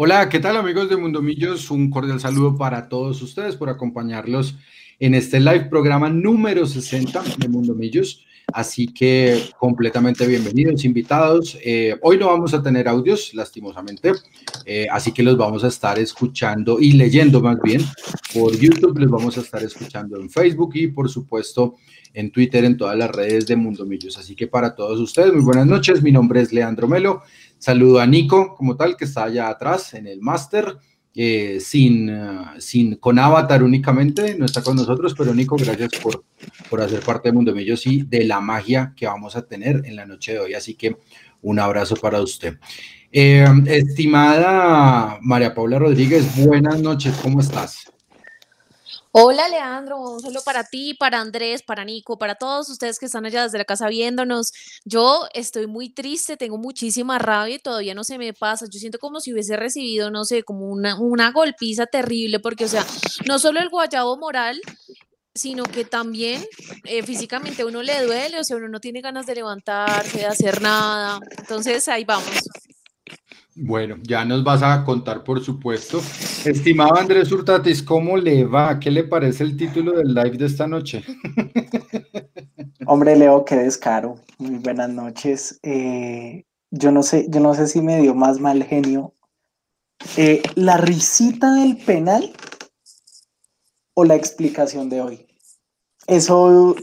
Hola, ¿qué tal amigos de Mundo Millos? Un cordial saludo para todos ustedes por acompañarlos en este live programa número 60 de Mundo Millos. Así que completamente bienvenidos, invitados. Eh, hoy no vamos a tener audios, lastimosamente, eh, así que los vamos a estar escuchando y leyendo más bien por YouTube, los vamos a estar escuchando en Facebook y por supuesto en Twitter, en todas las redes de Mundo Millos. Así que para todos ustedes, muy buenas noches. Mi nombre es Leandro Melo. Saludo a Nico como tal, que está allá atrás en el máster. Eh, sin, uh, sin, con avatar únicamente, no está con nosotros, pero Nico, gracias por, por hacer parte de Mundo Millos y de la magia que vamos a tener en la noche de hoy. Así que un abrazo para usted. Eh, estimada María Paula Rodríguez, buenas noches, ¿cómo estás? Hola Leandro, un saludo para ti, para Andrés, para Nico, para todos ustedes que están allá desde la casa viéndonos. Yo estoy muy triste, tengo muchísima rabia y todavía no se me pasa. Yo siento como si hubiese recibido, no sé, como una, una golpiza terrible, porque, o sea, no solo el guayabo moral, sino que también eh, físicamente uno le duele, o sea, uno no tiene ganas de levantarse, de hacer nada. Entonces, ahí vamos. Bueno, ya nos vas a contar, por supuesto. Estimado Andrés Hurtatis, ¿cómo le va? ¿Qué le parece el título del live de esta noche? Hombre, Leo, qué descaro. Muy buenas noches. Eh, yo no sé, yo no sé si me dio más mal genio. Eh, ¿La risita del penal o la explicación de hoy? Eso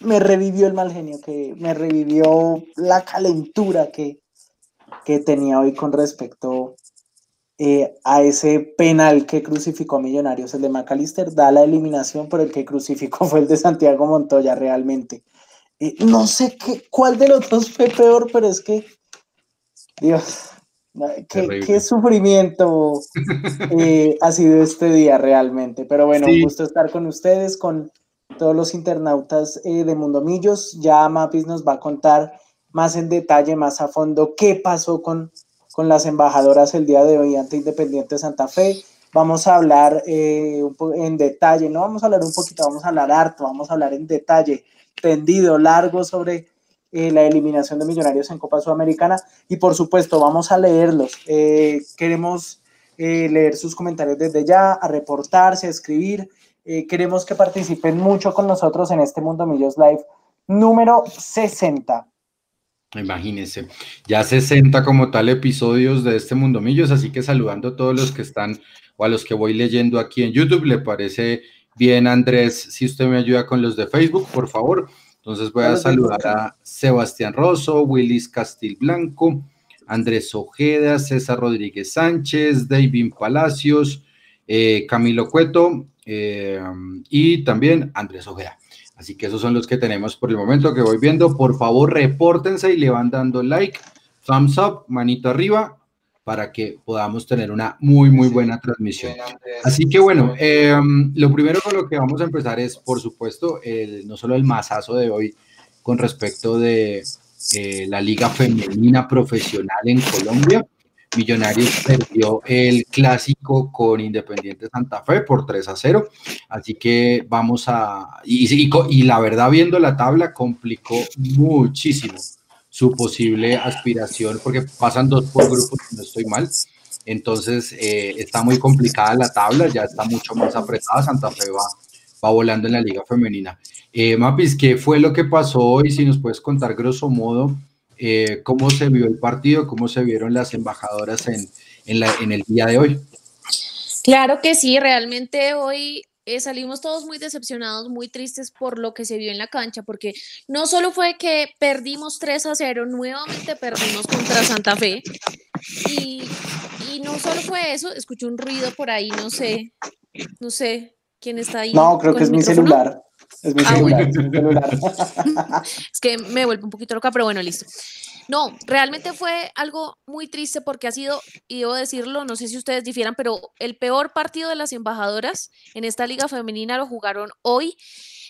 me revivió el mal genio, que me revivió la calentura que, que tenía hoy con respecto eh, a ese penal que crucificó a Millonarios, el de McAllister, da la eliminación, pero el que crucificó fue el de Santiago Montoya realmente. Eh, no sé qué, cuál de los dos fue peor, pero es que, Dios, qué, sufrimiento eh, ha sido este día realmente. Pero bueno, un gusto estar con ustedes, con todos los internautas de Mundo Millos. Ya Mapis nos va a contar más en detalle, más a fondo, qué pasó con, con las embajadoras el día de hoy ante Independiente Santa Fe. Vamos a hablar eh, en detalle, no vamos a hablar un poquito, vamos a hablar harto, vamos a hablar en detalle, tendido, largo sobre eh, la eliminación de Millonarios en Copa Sudamericana y por supuesto vamos a leerlos. Eh, queremos leer sus comentarios desde ya, a reportarse, a escribir. queremos que participen mucho con nosotros en este Mundo Millos Live número 60. Imagínense, ya 60 como tal episodios de este Mundo Millos, así que saludando a todos los que están o a los que voy leyendo aquí en YouTube, ¿le parece bien Andrés si usted me ayuda con los de Facebook, por favor? Entonces voy a saludar a Sebastián Rosso, Willis Castil Blanco, Andrés Ojeda, César Rodríguez Sánchez, David Palacios, eh, Camilo Cueto eh, y también Andrés Ojeda. Así que esos son los que tenemos por el momento que voy viendo. Por favor, repórtense y le van dando like, thumbs up, manito arriba, para que podamos tener una muy, muy buena transmisión. Así que bueno, em, lo primero con lo que vamos a empezar es, por supuesto, no solo el masazo de hoy con respecto de eh, la liga femenina profesional en Colombia, Millonarios perdió el clásico con Independiente Santa Fe por 3 a 0. Así que vamos a. Y, la verdad, viendo la tabla, complicó muchísimo su posible aspiración, porque pasan dos por grupo, si no estoy mal. Entonces, eh, está muy complicada la tabla, ya está mucho más apretada. Santa Fe va, va volando en la Liga Femenina. Eh, Mapis, ¿qué fue lo que pasó hoy? Si nos puedes contar, grosso modo, eh, cómo se vio el partido, cómo se vieron las embajadoras en, en, el día de hoy. Claro que sí, realmente hoy eh, salimos todos muy decepcionados, muy tristes por lo que se vio en la cancha, porque no solo fue que perdimos 3 a 0, nuevamente perdimos contra Santa Fe, y, y no solo fue eso, escuché un ruido por ahí, no sé, no sé quién está ahí. No, creo que es mi celular. Es mi celular, es que me vuelve un poquito loca, pero bueno, listo. No, realmente fue algo muy triste porque ha sido, y debo decirlo, no sé si ustedes difieran, pero el peor partido de las embajadoras en esta liga femenina lo jugaron hoy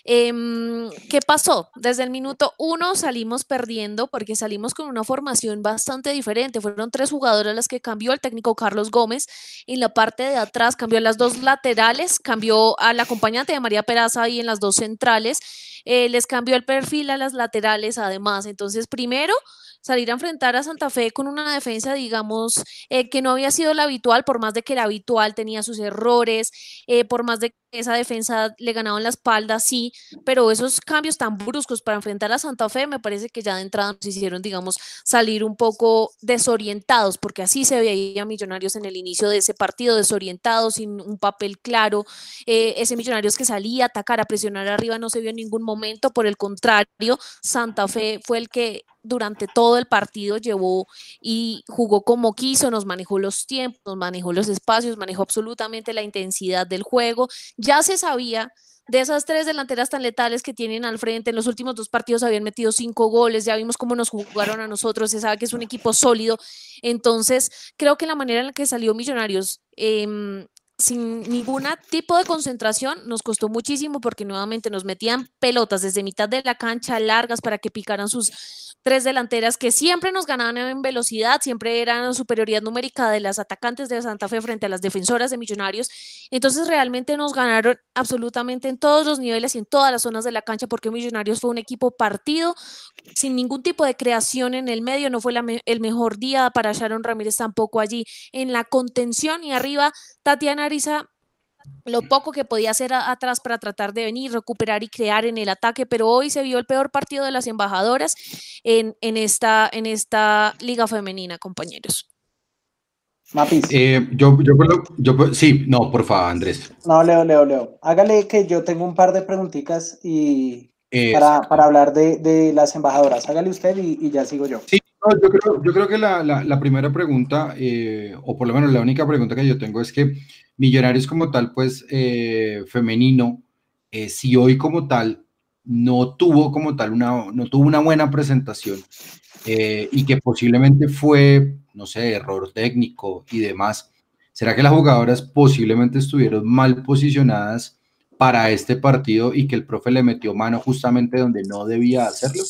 Em, ¿Qué pasó? Desde el minuto uno salimos perdiendo porque salimos con una formación bastante diferente. Fueron tres jugadoras las que cambió el técnico Carlos Gómez. En la parte de atrás cambió las dos laterales, cambió al acompañante de María Peraza y en las dos centrales. Eh, les cambió el perfil a las laterales además. Entonces, primero, salir a enfrentar a Santa Fe con una defensa, digamos, eh, que no había sido la habitual, por más de que era habitual, tenía sus errores, eh, por más de que esa defensa le ganaban la espalda, sí, pero esos cambios tan bruscos para enfrentar a Santa Fe me parece que ya de entrada nos hicieron, digamos, salir un poco desorientados, porque así se veía Millonarios en el inicio de ese partido, desorientados, sin un papel claro, eh, ese Millonarios que salía a atacar, a presionar arriba, no se vio en ningún momento, por el contrario, Santa Fe fue el que durante todo el partido llevó y jugó como quiso, nos manejó los tiempos, manejó los espacios, manejó absolutamente la intensidad del juego. Ya se sabía de esas tres delanteras tan letales que tienen al frente, en los últimos dos partidos habían metido cinco goles, ya vimos cómo nos jugaron a nosotros, se sabe que es un equipo sólido. Entonces, creo que la manera en la que salió Millonarios eh, sin ningún tipo de concentración, nos costó muchísimo porque nuevamente nos metían pelotas desde mitad de la cancha largas para que picaran sus tres delanteras que siempre nos ganaban en velocidad, siempre eran superioridad numérica de las atacantes de Santa Fe frente a las defensoras de Millonarios. Entonces realmente nos ganaron absolutamente en todos los niveles y en todas las zonas de la cancha porque Millonarios fue un equipo partido sin ningún tipo de creación en el medio, no fue el mejor día para Sharon Ramírez tampoco allí en la contención y arriba Tatiana Ariza lo poco que podía hacer atrás para tratar de venir, recuperar y crear en el ataque, pero hoy se vio el peor partido de las embajadoras en, en, esta, en esta liga femenina, compañeros. Eh, yo, yo, yo, sí, no, por favor, Andrés. No, Leo, Leo, Leo. Hágale que yo tengo un par de preguntitas y para, para, hablar de, de, las embajadoras. Hágale usted y, y ya sigo yo. Sí, yo, creo, yo creo que la, primera pregunta, eh, o por lo menos la única pregunta que yo tengo es que Millonarios como tal, pues eh, femenino, eh, si hoy como tal no tuvo como tal una, no tuvo una buena presentación y que posiblemente fue, no sé, error técnico y demás, ¿será que las jugadoras posiblemente estuvieron mal posicionadas para este partido y que el profe le metió mano justamente donde no debía hacerlo?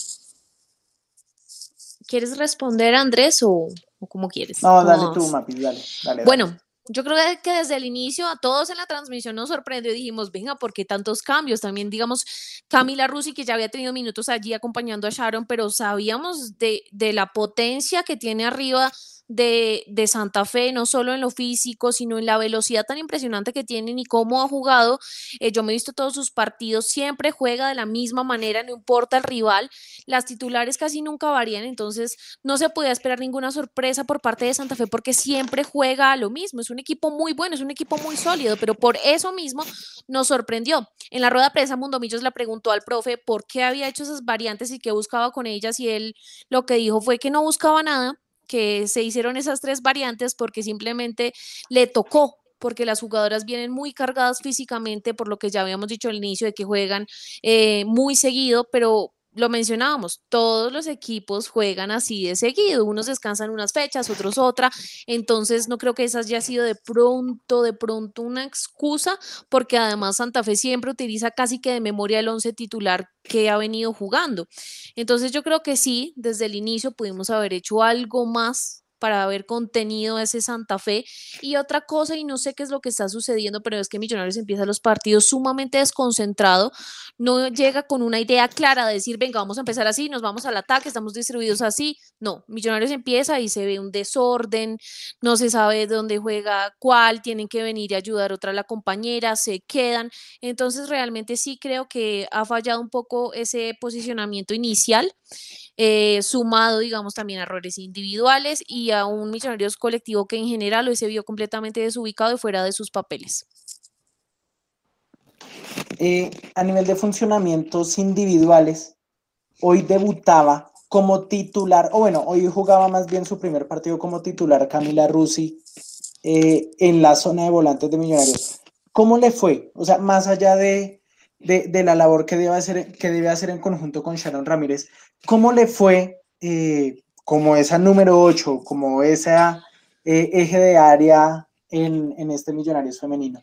¿Quieres responder, Andrés, o, o cómo quieres? No, dale tú, Mapi, dale, dale. Bueno, yo creo que desde el inicio a todos en la transmisión nos sorprendió y dijimos, venga, ¿por qué tantos cambios? También, digamos, Camila Rusi, que ya había tenido minutos allí acompañando a Sharon, pero sabíamos de, de la potencia que tiene arriba de, Santa Fe, no solo en lo físico, sino en la velocidad tan impresionante que tienen y cómo ha jugado. Eh, yo me he visto todos sus partidos, siempre juega de la misma manera, no importa el rival. Las titulares casi nunca varían, entonces no se podía esperar ninguna sorpresa por parte de Santa Fe porque siempre juega lo mismo. Es un equipo muy bueno, es un equipo muy sólido, pero por eso mismo nos sorprendió. En la rueda de prensa, Mundo Millos le preguntó al profe por qué había hecho esas variantes y qué buscaba con ellas y él lo que dijo fue que no buscaba nada que se hicieron esas tres variantes porque simplemente le tocó porque las jugadoras vienen muy cargadas físicamente, por lo que ya habíamos dicho al inicio de que juegan eh, muy seguido, pero lo mencionábamos, todos los equipos juegan así de seguido, unos descansan unas fechas, otros otra, entonces no creo que esa haya sido de pronto, de pronto una excusa, porque además Santa Fe siempre utiliza casi que de memoria el once titular que ha venido jugando. Entonces yo creo que sí, desde el inicio pudimos haber hecho algo más para haber contenido ese Santa Fe. Y otra cosa, y no sé qué es lo que está sucediendo, pero es que Millonarios empieza los partidos sumamente desconcentrado, no llega con una idea clara de decir, venga, vamos a empezar así, nos vamos al ataque, estamos distribuidos así. No, Millonarios empieza y se ve un desorden, no se sabe dónde juega cuál, tienen que venir y ayudar otra a la compañera, se quedan. Entonces, realmente sí creo que ha fallado un poco ese posicionamiento inicial. Eh, sumado, digamos, también a errores individuales y a un Millonarios colectivo que en general hoy se vio completamente desubicado y fuera de sus papeles. Eh, a nivel de funcionamientos individuales, hoy debutaba como titular, o bueno, hoy jugaba más bien su primer partido como titular Camila Rusi eh, en la zona de volantes de Millonarios. ¿Cómo le fue? O sea, más allá de, de, la labor que debe, hacer, que debe hacer en conjunto con Sharon Ramírez. ¿Cómo le fue eh, como esa número 8, como esa eh, eje de área en, en este Millonarios femenino?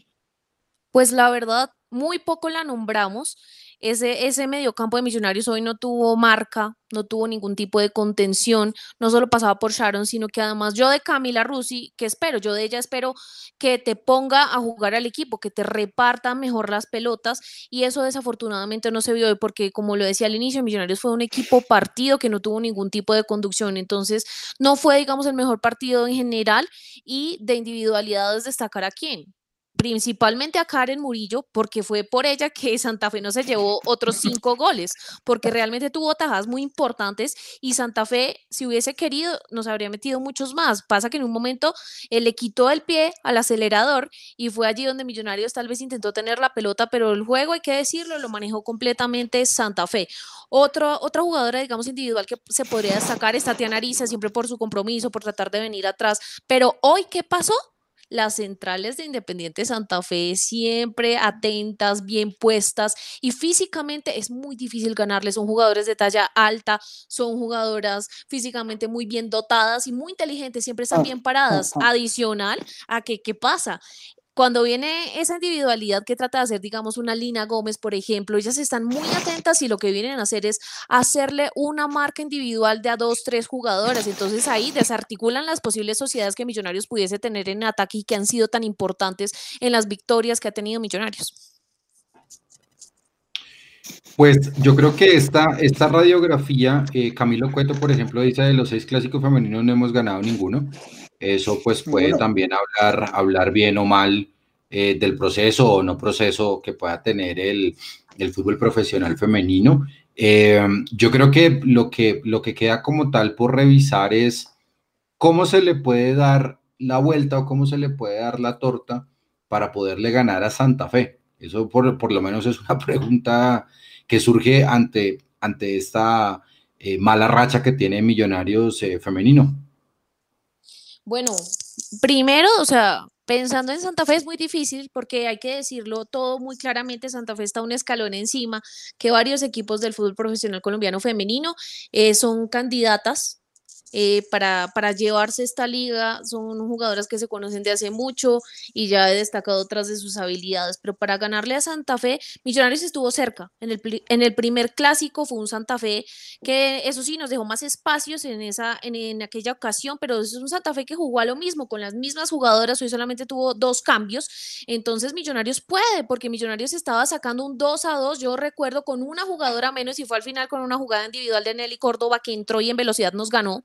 Pues la verdad, muy poco la nombramos ese, ese mediocampo de Millonarios hoy no tuvo marca, no tuvo ningún tipo de contención, no solo pasaba por Sharon, sino que además yo de Camila Rusi, que espero, yo de ella espero que te ponga a jugar al equipo, que te reparta mejor las pelotas y eso desafortunadamente no se vio hoy porque como lo decía al inicio, Millonarios fue un equipo partido que no tuvo ningún tipo de conducción, entonces no fue digamos el mejor partido en general y de individualidades destacar a quién, principalmente a Karen Murillo, porque fue por ella que Santa Fe no se llevó otros cinco goles, porque realmente tuvo tajadas muy importantes y Santa Fe, si hubiese querido, nos habría metido muchos más. Pasa que en un momento él le quitó el pie al acelerador y fue allí donde Millonarios tal vez intentó tener la pelota, pero el juego, hay que decirlo, lo manejó completamente Santa Fe. Otro, otra jugadora, digamos, individual que se podría destacar es Tatiana Ariza, siempre por su compromiso, por tratar de venir atrás, pero hoy, ¿qué pasó? Las centrales de Independiente Santa Fe siempre atentas, bien puestas y físicamente es muy difícil ganarles. Son jugadores de talla alta, son jugadoras físicamente muy bien dotadas y muy inteligentes, siempre están ah, bien paradas. Adicional a que, ¿qué pasa? Cuando viene esa individualidad que trata de hacer, digamos, una Lina Gómez, por ejemplo, ellas están muy atentas y lo que vienen a hacer es hacerle una marca individual de a dos, tres jugadoras. Entonces ahí desarticulan las posibles sociedades que Millonarios pudiese tener en ataque y que han sido tan importantes en las victorias que ha tenido Millonarios. Pues yo creo que esta, esta radiografía, eh, Camilo Cueto, por ejemplo, dice de los seis clásicos femeninos no hemos ganado ninguno. Eso pues puede también hablar, hablar bien o mal eh, del proceso o no proceso que pueda tener el, fútbol profesional femenino. Eh, yo creo que lo, que lo que queda como tal por revisar es cómo se le puede dar la vuelta o cómo se le puede dar la torta para poderle ganar a Santa Fe. Eso por, por lo menos es una pregunta que surge ante, ante esta eh, mala racha que tiene Millonarios femenino. Bueno, primero, o sea, pensando en Santa Fe es muy difícil porque hay que decirlo todo muy claramente, Santa Fe está un escalón encima que varios equipos del fútbol profesional colombiano femenino eh, son candidatas eh, para, para, llevarse esta liga. Son jugadoras que se conocen de hace mucho y ya he destacado otras de sus habilidades, pero para ganarle a Santa Fe, Millonarios estuvo cerca. En el, primer clásico fue un Santa Fe que eso sí nos dejó más espacios en, esa, en, en aquella ocasión, pero es un Santa Fe que jugó a lo mismo, con las mismas jugadoras, hoy solamente tuvo dos cambios, entonces Millonarios puede, porque Millonarios estaba sacando un 2 a 2, yo recuerdo con una jugadora menos y fue al final con una jugada individual de Nelly Córdoba que entró y en velocidad nos ganó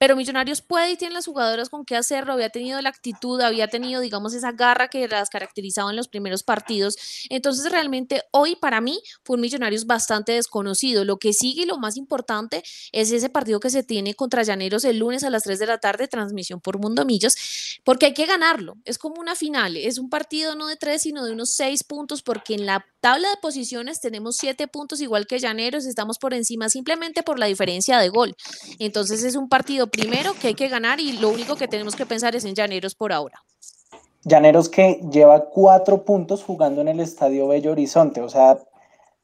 pero Millonarios puede y tiene las jugadoras con qué hacerlo, había tenido la actitud, había tenido, digamos, esa garra que las caracterizaba en los primeros partidos. Entonces, realmente hoy para mí fue un Millonarios bastante desconocido. Lo que sigue y lo más importante es ese partido que se tiene contra Llaneros el lunes a las 3 de la tarde, transmisión por Mundo Millos, porque hay que ganarlo. Es como una final, es un partido no de tres, sino de unos seis puntos, porque en la tabla de posiciones tenemos siete puntos igual que Llaneros, estamos por encima simplemente por la diferencia de gol. Entonces es un partido primero que hay que ganar y lo único que tenemos que pensar es en Llaneros por ahora. Llaneros que lleva cuatro puntos jugando en el Estadio Bello Horizonte, o sea,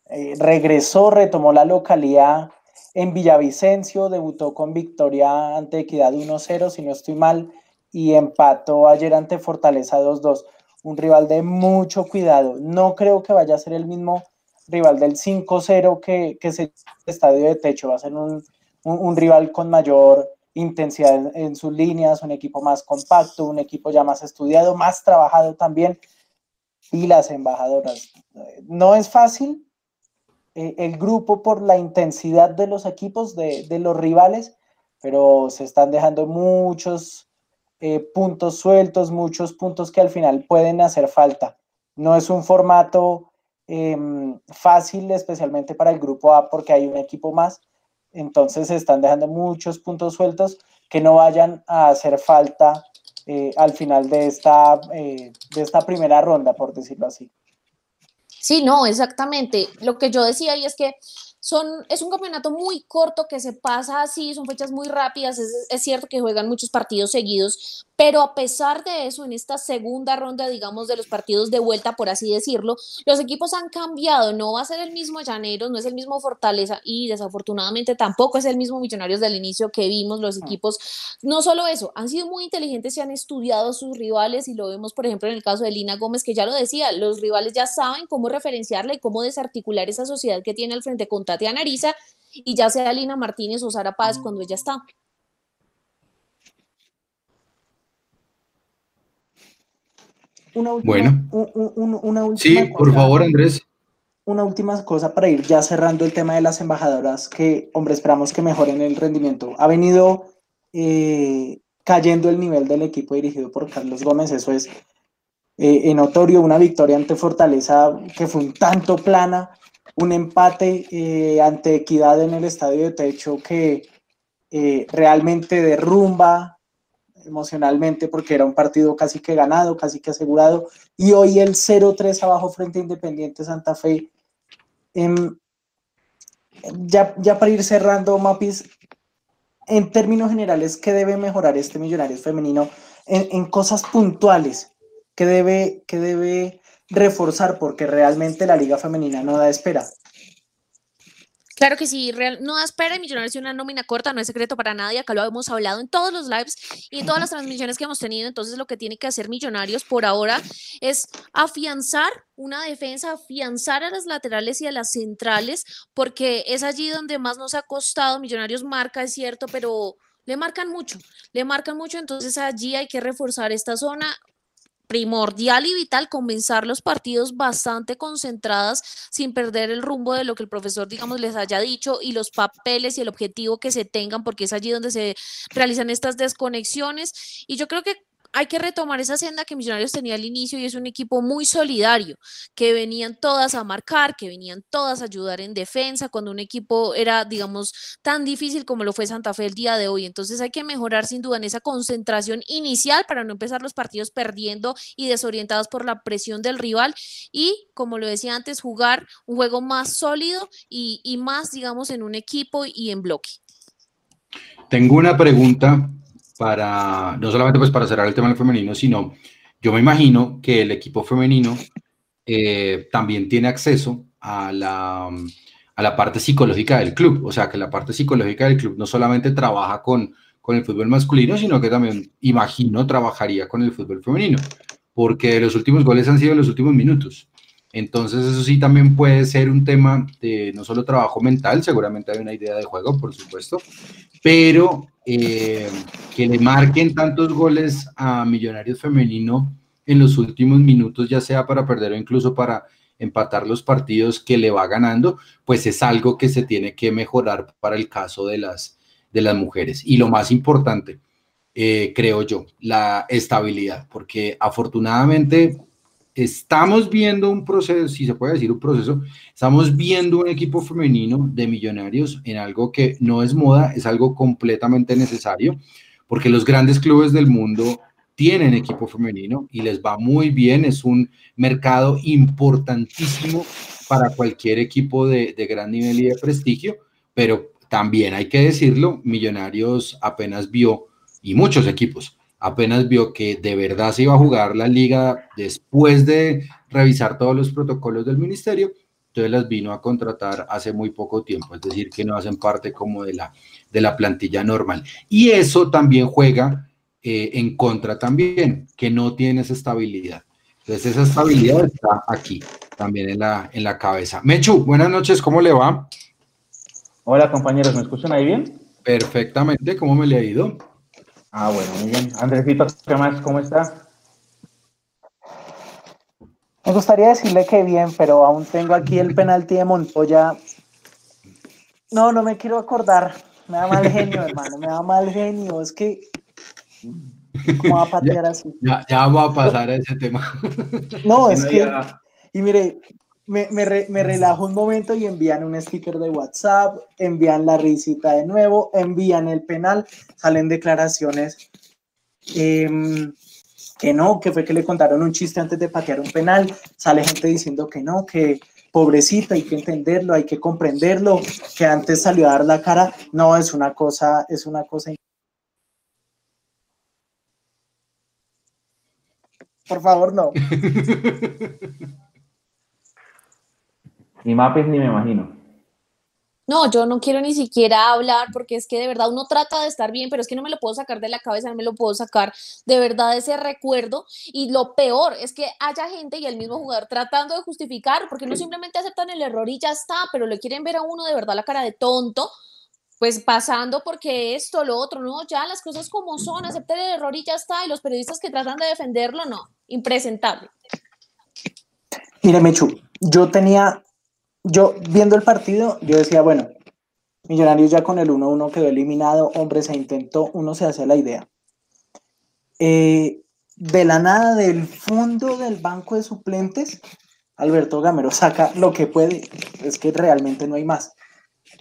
eh, regresó, retomó la localidad en Villavicencio, debutó con victoria ante Equidad 1-0, si no estoy mal, y empató ayer ante Fortaleza 2-2. Un rival de mucho cuidado. No creo que vaya a ser el mismo rival del 5-0 que, que es el estadio de techo. Va a ser un, un rival con mayor intensidad en, sus líneas, un equipo más compacto, un equipo ya más estudiado, más trabajado también. Y las embajadoras. No es fácil eh, el grupo por la intensidad de los equipos, de, de, los rivales, pero se están dejando muchos eh, puntos sueltos, muchos puntos que al final pueden hacer falta. No es un formato em, fácil, especialmente para el grupo A, porque hay un equipo más, entonces se están dejando muchos puntos sueltos que no vayan a hacer falta eh, al final de esta, eh, de esta primera ronda, por decirlo así. Sí, no, exactamente. Lo que yo decía y es que son, es un campeonato muy corto que se pasa así, son fechas muy rápidas, es, cierto que juegan muchos partidos seguidos, Pero a pesar de eso, en esta segunda ronda, digamos, de los partidos de vuelta, por así decirlo, los equipos han cambiado. No va a ser el mismo Llaneros, no es el mismo Fortaleza y desafortunadamente tampoco es el mismo Millonarios del inicio que vimos los equipos. No solo eso, han sido muy inteligentes y han estudiado a sus rivales y lo vemos, por ejemplo, en el caso de Lina Gómez, que ya lo decía, los rivales ya saben cómo referenciarla y cómo desarticular esa sociedad que tiene al frente con Tatiana Ariza y ya sea Lina Martínez o Sara Paz cuando ella está. Una última, bueno. sí, por favor, Andrés. Una última cosa para ir ya cerrando el tema de las embajadoras, que, hombre, esperamos que mejoren el rendimiento. Ha venido eh, cayendo el nivel del equipo dirigido por Carlos Gómez, eso es eh, notorio, una victoria ante Fortaleza que fue un tanto plana, un empate eh, ante Equidad en el estadio de techo que eh, realmente derrumba emocionalmente porque era un partido casi que ganado, casi que asegurado, y hoy el 0-3 abajo frente a Independiente Santa Fe. Em, ya, ya para ir cerrando, Mapis, en términos generales, ¿qué debe mejorar este millonario femenino en, en cosas puntuales? ¿Qué debe, qué debe reforzar porque realmente la liga femenina no da espera. Claro que sí, real, no espera y Millonarios tiene una nómina corta, no es secreto para nadie, acá lo hemos hablado en todos los lives y en todas las transmisiones que hemos tenido, entonces lo que tiene que hacer Millonarios por ahora es afianzar una defensa, afianzar a las laterales y a las centrales, porque es allí donde más nos ha costado, Millonarios marca, es cierto, pero le marcan mucho, le marcan mucho, entonces allí hay que reforzar esta zona, primordial y vital comenzar los partidos bastante concentradas sin perder el rumbo de lo que el profesor, digamos, les haya dicho y los papeles y el objetivo que se tengan, porque es allí donde se realizan estas desconexiones. Y yo creo que hay que retomar esa senda que Millonarios tenía al inicio y es un equipo muy solidario, que venían todas a marcar, que venían todas a ayudar en defensa cuando un equipo era, digamos, tan difícil como lo fue Santa Fe el día de hoy. Entonces hay que mejorar sin duda en esa concentración inicial para no empezar los partidos perdiendo y desorientados por la presión del rival y, como lo decía antes, jugar un juego más sólido y, y más, digamos, en un equipo y en bloque. Tengo una pregunta para, no solamente pues para cerrar el tema del femenino, sino yo me imagino que el equipo femenino eh, también tiene acceso a la, a la parte psicológica del club, o sea que la parte psicológica del club no solamente trabaja con, con el fútbol masculino, sino que también, imagino, trabajaría con el fútbol femenino, porque los últimos goles han sido en los últimos minutos. Entonces eso sí también puede ser un tema de no solo trabajo mental, seguramente hay una idea de juego, por supuesto, pero eh, que le marquen tantos goles a Millonarios Femenino en los últimos minutos, ya sea para perder o incluso para empatar los partidos que le va ganando, pues es algo que se tiene que mejorar para el caso de las, de las mujeres. Y lo más importante, eh, creo yo, la estabilidad, porque afortunadamente estamos viendo un proceso, si se puede decir un proceso, estamos viendo un equipo femenino de millonarios en algo que no es moda, es algo completamente necesario, porque los grandes clubes del mundo tienen equipo femenino y les va muy bien, es un mercado importantísimo para cualquier equipo de, de gran nivel y de prestigio, pero también hay que decirlo, Millonarios apenas vio, y muchos equipos, apenas vio que de verdad se iba a jugar la liga después de revisar todos los protocolos del ministerio, entonces las vino a contratar hace muy poco tiempo, es decir, que no hacen parte como de la, de la plantilla normal. Y eso también juega eh, en contra también, que no tiene esa estabilidad. Entonces esa estabilidad está aquí, también en la, en la cabeza. Mechu, buenas noches, ¿cómo le va? Hola compañeros, ¿me escuchan ahí bien? Perfectamente, ¿cómo me le ha ido? Ah, bueno, muy bien. Andresito, ¿qué más? ¿Cómo está? Me gustaría decirle que bien, pero aún tengo aquí el penalti de Montoya. No, no me quiero acordar. Me da mal genio, hermano. Me da mal genio. Es que. ¿Cómo va a patear así? Ya, ya vamos a pasar a ese tema. No, es que. Y mire, me, me, relajo un momento y envían un sticker de WhatsApp, envían la risita de nuevo, envían el penal, salen declaraciones em, que no, que fue que le contaron un chiste antes de patear un penal, sale gente diciendo que no, que pobrecita, hay que entenderlo, hay que comprenderlo, que antes salió a dar la cara, no, es una cosa, es una cosa Por favor, no. Ni mapes ni me imagino. No, yo no quiero ni siquiera hablar porque es que de verdad uno trata de estar bien, pero es que no me lo puedo sacar de la cabeza, no me lo puedo sacar de verdad ese recuerdo. Y lo peor es que haya gente y el mismo jugador tratando de justificar, porque no simplemente aceptan el error y ya está, pero le quieren ver a uno de verdad la cara de tonto, pues pasando porque esto, lo otro, no, ya las cosas como son, acepten el error y ya está. Y los periodistas que tratan de defenderlo, no, impresentable. Mire, Mechu, yo tenía yo viendo el partido, yo decía, bueno, Millonarios ya con el 1-1 quedó eliminado, hombre, se intentó, uno se hace la idea. Eh, de la nada, del fondo del banco de suplentes, Alberto Gamero saca lo que puede, es que realmente no hay más.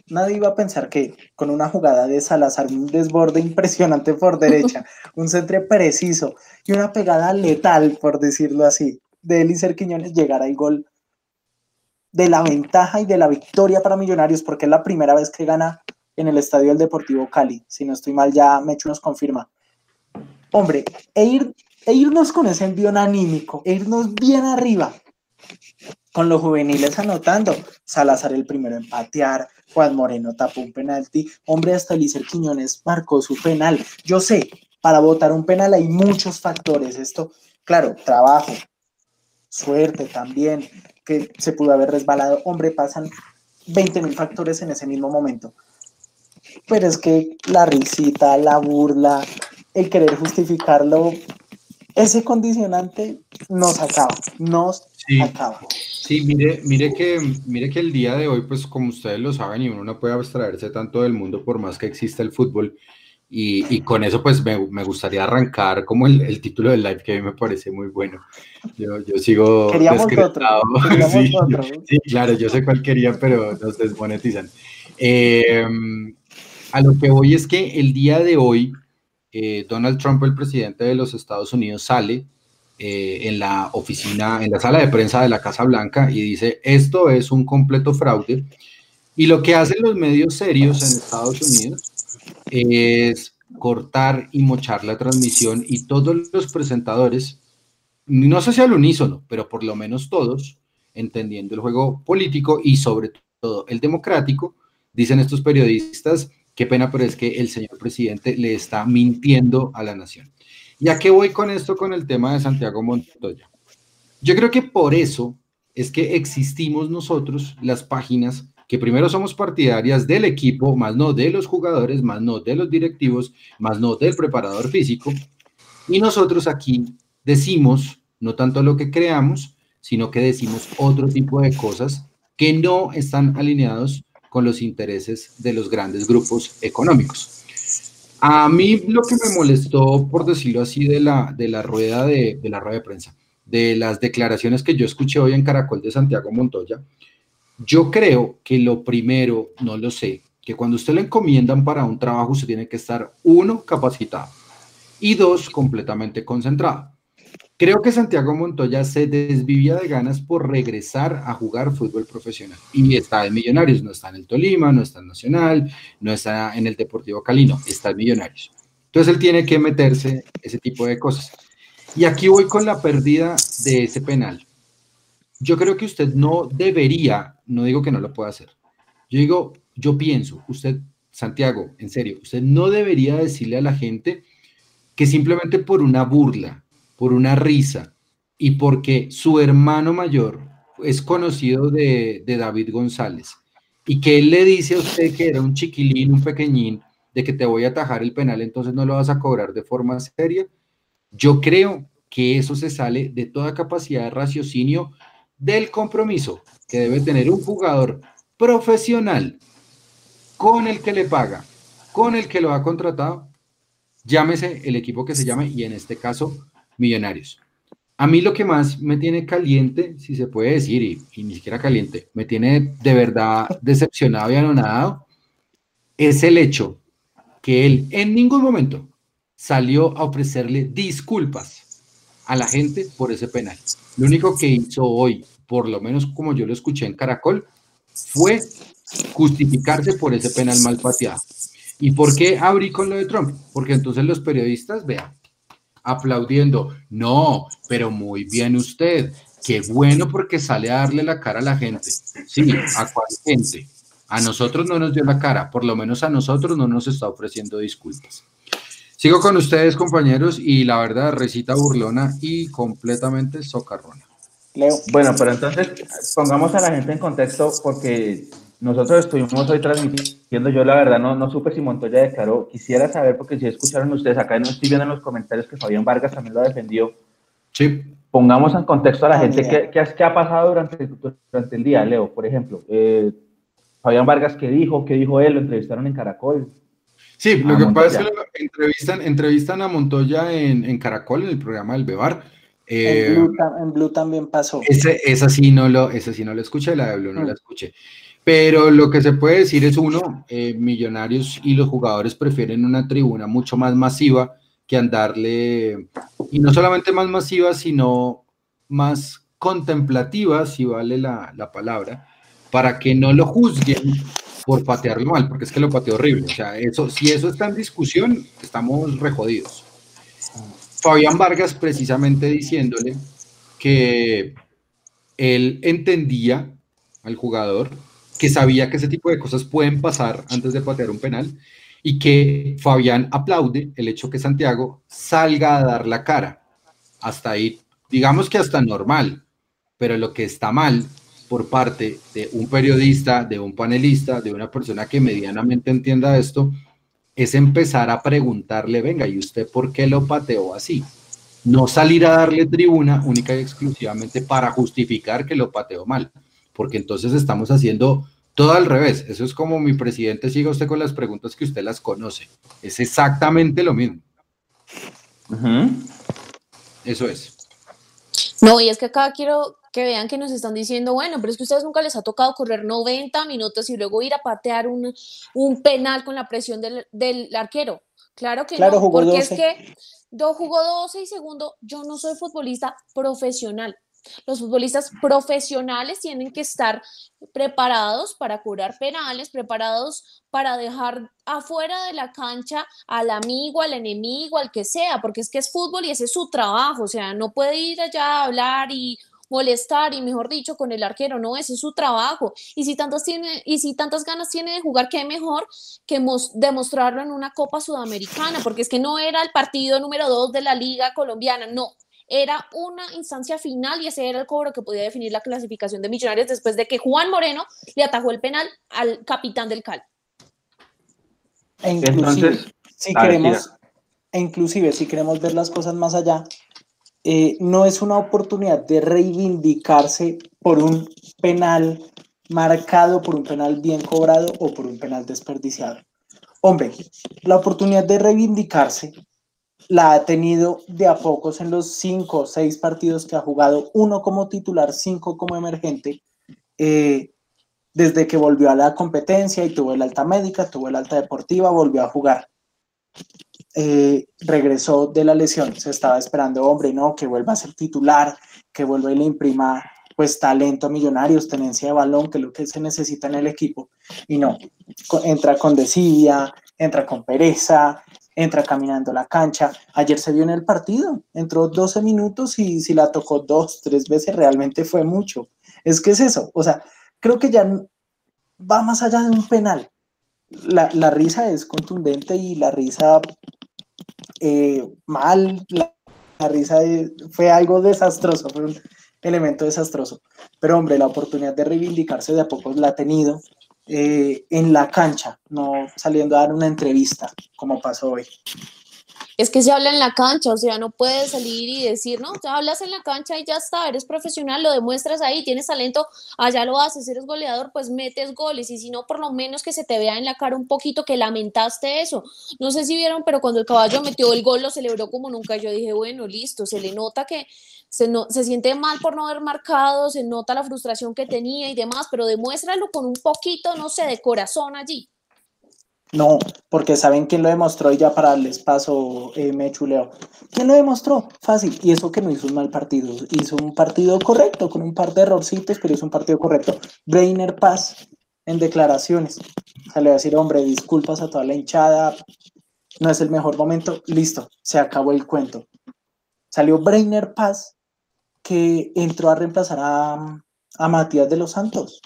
Nadie iba a pensar que con una jugada de Salazar, un desborde impresionante por derecha, un centro preciso y una pegada letal, por decirlo así, de Elícer Quiñones llegara el gol de la ventaja y de la victoria para Millonarios, porque es la primera vez que gana en el estadio del Deportivo Cali. Si no estoy mal, ya Mecho nos confirma. Hombre, e, ir, e irnos con ese envío anímico, e irnos bien arriba, con los juveniles anotando. Salazar el primero en patear, Juan Moreno tapó un penalti, hombre, hasta Elícer Quiñones marcó su penal. Yo sé, para votar un penal hay muchos factores. Esto, claro, trabajo, suerte también, que se pudo haber resbalado. Hombre, pasan 20 mil factores en ese mismo momento. Pero es que la risita, la burla, el querer justificarlo, ese condicionante nos acaba, nos acaba. Sí, mire, mire que, mire que el día de hoy, pues como ustedes lo saben, y uno no puede abstraerse tanto del mundo por más que exista el fútbol, y, con eso, pues me, me, gustaría arrancar como el, el, título del live que a mí me parece muy bueno. Yo, yo sigo. Queríamos otro. sí, claro, yo sé cuál querían, pero nos desmonetizan. Eh, a lo que voy es que el día de hoy, eh, Donald Trump, el presidente de los Estados Unidos, sale eh, en la oficina, en la sala de prensa de la Casa Blanca y dice: Esto es un completo fraude. Y lo que hacen los medios serios en Estados Unidos es cortar y mochar la transmisión y todos los presentadores, no sé si al unísono, pero por lo menos todos, entendiendo el juego político y sobre todo el democrático, dicen estos periodistas, qué pena, pero es que el señor presidente le está mintiendo a la nación. ¿Y a qué voy con esto, con el tema de Santiago Montoya? Yo creo que por eso es que existimos nosotros, las páginas que primero somos partidarias del equipo, más no de los jugadores, más no de los directivos, más no del preparador físico. Y nosotros aquí decimos no tanto lo que creamos, sino que decimos otro tipo de cosas que no están alineados con los intereses de los grandes grupos económicos. A mí lo que me molestó, por decirlo así, de la, de la, rueda, de, de la rueda de prensa, de las declaraciones que yo escuché hoy en Caracol de Santiago Montoya, yo creo que lo primero, no lo sé, que cuando usted le encomiendan para un trabajo, usted tiene que estar, uno, capacitado y dos, completamente concentrado. Creo que Santiago Montoya se desvivía de ganas por regresar a jugar fútbol profesional. Y está en Millonarios, no está en el Tolima, no está en Nacional, no está en el Deportivo Calino, está en Millonarios. Entonces él tiene que meterse ese tipo de cosas. Y aquí voy con la pérdida de ese penal yo creo que usted no debería, no digo que no lo pueda hacer, yo digo, yo pienso, usted, Santiago, en serio, usted no debería decirle a la gente que simplemente por una burla, por una risa y porque su hermano mayor es conocido de, David González y que él le dice a usted que era un chiquilín, un pequeñín, de que te voy a atajar el penal, entonces no lo vas a cobrar de forma seria. Yo creo que eso se sale de toda capacidad de raciocinio del compromiso que debe tener un jugador profesional con el que le paga, con el que lo ha contratado, llámese el equipo que se llame y en este caso Millonarios. A mí lo que más me tiene caliente, si se puede decir, y, ni siquiera caliente, me tiene de verdad decepcionado y anonadado, es el hecho que él en ningún momento salió a ofrecerle disculpas a la gente por ese penal. Lo único que hizo hoy, por lo menos como yo lo escuché en Caracol, fue justificarse por ese penal mal pateado. ¿Y por qué abrí con lo de Trump? Porque entonces los periodistas, vean, aplaudiendo. No, pero muy bien usted. Qué bueno porque sale a darle la cara a la gente. Sí, ¿a cuál gente? A nosotros no nos dio la cara, por lo menos a nosotros no nos está ofreciendo disculpas. Sigo con ustedes, compañeros, y la verdad, recita burlona y completamente socarrona. Leo. Bueno, pero entonces pongamos a la gente en contexto porque nosotros estuvimos hoy transmitiendo, yo la verdad no, no supe si Montoya declaró, quisiera saber porque si escucharon ustedes, acá no estoy viendo en los comentarios que Fabián Vargas también lo defendió. Sí. Pongamos en contexto a la ah, gente qué, qué, ha pasado durante, durante el día, Leo, por ejemplo. Eh, Fabián Vargas, ¿qué dijo? ¿Qué dijo él? Lo entrevistaron en Caracol. Sí, lo que pasa es que entrevistan, entrevistan a Montoya en, en Caracol, en el programa del Bebar. Eh, en, Blue, también pasó. Ese, esa sí no lo, esa sí no lo escuché, la de Blue no mm. la escuché. Pero lo que se puede decir es uno, eh, Millonarios y los jugadores prefieren una tribuna mucho más masiva que andarle, y no solamente más masiva, sino más contemplativa, si vale la, la palabra, para que no lo juzguen por patearlo mal, porque es que lo pateó horrible. O sea, eso, si eso está en discusión, estamos rejodidos. Fabián Vargas precisamente diciéndole que él entendía al jugador que sabía que ese tipo de cosas pueden pasar antes de patear un penal y que Fabián aplaude el hecho que Santiago salga a dar la cara. Hasta ahí, digamos que hasta normal, pero lo que está mal por parte de un periodista, de un panelista, de una persona que medianamente entienda esto, es empezar a preguntarle, venga, ¿y usted por qué lo pateó así? No salir a darle tribuna única y exclusivamente para justificar que lo pateó mal porque entonces estamos haciendo todo al revés. Eso es como mi presidente siga usted con las preguntas que usted las conoce. Es exactamente lo mismo. Eso es. No, y es que acá quiero que vean que nos están diciendo, bueno, pero es que a ustedes nunca les ha tocado correr 90 minutos y luego ir a patear un, un penal con la presión del, del arquero. Claro que no, porque es que yo jugó 12 y segundo, yo no soy futbolista profesional. Los futbolistas profesionales tienen que estar preparados para curar penales, preparados para dejar afuera de la cancha al amigo, al enemigo, al que sea, porque es que es fútbol y ese es su trabajo, o sea, no puede ir allá a hablar y molestar y mejor dicho con el arquero, no, ese es su trabajo. Y si tantas tiene y si tantas ganas tiene de jugar, qué mejor que demostrarlo en una Copa Sudamericana, porque es que no era el partido número dos de la Liga colombiana, no, era una instancia final y ese era el cobro que podía definir la clasificación de Millonarios después de que Juan Moreno le atajó el penal al capitán del Cal. E inclusive, si queremos, e inclusive si queremos ver las cosas más allá, eh, no es una oportunidad de reivindicarse por un penal marcado, por un penal bien cobrado o por un penal desperdiciado. Hombre, la oportunidad de reivindicarse la ha tenido de a pocos en los cinco o seis partidos que ha jugado, uno como titular, cinco como emergente, eh, desde que volvió a la competencia y tuvo el alta médica, tuvo el alta deportiva, volvió a jugar. Eh, regresó de la lesión, se estaba esperando, hombre, no, que vuelva a ser titular, que vuelva y le imprima pues talento a millonarios, tenencia de balón, que es lo que se necesita en el equipo, y no, entra con desidia, entra con pereza, entra caminando la cancha. Ayer se vio en el partido, entró 12 minutos y si la tocó dos, tres veces, realmente fue mucho. Es que es eso, o sea, creo que ya va más allá de un penal. La, risa es contundente y la risa eh, mal, la, risa fue algo desastroso, fue un elemento desastroso. Pero hombre, la oportunidad de reivindicarse de a poco la ha tenido eh, en la cancha, no saliendo a dar una entrevista como pasó hoy. Es que se habla en la cancha, o sea, no puedes salir y decir, no, te hablas en la cancha y ya está, eres profesional, lo demuestras ahí, tienes talento, allá lo haces, eres goleador, pues metes goles, y si no, por lo menos que se te vea en la cara un poquito que lamentaste eso. No sé si vieron, pero cuando el caballo metió el gol lo celebró como nunca. Yo dije, bueno, listo, se le nota que se, no, se siente mal por no haber marcado, se nota la frustración que tenía y demás, pero demuéstralo con un poquito, no sé, de corazón allí. No, porque saben quién lo demostró y ya para darles paso eh, me chuleo. ¿Quién lo demostró? Fácil. Y eso que no hizo un mal partido. Hizo un partido correcto, con un par de errorcitos, pero hizo un partido correcto. Brainer Paz en declaraciones. Salió a decir, hombre, disculpas a toda la hinchada. No es el mejor momento. Listo, se acabó el cuento. Salió Brainer Paz, que entró a reemplazar a, a Matías de los Santos.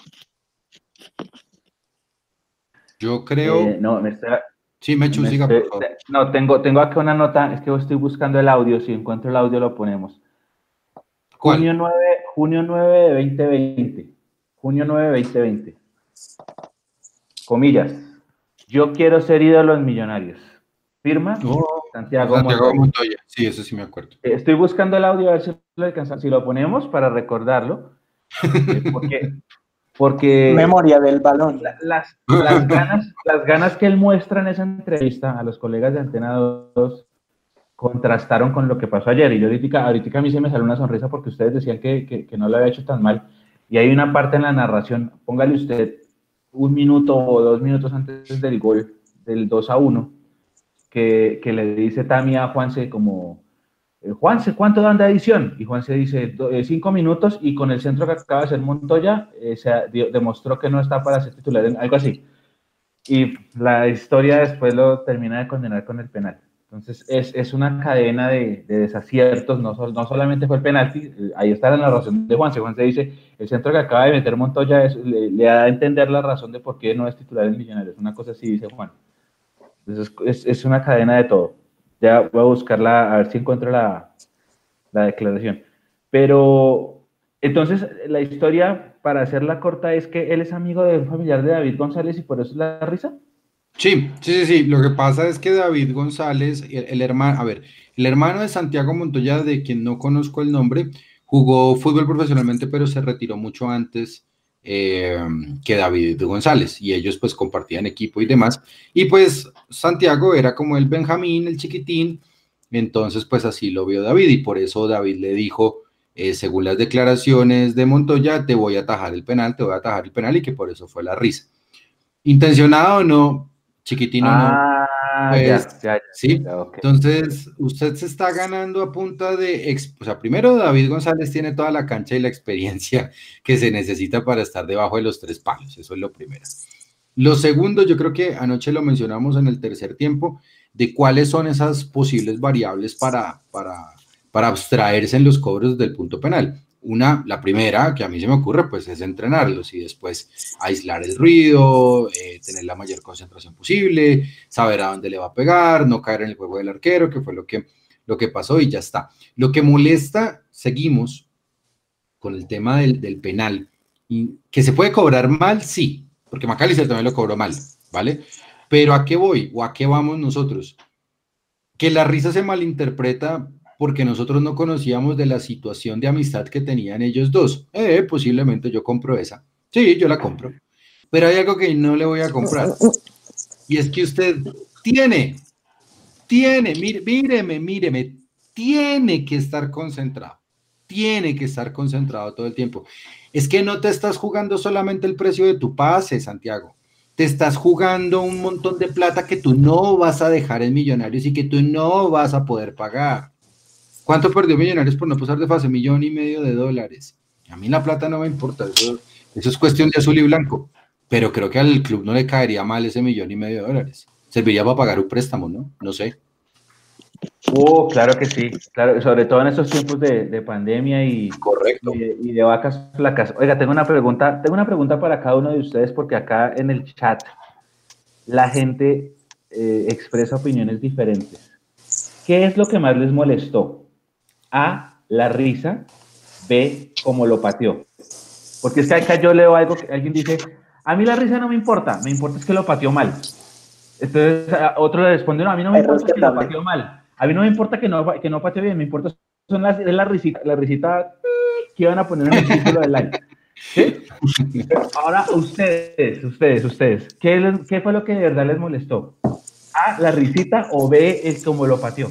Yo creo. Eh, no, me está, Sí, me me siga, estoy- por favor. no, tengo, tengo acá una nota, es que estoy buscando el audio, si encuentro el audio lo ponemos. ¿Cuál? Junio 9, junio 9 de 2020. Junio 9 de 2020. Comillas. Yo quiero ser ídolo en Millonarios. Firma Oh, Santiago, Santiago Montoya. Sí, eso sí me acuerdo. Eh, Estoy buscando el audio a ver si lo alcanzamos, si lo ponemos para recordarlo. eh, porque, porque Memoria del balón. la- las, las ganas, las ganas que él muestra en esa entrevista a los colegas de Antena 2 contrastaron con lo que pasó ayer. Y yo ahorita, ahorita a mí se me salió una sonrisa porque ustedes decían que, que, que no lo había hecho tan mal. Y hay una parte en la narración, póngale usted un minuto o dos minutos antes del gol, del 2 a 1, que, que le dice Tami a Juanse como, Juanse, ¿cuánto dan de adición? Y Juanse dice, "Do- eh, cinco minutos y con el centro que acaba de hacer Montoya, eh, se demostró que no está para ser titular, algo así. Y la historia después lo termina de condenar con el penal. Entonces es, es una cadena de, de desaciertos, no, no solamente fue el penalti, eh, ahí está la narración de Juanse. Juanse dice, el centro que acaba de meter Montoya le, le da a entender la razón de por qué no es titular en Millonarios. Una cosa así dice Juan. Entonces es, es una cadena de todo. Ya voy a buscarla, a ver si encuentro la, la declaración. Pero entonces la historia, para hacerla corta, es que él es amigo de un familiar de David González y por eso es la risa. Sí, sí, sí, sí. Lo que pasa es que David González, el, el hermano, a ver, el hermano de Santiago Montoya, de quien no conozco el nombre, jugó fútbol profesionalmente, pero se retiró mucho antes eh, que David González. Y ellos pues compartían equipo y demás. Y pues Santiago era como el Benjamín, el chiquitín. Entonces pues así lo vio David y por eso David le dijo, eh, según las declaraciones de Montoya, te voy a atajar el penal, te voy a atajar el penal y que por eso fue la risa. Intencionado o no, chiquitino no. ah, Pues, ya, ya, ya, sí. ya, ok. Entonces, usted se está ganando a punta de, o sea, primero David González tiene toda la cancha y la experiencia que se necesita para estar debajo de los tres palos, eso es lo primero. Lo segundo, yo creo que anoche lo mencionamos en el tercer tiempo, de cuáles son esas posibles variables para, para, para abstraerse en los cobros del punto penal. Una, la primera que a mí se me ocurre, pues es entrenarlos y después aislar el ruido, eh, tener la mayor concentración posible, saber a dónde le va a pegar, no caer en el juego del arquero, que fue lo que, lo que pasó y ya está. Lo que molesta, seguimos con el tema del, del penal, y que se puede cobrar mal, sí, porque Macalister también lo cobró mal, ¿vale? Pero ¿a qué voy o a qué vamos nosotros? Que la risa se malinterpreta porque nosotros no conocíamos de la situación de amistad que tenían ellos dos. Eh, posiblemente yo compro esa. Sí, yo la compro. Pero hay algo que no le voy a comprar. Y es que usted tiene, tiene, mire, míreme, míreme, tiene que estar concentrado. Tiene que estar concentrado todo el tiempo. Es que no te estás jugando solamente el precio de tu pase, Santiago. Te estás jugando un montón de plata que tú no vas a dejar en Millonarios y que tú no vas a poder pagar. ¿Cuánto perdió Millonarios por no pasar de fase? Millón y medio de dólares. A mí la plata no me importa, eso, eso es cuestión de azul y blanco. Pero creo que al club no le caería mal ese millón y medio de dólares. Serviría para pagar un préstamo, ¿no? No sé. Oh, claro que sí, claro, sobre todo en estos tiempos de, de pandemia y, Correcto. y de, y de vacas flacas. Oiga, tengo una pregunta, tengo una pregunta para cada uno de ustedes porque acá en el chat la gente eh, expresa opiniones diferentes. ¿Qué es lo que más les molestó? A, la risa, B, cómo lo pateó. Porque es que acá yo leo algo que alguien dice, a mí la risa no me importa, me importa es que lo pateó mal. Entonces otro le responde, no, a mí no me importa que lo pateó mal. A mí no me importa que no, que no pateó bien, me importa son las, es la risita, la risita que iban a poner en el título del live. ¿Sí? Ahora ustedes, ustedes, ustedes, ¿qué, les- ¿qué fue lo que de verdad les molestó? A, la risita o B, es como lo pateó.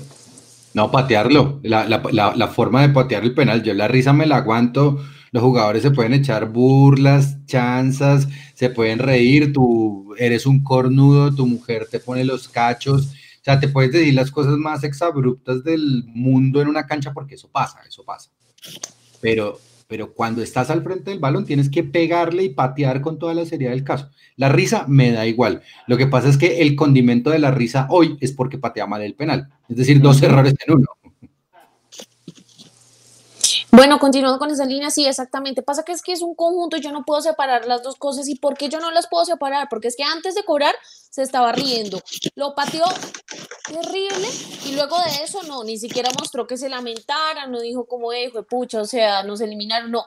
No, patearlo. La, la- la- la forma de patear el penal. Yo la risa me la aguanto. Los jugadores se pueden echar burlas, chanzas, se pueden reír. Tú eres un cornudo, tu mujer te pone los cachos. O sea, te puedes decir las cosas más exabruptas del mundo en una cancha porque eso pasa, eso pasa. Pero, pero cuando estás al frente del balón tienes que pegarle y patear con toda la seriedad del caso. La risa me da igual. Lo que pasa es que el condimento de la risa hoy es porque patea mal el penal. Es decir, dos errores en uno. Bueno, continuando con esa línea, sí, exactamente. Pasa que es que es un conjunto y yo no puedo separar las dos cosas. ¿Y por qué yo no las puedo separar? Porque es que antes de cobrar se estaba riendo. Lo pateó terrible y luego de eso no, ni siquiera mostró que se lamentara, no dijo como, eh, fue pucha, o sea, nos eliminaron, no.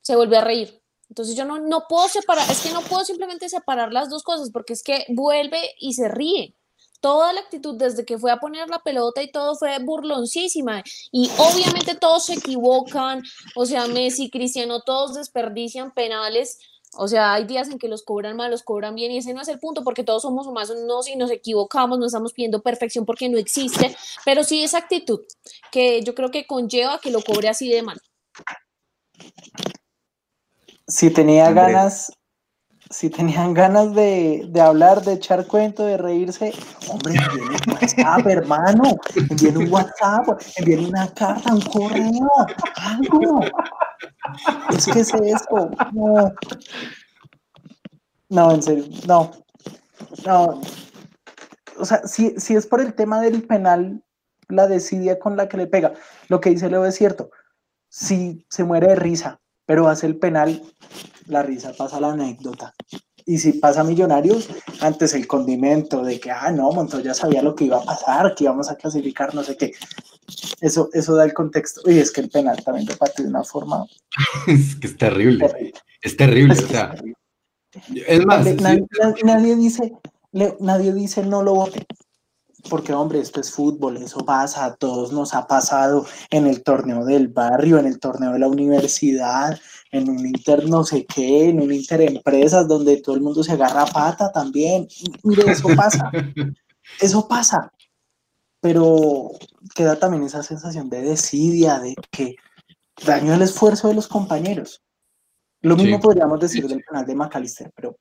Se volvió a reír. Entonces yo no, no puedo separar, es que no puedo simplemente separar las dos cosas porque es que vuelve y se ríe toda la actitud desde que fue a poner la pelota y todo fue burloncísima. Y obviamente todos se equivocan, o sea, Messi, Cristiano, todos desperdician penales. O sea, hay días en que los cobran mal, los cobran bien, y ese no es el punto, porque todos somos humanos y nos equivocamos, no estamos pidiendo perfección porque no existe, pero sí esa actitud que yo creo que conlleva que lo cobre así de mal. Si tenía ganas, si tenían ganas de, hablar, de echar cuento, de reírse, hombre, envíen un WhatsApp, hermano, envíen un WhatsApp, envíen una carta, un correo, algo. Es que es eso, no. No, en serio, no. No. O sea, si, si es por el tema del penal, la desidia con la que le pega, lo que dice Leo es cierto. Si se muere de risa, pero hace el penal, la risa pasa la anécdota. Y si pasa Millonarios, antes el condimento de que, ah, no, Montoya sabía lo que iba a pasar, que íbamos a clasificar, no sé qué. Eso, eso da el contexto. Y es que el penal también lo parte de una forma. es que es terrible. Es terrible. o sea, es más. Nadie, dice, nadie dice no lo vote porque hombre, esto es fútbol, eso pasa, a todos nos ha pasado en el torneo del barrio, en el torneo de la universidad, en un inter no sé qué, en un inter empresas donde todo el mundo se agarra pata también. Mire, eso pasa, eso pasa. Pero queda también esa sensación de desidia, de que daño el esfuerzo de los compañeros. Lo mismo podríamos decir del canal de McAllister, pero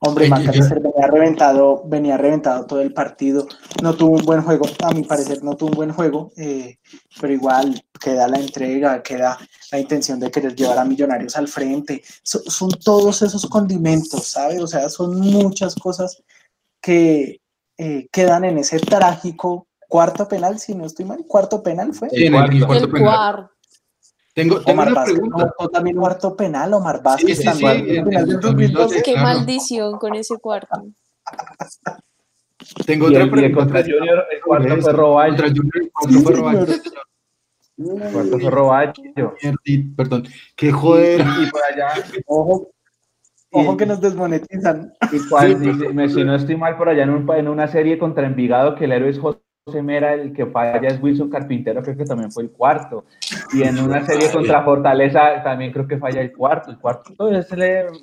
Hombre, McAllister venía reventado, venía reventado todo el partido. No tuvo un buen juego, a mi parecer no tuvo un buen juego, eh, pero igual queda la entrega, queda la intención de querer llevar a Millonarios al frente. son todos esos condimentos, ¿sabes? O sea, son muchas cosas que eh, quedan en ese trágico cuarto penal, si no estoy mal, cuarto penal fue. Sí, el, cuarto, penal. Tengo, tengo una pregunta. también cuarto penal, Omar Vázquez. Sí, sí, Qué maldición con ese cuarto. Tengo otra pregunta. contra Junior, el cuarto fue Roballo. Contra Junior, el cuarto fue. El cuarto fue Roballo. Perdón. Qué joder. Y por allá, ojo, Ojo que nos desmonetizan. Y si no estoy mal, por allá en, un, en, una serie contra Envigado, que el héroe es José Mera, el que falla es Wilson Carpintero, creo que también fue el cuarto. Y en una serie contra Fortaleza también creo que falla el cuarto. El cuarto es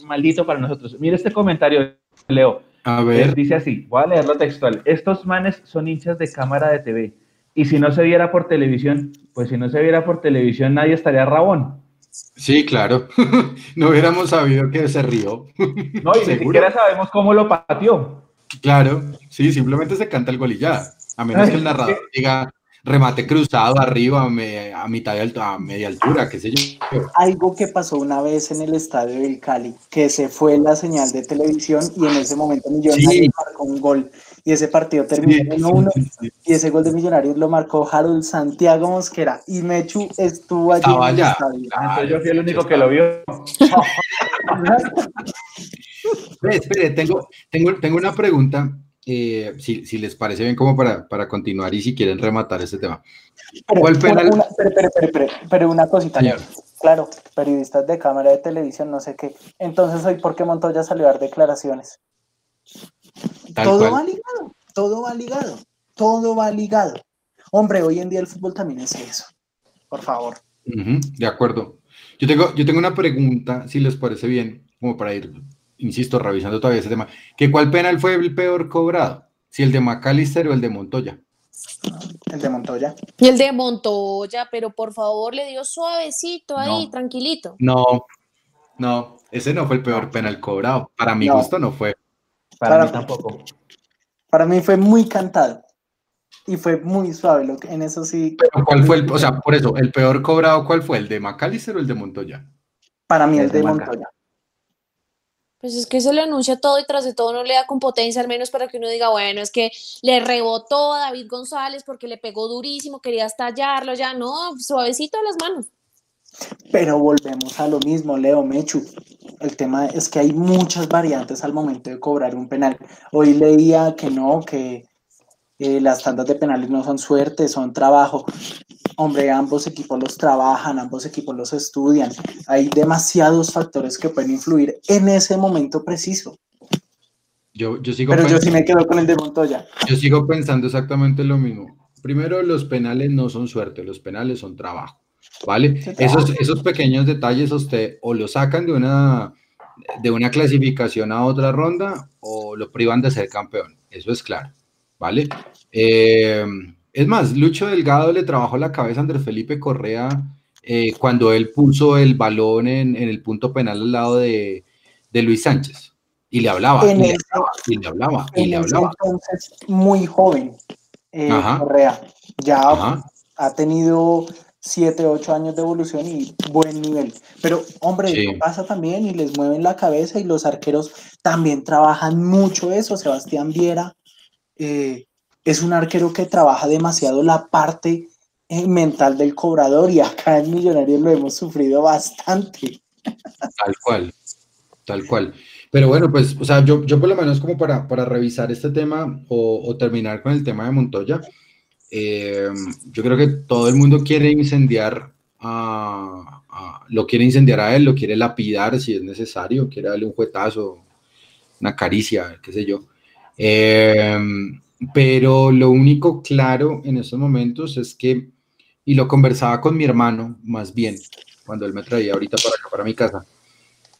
maldito para nosotros. Mire este comentario, Leo. A ver. Dice así, voy a leerlo textual. Estos manes son hinchas de cámara de TV. Y si no se viera por televisión, pues si no se viera por televisión nadie estaría rabón. Sí, claro. no hubiéramos sabido que se rió. no, y ni siquiera sabemos cómo lo pateó. Claro, sí, simplemente se canta el gol y ya. A menos que el narrador diga remate cruzado arriba a, mitad de alto, a media altura, qué sé yo. Algo que pasó una vez en el estadio del Cali, que se fue la señal de televisión y en ese momento Millonarios marcó un gol. Y ese partido terminó en 1 y ese gol de Millonarios lo marcó Harold Santiago Mosquera. Y Mechu estuvo allí en el estadio. Ah, yo fui el único que lo vio. espere, tengo, tengo, tengo una pregunta eh, si, les parece bien como para, para, continuar y si quieren rematar este tema. ¿Cuál penal? Una, pero, una cosita. Claro, periodistas de cámara de televisión, no sé qué. Entonces hoy, ¿por qué Montoya salió a dar declaraciones? todo va ligado, todo va ligado, todo va ligado. Hombre, hoy en día el fútbol también es eso. Por favor. de acuerdo. Yo tengo, yo tengo una pregunta, si les parece bien, como para ir insisto, revisando todavía ese tema, que cuál penal fue el peor cobrado, si el de McAllister o el de Montoya. El de Montoya. Y el de Montoya, pero por favor le dio suavecito ahí, tranquilito. No, no, ese no fue el peor penal cobrado. Para mi gusto no fue. Para, mí tampoco. Para mí fue muy cantado. Y fue muy suave, lo que, en eso sí. Pero ¿cuál fue el, o sea, por eso, el peor cobrado, ¿cuál fue? ¿El de McAllister o el de Montoya? Para mí el, de Montoya. Pues es que se le anuncia todo y tras de todo no le da con potencia, al menos para que uno diga, bueno, es que le rebotó a David González porque le pegó durísimo, quería estallarlo, ya no, suavecito a las manos. Pero volvemos a lo mismo, Leo Mechu. El tema es que hay muchas variantes al momento de cobrar un penal. Hoy leía que no, que eh, las tandas de penales no son suerte, son trabajo. Hombre, ambos equipos los trabajan, ambos equipos los estudian. Hay demasiados factores que pueden influir en ese momento preciso. Yo, yo sigo Pero yo sí me quedo con el de Montoya. Yo sigo pensando exactamente lo mismo. Primero, los penales no son suerte, los penales son trabajo. ¿Vale? Esos, esos pequeños detalles usted o lo sacan de una, de una clasificación a otra ronda o lo privan de ser campeón. Eso es claro. ¿Vale? Eh, es más, Lucho Delgado le trabajó la cabeza a Andrés Felipe Correa eh, cuando él puso el balón en, en, el punto penal al lado de, de Luis Sánchez. Y le hablaba, y, le hablaba y le hablaba, y le hablaba. Entonces, muy joven, eh, Correa. Ya Ajá. ha tenido 7, 8 años de evolución y buen nivel. Pero, hombre, sí. eso pasa también y les mueven la cabeza y los arqueros también trabajan mucho eso. Sebastián Viera eh, es un arquero que trabaja demasiado la parte eh, mental del cobrador y acá en Millonarios lo hemos sufrido bastante. Tal cual, tal cual. Pero bueno, pues, o sea, yo, yo por lo menos como para, para revisar este tema o, terminar con el tema de Montoya, eh, yo creo que todo el mundo quiere incendiar a, a, lo quiere incendiar a él, lo quiere lapidar si es necesario, quiere darle un juetazo, una caricia, qué sé yo. Eh, pero lo único claro en estos momentos es que, y lo conversaba con mi hermano, más bien, cuando él me traía ahorita para acá, para mi casa,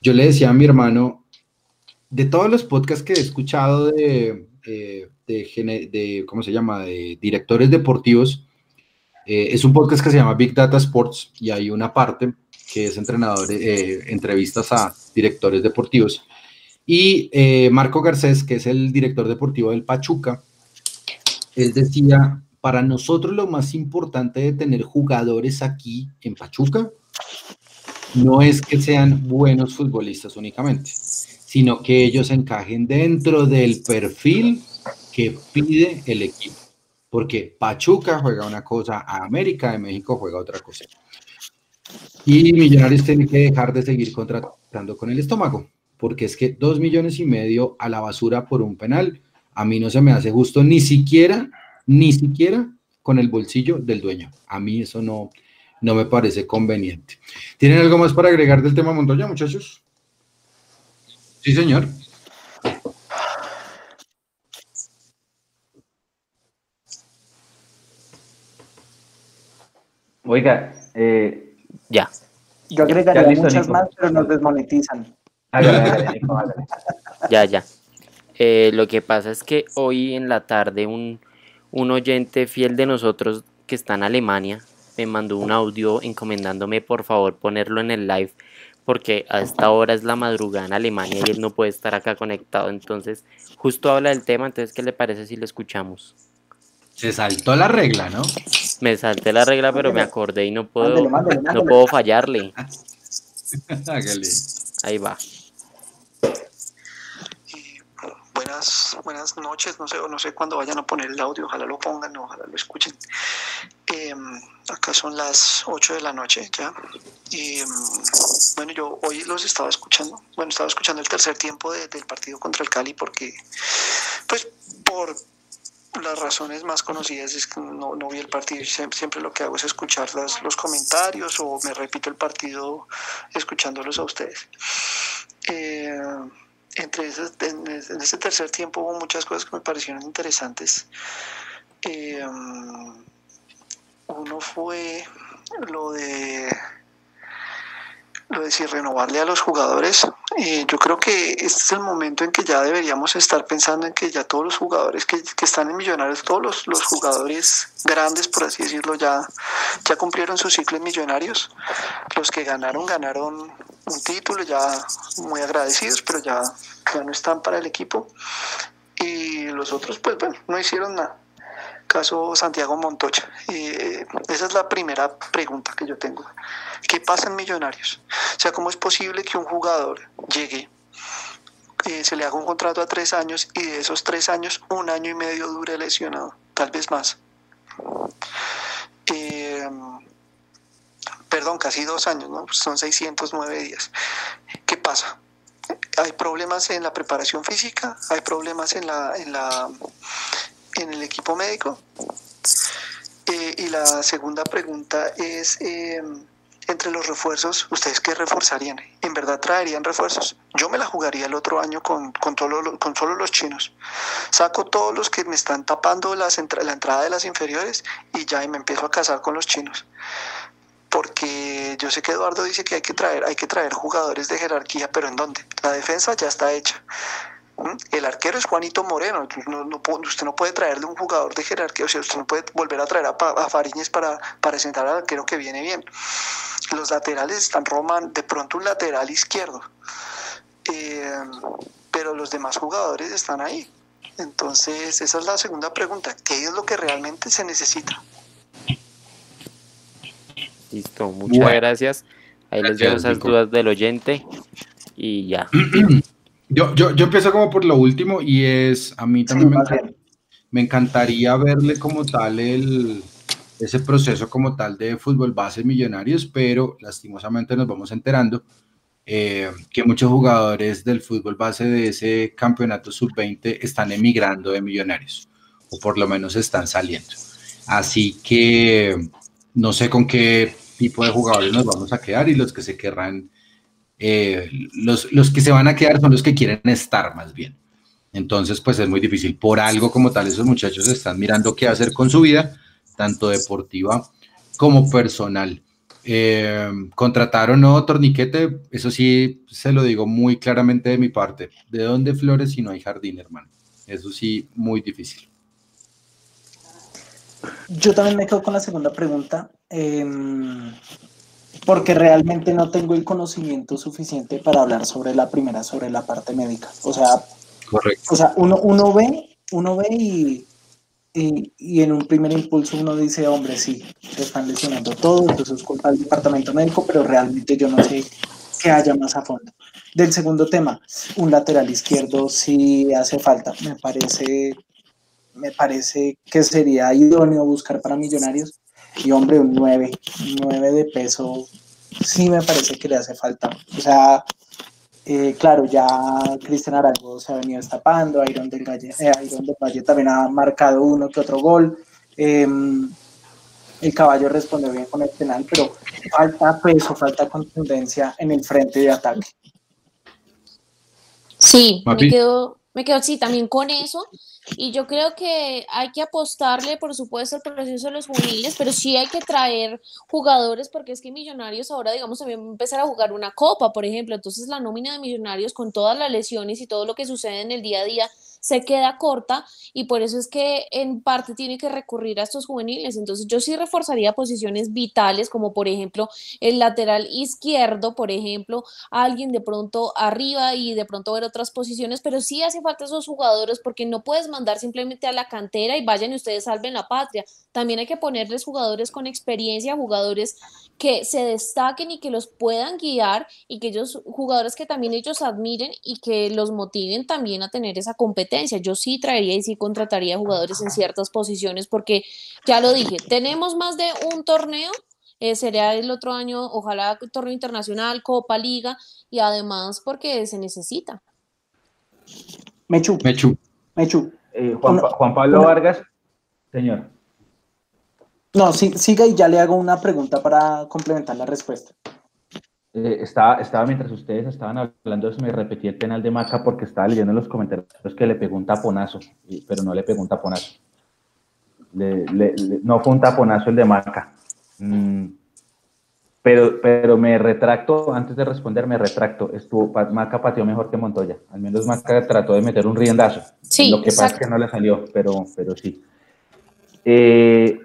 yo le decía a mi hermano, de todos los podcasts que he escuchado de, eh, de, de, ¿cómo se llama?, de directores deportivos, eh, es un podcast que se llama Big Data Sports y hay una parte que es entrenador, eh, entrevistas a directores deportivos. Y eh, Marco Garcés, que es el director deportivo del Pachuca, él decía, para nosotros lo más importante de tener jugadores aquí en Pachuca no es que sean buenos futbolistas únicamente, sino que ellos encajen dentro del perfil que pide el equipo. Porque Pachuca juega una cosa, América de México juega otra cosa. Y Millonarios tiene que dejar de seguir contratando con el estómago, porque es que dos millones y medio a la basura por un penal, a mí no se me hace justo ni siquiera, ni siquiera con el bolsillo del dueño. A mí eso no, no me parece conveniente. ¿Tienen algo más para agregar del tema Montoya, muchachos? Sí, señor. Oiga, eh, ya. Yo agregaría ya, listo, muchas Nico. más, pero nos desmonetizan. Hágale, hágale, Nico, hágale. Ya, ya. Eh, lo que pasa es que hoy en la tarde un, un oyente fiel de nosotros que está en Alemania me mandó un audio encomendándome por favor ponerlo en el live porque a esta hora es la madrugada en Alemania y él no puede estar acá conectado. Entonces, justo habla del tema, entonces, ¿qué le parece si lo escuchamos? Se saltó la regla, ¿no? Me salté la regla, pero me acordé y no puedo, mándale, mándale. no puedo fallarle. Ahí va. Buenas, buenas noches, no sé, no sé cuándo vayan a poner el audio, ojalá lo pongan, ojalá lo escuchen. Eh, acá son las 8 de la noche ya. Y bueno, yo hoy los estaba escuchando, bueno, estaba escuchando el tercer tiempo de, del partido contra el Cali porque, pues, por las razones más conocidas es que no, no vi el partido. Siempre, siempre, lo que hago es escuchar las, los comentarios o me repito el partido escuchándolos a ustedes. Eh, entre esos, en, ese tercer tiempo hubo muchas cosas que me parecieron interesantes. Eh, uno fue lo de lo de si renovarle a los jugadores, eh, yo creo que este es el momento en que ya deberíamos estar pensando en que ya todos los jugadores que, que están en Millonarios, todos los, los, jugadores grandes, por así decirlo, ya, ya cumplieron su ciclo en Millonarios. Los que ganaron, ganaron un título, ya muy agradecidos, pero ya, ya no están para el equipo. Y los otros, pues bueno, no hicieron nada caso Santiago Montoya. Eh, esa es la primera pregunta que yo tengo. ¿Qué pasa en Millonarios? O sea, ¿cómo es posible que un jugador llegue, eh, se le haga un contrato a tres años y de esos tres años, un año y medio dure lesionado? Tal vez más. Eh, perdón, casi dos años, ¿no? Son 609 días. ¿Qué pasa? Hay problemas en la preparación física, hay problemas en la, en la, en el equipo médico. Eh, y la segunda pregunta es entre los refuerzos, ¿ustedes qué reforzarían? ¿En verdad traerían refuerzos? Yo me la jugaría el otro año con, con, con solo los chinos. Saco todos los que me están tapando la entrada de las inferiores y ya y me empiezo a casar con los chinos. Porque yo sé que Eduardo dice que hay que traer, hay que traer jugadores de jerarquía, pero ¿en dónde? La defensa ya está hecha. El arquero es Juanito Moreno. usted no puede traerle un jugador de jerarquía, o sea, usted no puede volver a traer a, a Fariñez para, para sentar al arquero que viene bien. Los laterales están Roman, de pronto un lateral izquierdo. Eh, pero los demás jugadores están ahí. Entonces, esa es la segunda pregunta. ¿Qué es lo que realmente se necesita? Listo, muchas gracias. Ahí les dejo esas dudas del oyente y ya. Yo, yo, yo empiezo como por lo último y es, a mí también me, encantaría verle como tal el, ese proceso como tal de fútbol base millonarios, pero lastimosamente nos vamos enterando eh, que muchos jugadores del fútbol base de ese campeonato sub-20 están emigrando de millonarios, o por lo menos están saliendo. Así que no sé con qué tipo de jugadores nos vamos a quedar y los que se querrán eh, los, los que se van a quedar son los que quieren estar más bien. Entonces, pues es muy difícil. Por algo como tal, esos muchachos están mirando qué hacer con su vida, tanto deportiva como personal. Eh, contratar o no torniquete, eso sí se lo digo muy claramente de mi parte. ¿De dónde flores si no hay jardín, hermano? Eso sí, muy difícil. Yo también me quedo con la segunda pregunta. Eh, porque realmente no tengo el conocimiento suficiente para hablar sobre la primera, sobre la parte médica. O sea, O sea uno, uno ve, uno ve y, y, en un primer impulso uno dice, hombre, sí, se están lesionando todo, entonces es culpa del departamento médico, pero realmente yo no sé qué haya más a fondo. Del segundo tema, un lateral izquierdo sí hace falta, me parece, me parece que sería idóneo buscar para millonarios y hombre, un 9, 9 de peso, sí me parece que le hace falta. O sea, eh, claro, ya Cristian Arango se ha venido destapando, Iron del, Valle, eh, del Valle también ha marcado uno que otro gol. Em, el caballo respondió bien con el penal, pero falta peso, falta contundencia en el frente de ataque. Sí, me quedo, me quedo sí, también con eso. Y yo creo que hay que apostarle, por supuesto, al proceso de los juveniles, pero sí hay que traer jugadores, porque es que Millonarios ahora, digamos, también empezar a jugar una copa, por ejemplo. Entonces, la nómina de Millonarios, con todas las lesiones y todo lo que sucede en el día a día, se queda corta y por eso es que en parte tiene que recurrir a estos juveniles. Entonces yo sí reforzaría posiciones vitales como por ejemplo el lateral izquierdo, por ejemplo, alguien de pronto arriba y de pronto ver otras posiciones, pero sí hace falta esos jugadores porque no puedes mandar simplemente a la cantera y vayan y ustedes salven la patria. También hay que ponerles jugadores con experiencia, jugadores que se destaquen y que los puedan guiar y que ellos, jugadores que también ellos admiren y que los motiven también a tener esa competencia. Yo sí traería y sí contrataría jugadores en ciertas posiciones porque ya lo dije, tenemos más de un torneo, eh, sería el otro año, ojalá torneo internacional, Copa, Liga y además porque se necesita. Mechu. Mechu. Mechu. Eh, Juan Pablo Vargas, señor. No, sí, siga y ya le hago una pregunta para complementar la respuesta. Eh, estaba, estaba mientras ustedes estaban hablando, eso me repetí el penal de Maca porque estaba leyendo en los comentarios que le pegó un taponazo, pero no le pegó un taponazo. no fue un taponazo el de Maca. Mm, pero, pero me retracto, antes de responder, me retracto. Estuvo, Maca pateó mejor que Montoya. Al menos Maca trató de meter un riendazo. Sí, Lo que pasa es que no le salió, pero, pero sí. Eh,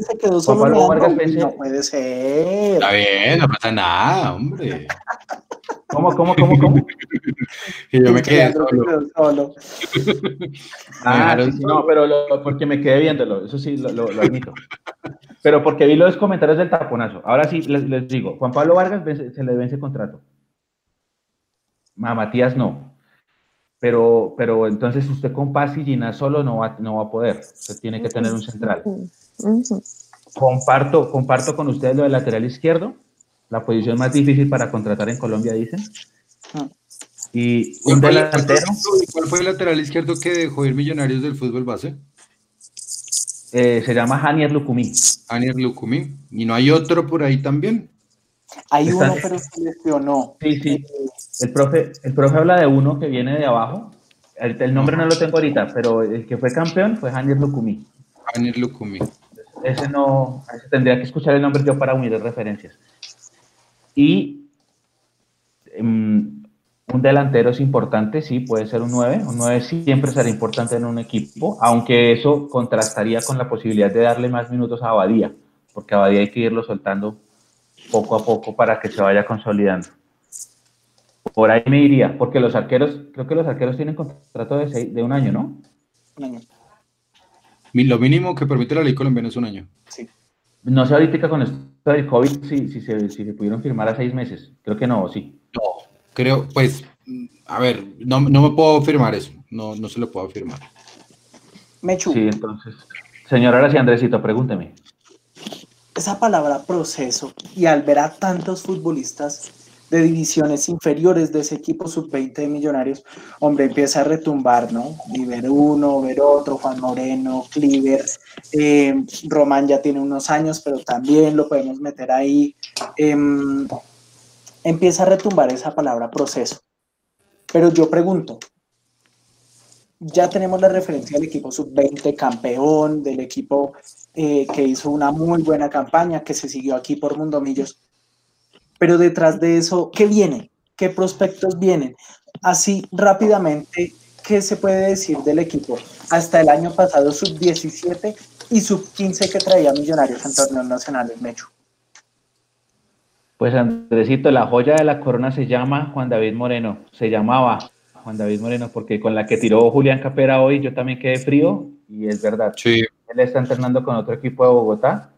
se quedó solo no puede ser. Está bien, no pasa nada, hombre. ¿Cómo, cómo, cómo, cómo? que yo me quedé solo. solo. Ah, no, pero porque me quedé viéndolo, eso sí, lo, lo, admito. Pero porque vi los comentarios del taponazo. Ahora sí, les, les digo, Juan Pablo Vargas se le vence contrato. A Matías no. Pero, pero entonces usted con Paz y Gina solo no va, no va a poder. Usted tiene que tener un central. Comparto, comparto con ustedes lo del lateral izquierdo. la posición más difícil para contratar en Colombia, dicen. Mm. Y un ¿Cuál fue, delantero, cuál fue el lateral izquierdo que dejó ir Millonarios del fútbol base? eh, se llama Hanier Lukumi. Anier Lucumí. ¿Y no hay otro por ahí también? Hay Está- uno, pero se lesionó. Sí, sí. El profe, el profe habla de uno que viene de abajo. El, el nombre no lo tengo ahorita, pero el que fue campeón fue Hanier Lukumi. Anier Lucumí. Ese no, ese tendría que escuchar el nombre yo para unir referencias. Y mm, un delantero es importante, sí, puede ser un 9. Un 9 siempre será importante en un equipo, aunque eso contrastaría con la posibilidad de darle más minutos a Abadía, porque Abadía hay que irlo soltando poco a poco para que se vaya consolidando. Por ahí me iría, porque los arqueros, creo que los arqueros tienen contrato de, seis- de un año, ¿no? Un año. Lo mínimo que permite la ley colombiana es un año. Sí. No sé ahorita con esto del COVID si, si, se, si se pudieron firmar a seis meses. Creo que no, ¿o sí. No, creo, pues, mm, a ver, no, no me puedo afirmar eso. No, no se lo puedo afirmar. Mechu, Sí, entonces. Señora, ahora sí, Andresito, pregúnteme. esa palabra proceso y al ver a tantos futbolistas de divisiones inferiores de ese equipo sub-20 de Millonarios, hombre, empieza a retumbar, ¿no? Y ver uno, ver otro, Juan Moreno, Cliver, eh, Román ya tiene unos años, pero también lo podemos meter ahí. Em, empieza a retumbar esa palabra proceso. Pero yo pregunto, ya tenemos la referencia del equipo sub-20 campeón, del equipo eh, que hizo una muy buena campaña, que se siguió aquí por Mundomillos. Pero detrás de eso, ¿qué viene? ¿Qué prospectos vienen? Así rápidamente, ¿qué se puede decir del equipo? Hasta el año pasado, sub-17 y sub-15 que traía Millonarios en torneos nacionales, Mecho. Pues Andresito, la joya de la corona se llama Juan David Moreno. Se llamaba Juan David Moreno porque con la que tiró Julián Capera hoy yo también quedé frío y es verdad. Sí. Él está entrenando con otro equipo de Bogotá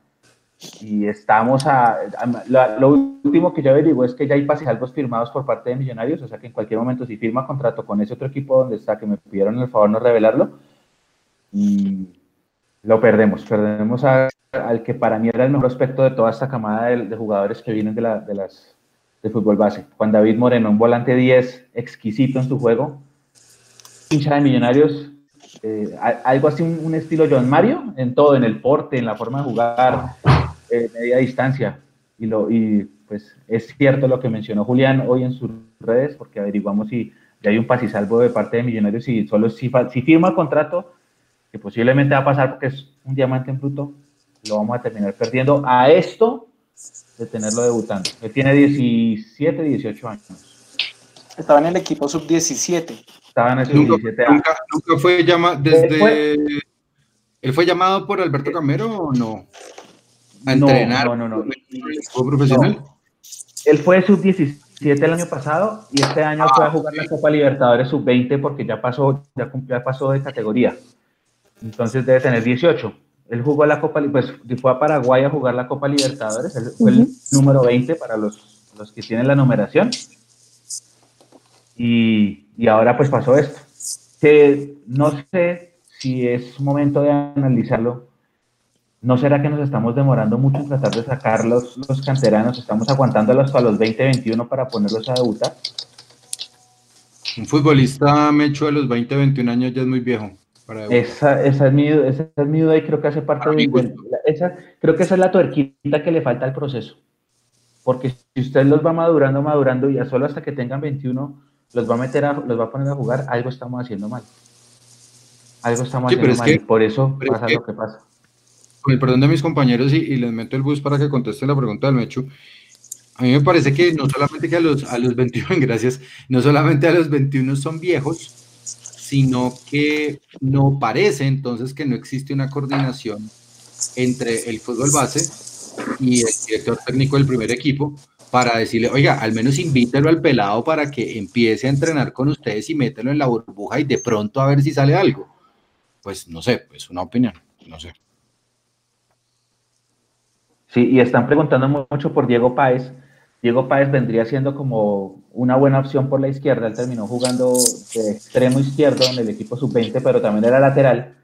y estamos a... a- lo último que yo averiguo es que ya hay pases firmados por parte de Millonarios, o sea que en cualquier momento si firma contrato con ese otro equipo donde está, que me pidieron el favor no revelarlo, y lo perdemos. Perdemos a- al que para mí era el mejor aspecto de toda esta camada de, de jugadores que vienen de, la, de las de fútbol base. Juan David Moreno, un volante 10 exquisito en su juego, hincha de Millonarios, eh, algo así, un, un estilo John Mario, en todo, en el porte, en la forma de jugar, eh, media distancia. Y, lo, y pues es cierto lo que mencionó Julián hoy en sus redes, porque averiguamos si ya hay un pasisalvo de parte de Millonarios y solo si, si firma contrato, que posiblemente va a pasar porque es un diamante en bruto, lo vamos a terminar perdiendo a esto de tenerlo debutando. Él tiene 17, 18 años. Estaba en el equipo sub-17. Estaba en el Nunca, 17 años. nunca, nunca fue llamado desde. Él fue- ¿Él fue llamado por Alberto Camero o no? A No, entrenar no, no, no. el equipo profesional. Él fue sub-17 el año pasado y este año fue a jugar la Copa Libertadores sub-20 porque ya pasó, ya, cum- ya pasó de categoría. Entonces debe tener 18. Él jugó la Copa, pues fue a Paraguay a jugar la Copa Libertadores. Él fue el número 20 para los, los que tienen la numeración. Y, y ahora pues pasó esto. Que no sé si es momento de analizarlo. ¿No será que nos estamos demorando mucho en tratar de sacar los, los canteranos? ¿Estamos aguantándolos hasta los 20, 21 para ponerlos a debutar? Un futbolista mecho de los 20, 21 años ya es muy viejo. Para. Esa, esa, es mi, esa es mi duda y creo que hace parte mi de, gusto. esa, creo que esa es la tuerquita que le falta al proceso. Porque si usted los va madurando, madurando y solo hasta que tengan 21 los va a meter a, los va a poner a jugar, algo estamos haciendo mal. Algo estamos Sí, haciendo es mal que- y por eso es pasa que- lo que pasa. Con el perdón de mis compañeros y, les meto el bus para que contesten la pregunta del Mechu. A mí me parece que no solamente que a los, a los 21, gracias, no solamente a los 21 son viejos, sino que no parece entonces que no existe una coordinación entre el fútbol base y el director técnico del primer equipo para decirle, oiga, al menos invítelo al pelado para que empiece a entrenar con ustedes y mételo en la burbuja y de pronto a ver si sale algo. Pues no sé, pues una opinión, no sé. Sí, y están preguntando mucho por Diego Páez. Diego Páez vendría siendo como una buena opción por la izquierda. Él terminó jugando de extremo izquierdo en el equipo sub-20, pero también era lateral.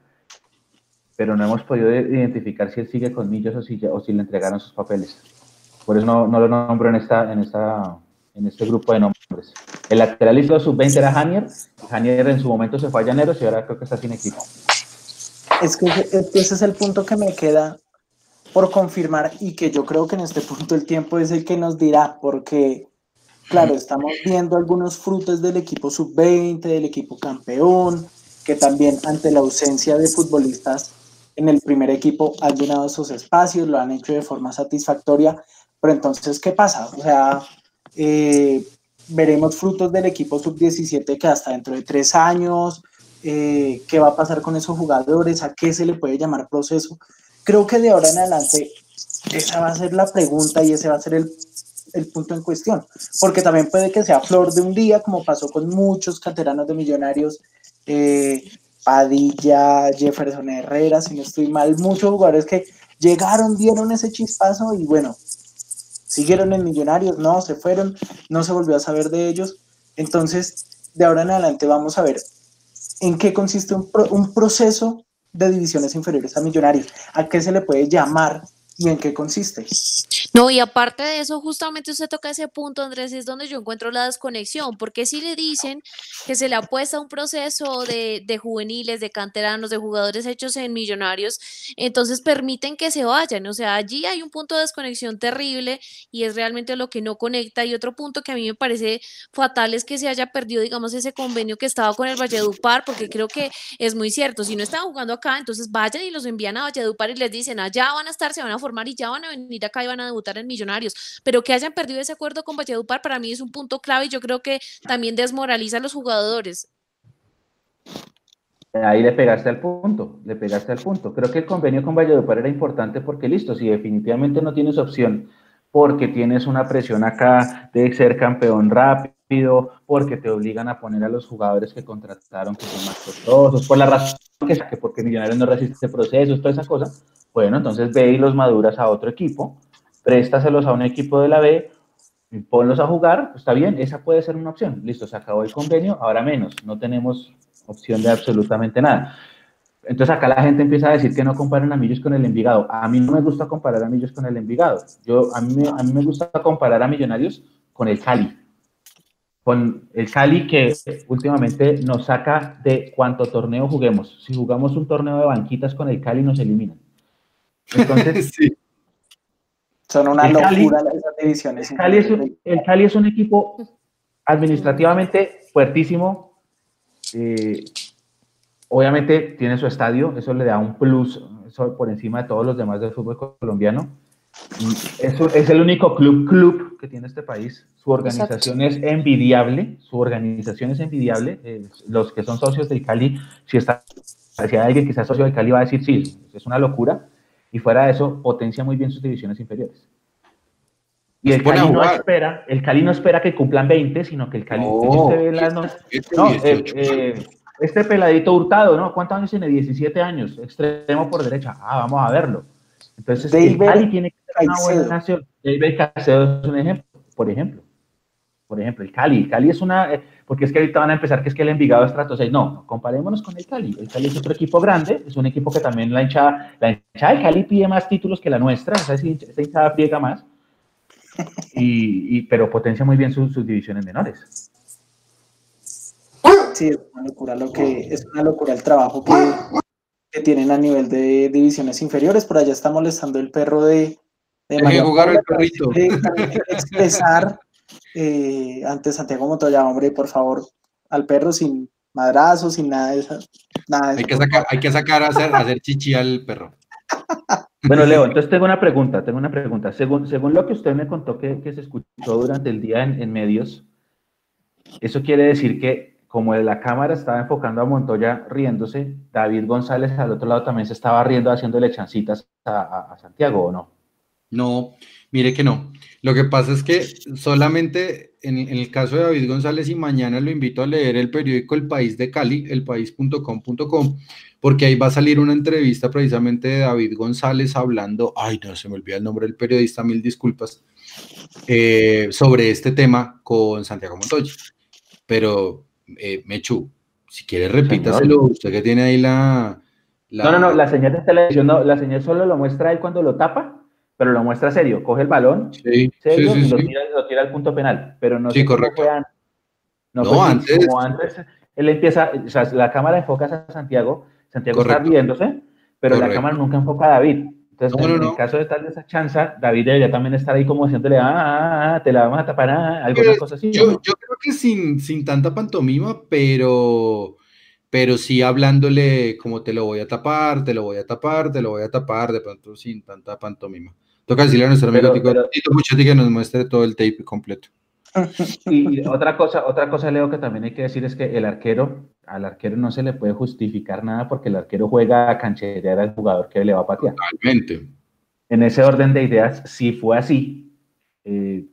Pero no hemos podido identificar si él sigue con Millos o si, o si le entregaron sus papeles. Por eso no, no lo nombro en, esta, en, esta, en este grupo de nombres. El lateral izquierdo sub-20 era Hanier. Hanier en su momento se fue a Llaneros y ahora creo que está sin equipo. Es que ese es el punto que me queda por confirmar y que yo creo que en este punto el tiempo es el que nos dirá, porque, claro, estamos viendo algunos frutos del equipo sub-20, del equipo campeón, que también ante la ausencia de futbolistas en el primer equipo han llenado esos espacios, lo han hecho de forma satisfactoria, pero entonces, ¿qué pasa? O sea, eh, veremos frutos del equipo sub-17 que hasta dentro de tres años, eh, qué va a pasar con esos jugadores, a qué se le puede llamar proceso. Creo que de ahora en adelante esa va a ser la pregunta y ese va a ser el, el punto en cuestión, porque también puede que sea flor de un día, como pasó con muchos canteranos de millonarios, eh, Padilla, Jefferson Herrera, si no estoy mal, muchos jugadores que llegaron, dieron ese chispazo y bueno, siguieron en Millonarios, no, se fueron, no se volvió a saber de ellos. Entonces, de ahora en adelante vamos a ver en qué consiste un, un proceso de divisiones inferiores a millonarios, a qué se le puede llamar y en qué consiste. No, y aparte de eso, justamente usted toca ese punto, Andrés, es donde yo encuentro la desconexión, porque si le dicen que se le apuesta un proceso de, de, juveniles, de canteranos, de jugadores hechos en millonarios, entonces permiten que se vayan, o sea, allí hay un punto de desconexión terrible y es realmente lo que no conecta. Y otro punto que a mí me parece fatal es que se haya perdido, digamos, ese convenio que estaba con el Valledupar, porque creo que es muy cierto, si no estaban jugando acá, entonces vayan y los envían a Valledupar y les dicen, allá van a estar, se van a formar y ya van a venir acá y van a debutar en Millonarios. Pero que hayan perdido ese acuerdo con Valledupar para mí es un punto clave y yo creo que también desmoraliza a los jugadores. Ahí le pegaste al punto, le pegaste al punto. Creo que el convenio con Valledupar era importante porque listo, si definitivamente no tienes opción porque tienes una presión acá de ser campeón rápido, porque te obligan a poner a los jugadores que contrataron que son más costosos, por la razón que que porque Millonarios no resiste procesos, toda esa cosa, bueno, entonces ve y los maduras a otro equipo, préstaselos a un equipo de la B, ponlos a jugar, está bien, esa puede ser una opción. Listo, se acabó el convenio, ahora menos, no tenemos opción de absolutamente nada. Entonces acá la gente empieza a decir que no comparen a Millos con el Envigado. A mí no me gusta comparar a Millos con el Envigado. Yo, a, mí a mí me gusta comparar a Millonarios con el Cali. Con el Cali que últimamente nos saca de cuánto torneo juguemos. Si jugamos un torneo de banquitas con el Cali nos eliminan. Entonces, sí. son una locura esas divisiones. El Cali, es un, el Cali, es un, equipo administrativamente fuertísimo. Eh, obviamente tiene su estadio, eso le da un plus por encima de todos los demás del fútbol colombiano. Es, es el único club club que tiene este país. Su organización Exacto. es envidiable, su organización es envidiable. Eh, los que son socios del Cali, si está, si hay alguien que sea socio del Cali va a decir sí, es una locura y fuera de eso potencia muy bien sus divisiones inferiores. Y el Cali, no espera, el Cali no espera que cumplan 20, sino que el Cali... No, ve las no, no eh, eh, este peladito hurtado, ¿no? ¿Cuántos años tiene? 17 años, extremo por derecha. Ah, vamos a verlo. Entonces, David el Cali tiene que ser una buena nación. David Caicedo es un ejemplo, por ejemplo. Por ejemplo, el Cali. El Cali es una... Eh, porque es que ahorita van a empezar que es que el Envigado es trato 6. No, comparémonos con el Cali. El Cali es otro equipo grande, es un equipo que también la hinchada, la hinchada del Cali pide más títulos que la nuestra, o sea, esta hinchada pliega más, y, y, pero potencia muy bien sus, sus divisiones menores. Sí, es una locura lo que es una locura el trabajo que, que tienen a nivel de divisiones inferiores. Por allá está molestando el perro de, de María jugar el perrito. De, de expresar eh, antes Santiago Montoya, hombre, por favor, al perro sin madrazos, sin nada de eso. Nada de hay, que sacar, hay que sacar a hacer, a hacer chichi al perro. Bueno, Leo, entonces tengo una pregunta, tengo una pregunta. Según, según lo que usted me contó que, que se escuchó durante el día en, en, medios, eso quiere decir que como la cámara estaba enfocando a Montoya riéndose, David González al otro lado también se estaba riendo haciéndole chancitas a, a, a Santiago, ¿o no? No, mire que no. Lo que pasa es que solamente en, en, el caso de David González y mañana lo invito a leer el periódico El País de Cali, elpaís.com.com, porque ahí va a salir una entrevista precisamente de David González hablando, ay no, se me olvida el nombre del periodista, mil disculpas, eh, sobre este tema con Santiago Montoya. Pero, eh, Mechu, si quiere repítaselo, Señor. usted que tiene ahí la, la... No, no, no, la señal de televisión, no, la señal solo lo muestra él cuando lo tapa pero lo muestra serio. Coge el balón, Sí, serio, sí, sí, y lo tira, lo tira al punto penal. Pero no Sí, correcto. fue an- No, No, fue así, antes- como antes, él empieza, o sea, la cámara enfoca a Santiago, Santiago está Correcto. riéndose, pero la Correcto. cámara nunca enfoca a David. Entonces, No, en no, el caso de tal de esa chanza, David debería también estar ahí como haciéndole, ah, ah, ah, te la vamos a tapar, ah, alguna Pues, cosa así. Yo, yo creo que sin, sin tanta pantomima, pero, pero sí hablándole como te lo voy a tapar, te lo voy a tapar, te lo voy a tapar, de pronto sin tanta pantomima. Toca decirle a nuestro amigo Tico, Puchetti que nos muestre todo el tape completo. Y, y otra cosa, otra cosa, Leo, que también hay que decir es que el arquero, al arquero no se le puede justificar nada porque el arquero juega a cancherear al jugador que le va a patear. Realmente. En ese orden de ideas, si fue así, eh,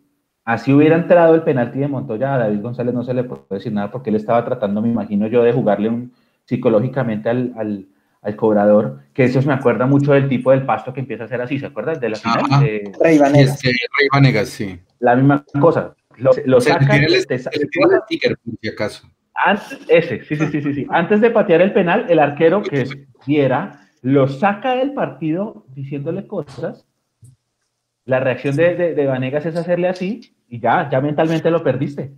así hubiera entrado el penalti de Montoya, a David González no se le puede decir nada porque él estaba tratando, me imagino yo, de jugarle un, psicológicamente al, al, al cobrador, que eso me acuerda mucho del tipo del pasto que empieza a hacer así, ¿se acuerdan? De la final, Ajá. Eh, Rey Vanegas. este Rey Vanegas, sí. la misma cosa. Lo, lo el, te el si acaso. Antes, ese, sí, sí, sí, sí, sí. Antes de patear el penal, el arquero que viera lo saca del partido diciéndole cosas. La reacción de, de, de Vanegas es hacerle así y ya, ya mentalmente lo perdiste.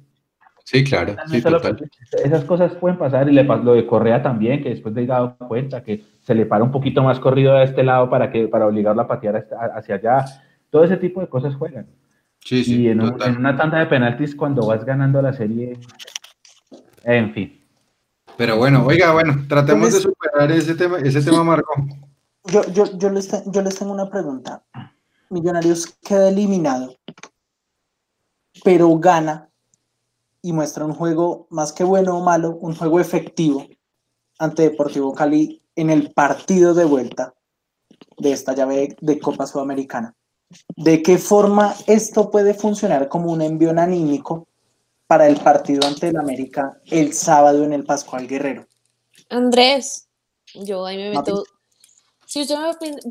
Sí, claro, sí, lo total. Esas cosas pueden pasar y le pasó lo de Correa también, que después de dado cuenta que se le para un poquito más corrido a este lado para, que, para obligarlo a patear hacia allá. Todo ese tipo de cosas juegan. Sí, sí, y en, un- total. en una tanda de penaltis, cuando vas ganando la serie, en fin. Pero bueno, oiga, bueno, tratemos de Entonces- superar ese tema, ese tema, Marco. Yo, yo, yo, les te- yo les tengo una pregunta. Millonarios queda eliminado, pero gana y muestra un juego más que bueno o malo, un juego efectivo ante Deportivo Cali en el partido de vuelta de esta llave de Copa Sudamericana. ¿De qué forma esto puede funcionar como un envío anímico para el partido ante el América el sábado en el Pascual Guerrero? Andrés, yo ahí me meto. Si usted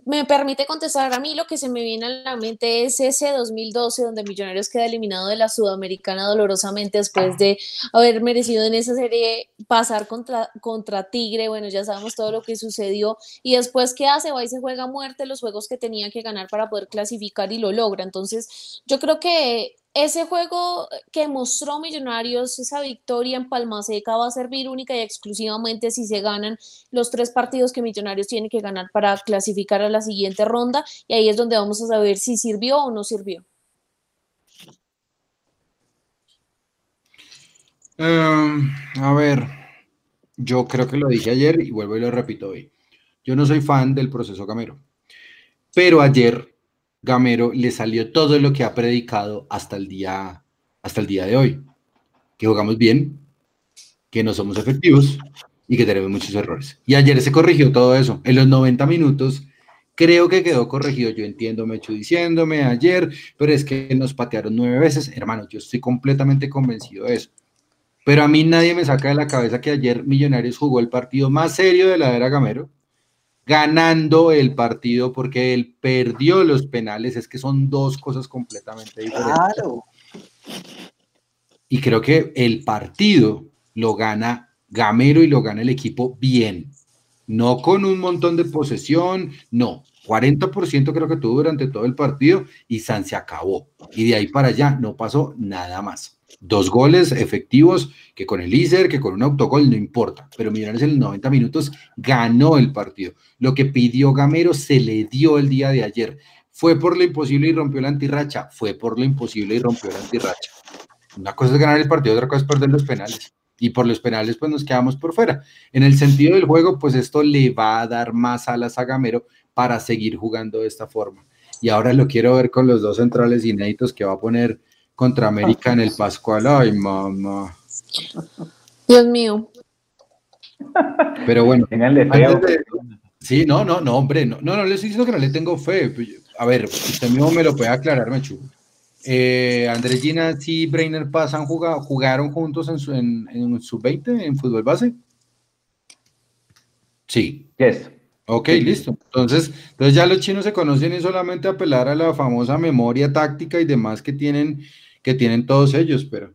me, permite contestar a mí, lo que se me viene a la mente es ese 2012 donde Millonarios queda eliminado de la Sudamericana dolorosamente después de haber merecido en esa serie pasar contra, contra Tigre. Bueno, ya sabemos todo lo que sucedió. Y después, ¿qué hace? Va y se juega a muerte los juegos que tenía que ganar para poder clasificar y lo logra. Entonces, yo creo que ese juego que mostró Millonarios, esa victoria en Palma Seca, va a servir única y exclusivamente si se ganan los tres partidos que Millonarios tiene que ganar para clasificar a la siguiente ronda. Y ahí es donde vamos a saber si sirvió o no sirvió. Em, a ver, yo creo que lo dije ayer y vuelvo y lo repito hoy. Yo no soy fan del proceso Gamero, pero ayer Gamero le salió todo lo que ha predicado hasta el día, hasta el día de hoy, que jugamos bien, que no somos efectivos y que tenemos muchos errores. Y ayer se corrigió todo eso. En los 90 minutos creo que quedó corregido. Yo entiendo, me echo diciéndome ayer, pero es que nos patearon nueve veces. Hermano, yo estoy completamente convencido de eso. Pero a mí nadie me saca de la cabeza que ayer Millonarios jugó el partido más serio de la era Gamero, ganando el partido porque él perdió los penales. Es que son dos cosas completamente diferentes. Claro. Y creo que el partido lo gana Gamero y lo gana el equipo bien. No con un montón de posesión, no. 40% creo que tuvo durante todo el partido y San se acabó. Y de ahí para allá no pasó nada más. Dos goles efectivos, que con el ISER, que con un autogol, no importa. Pero Millonarios en los 90 minutos ganó el partido. Lo que pidió Gamero se le dio el día de ayer. ¿Fue por lo imposible y rompió la antirracha? Fue por lo imposible y rompió la antirracha. Una cosa es ganar el partido, otra cosa es perder los penales. Y por los penales, pues nos quedamos por fuera. En el sentido del juego, pues esto le va a dar más alas a Gamero para seguir jugando de esta forma. Y ahora lo quiero ver con los dos centrales inéditos que va a poner contra América en el Pascual. Ay, mamá. Dios mío. Pero bueno, de- Sí, no, no, no, hombre, no, no, no le estoy diciendo que no le tengo fe. Pues, A ver, usted mismo me lo puede aclarar, Mechu. Eh, Andrés Gina y Brainer Paz han jugado, jugaron juntos en su, en, en sub-20 en fútbol base. Sí, Yes. ok, listo. Entonces, entonces ya los chinos se conocen y solamente apelar a la famosa memoria táctica y demás que tienen, que tienen todos ellos, pero,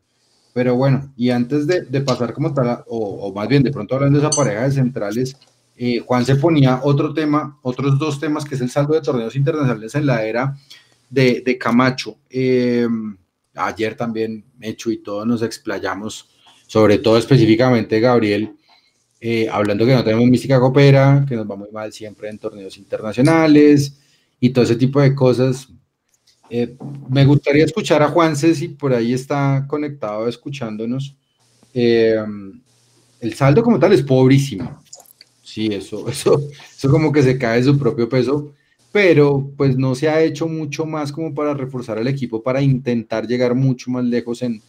pero bueno, y antes de, de pasar como tal, o, o más bien de pronto hablando de esa pareja de centrales, eh, Juan se ponía otro tema, otros dos temas, que es el saldo de torneos internacionales en la era de, Camacho. Em, ayer también, Mecho y todos nos explayamos, sobre todo específicamente Gabriel, eh, hablando que no tenemos mística copera, que nos va muy mal siempre en torneos internacionales y todo ese tipo de cosas. Eh, me gustaría escuchar a Juan si por ahí está conectado escuchándonos. Em, el saldo como tal es pobrísimo. Sí, eso, eso, eso como que se cae de su propio peso, pero pues no se ha hecho mucho más como para reforzar al equipo, para intentar llegar mucho más lejos en,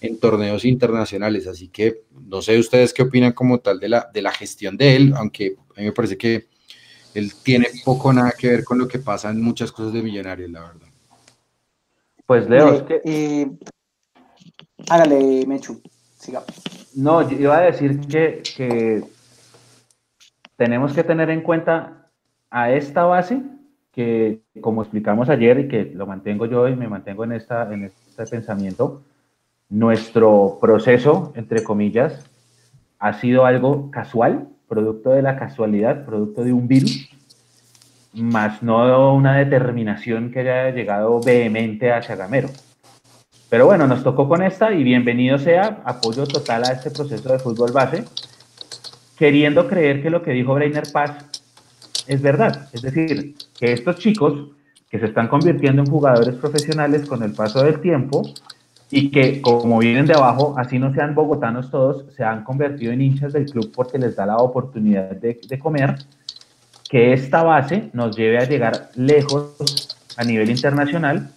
en torneos internacionales. Así que no sé ustedes qué opinan como tal de la, de la gestión de él, aunque a mí me parece que él tiene poco nada que ver con lo que pasa en muchas cosas de Millonarios, la verdad. Pues Leo, es que... Eh, hágale, Mechu, siga. No, yo iba a decir que, que tenemos que tener en cuenta a esta base que, como explicamos ayer y que lo mantengo yo y me mantengo en, esta, en este pensamiento, nuestro proceso, entre comillas, ha sido algo casual, producto de la casualidad, producto de un virus, más no una determinación que haya llegado vehemente hacia Gamero. Pero bueno, nos tocó con esta y bienvenido sea, apoyo total a este proceso de fútbol base, queriendo creer que lo que dijo Breiner Paz es verdad. Es decir, que estos chicos que se están convirtiendo en jugadores profesionales con el paso del tiempo y que como vienen de abajo, así no sean bogotanos todos, se han convertido en hinchas del club porque les da la oportunidad de, de comer, que esta base nos lleve a llegar lejos a nivel internacional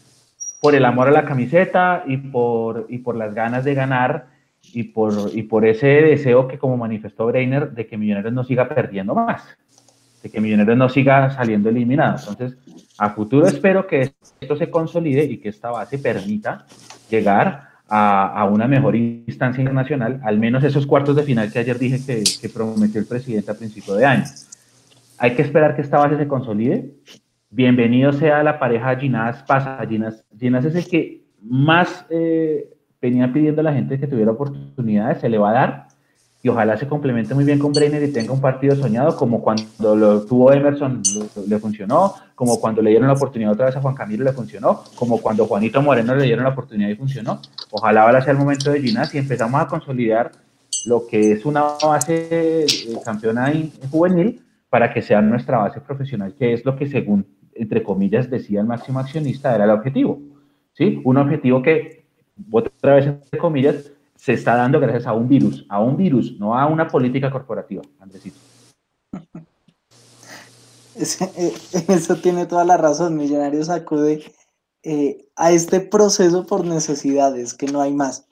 por el amor a la camiseta y por, y por las ganas de ganar y por, y por ese deseo que como manifestó Breiner de que Millonarios no siga perdiendo más, de que Millonarios no siga saliendo eliminado. Entonces, a futuro espero que esto se consolide y que esta base permita llegar a, a, una mejor instancia internacional, al menos esos cuartos de final que ayer dije que, que prometió el presidente a principio de año. Hay que esperar que esta base se consolide. Bienvenido sea la pareja Ginás Pasa. Ginás, Ginás es el que más eh, venía pidiendo a la gente que tuviera oportunidades, se le va a dar y ojalá se complemente muy bien con Breiner y tenga un partido soñado como cuando lo tuvo Emerson le funcionó, como cuando le dieron la oportunidad otra vez a Juan Camilo le funcionó, como cuando Juanito Moreno le dieron la oportunidad y funcionó. Ojalá ahora sea el momento de Ginás y empezamos a consolidar lo que es una base campeona juvenil para que sea nuestra base profesional, que es lo que según, entre comillas, decía el máximo accionista, era el objetivo. ¿sí? Un objetivo que otra vez entre comillas, se está dando gracias a un virus, a un virus, no a una política corporativa, Andresito. Eh, eso tiene toda la razón. Millonarios acude eh, a este proceso por necesidades, que no hay más.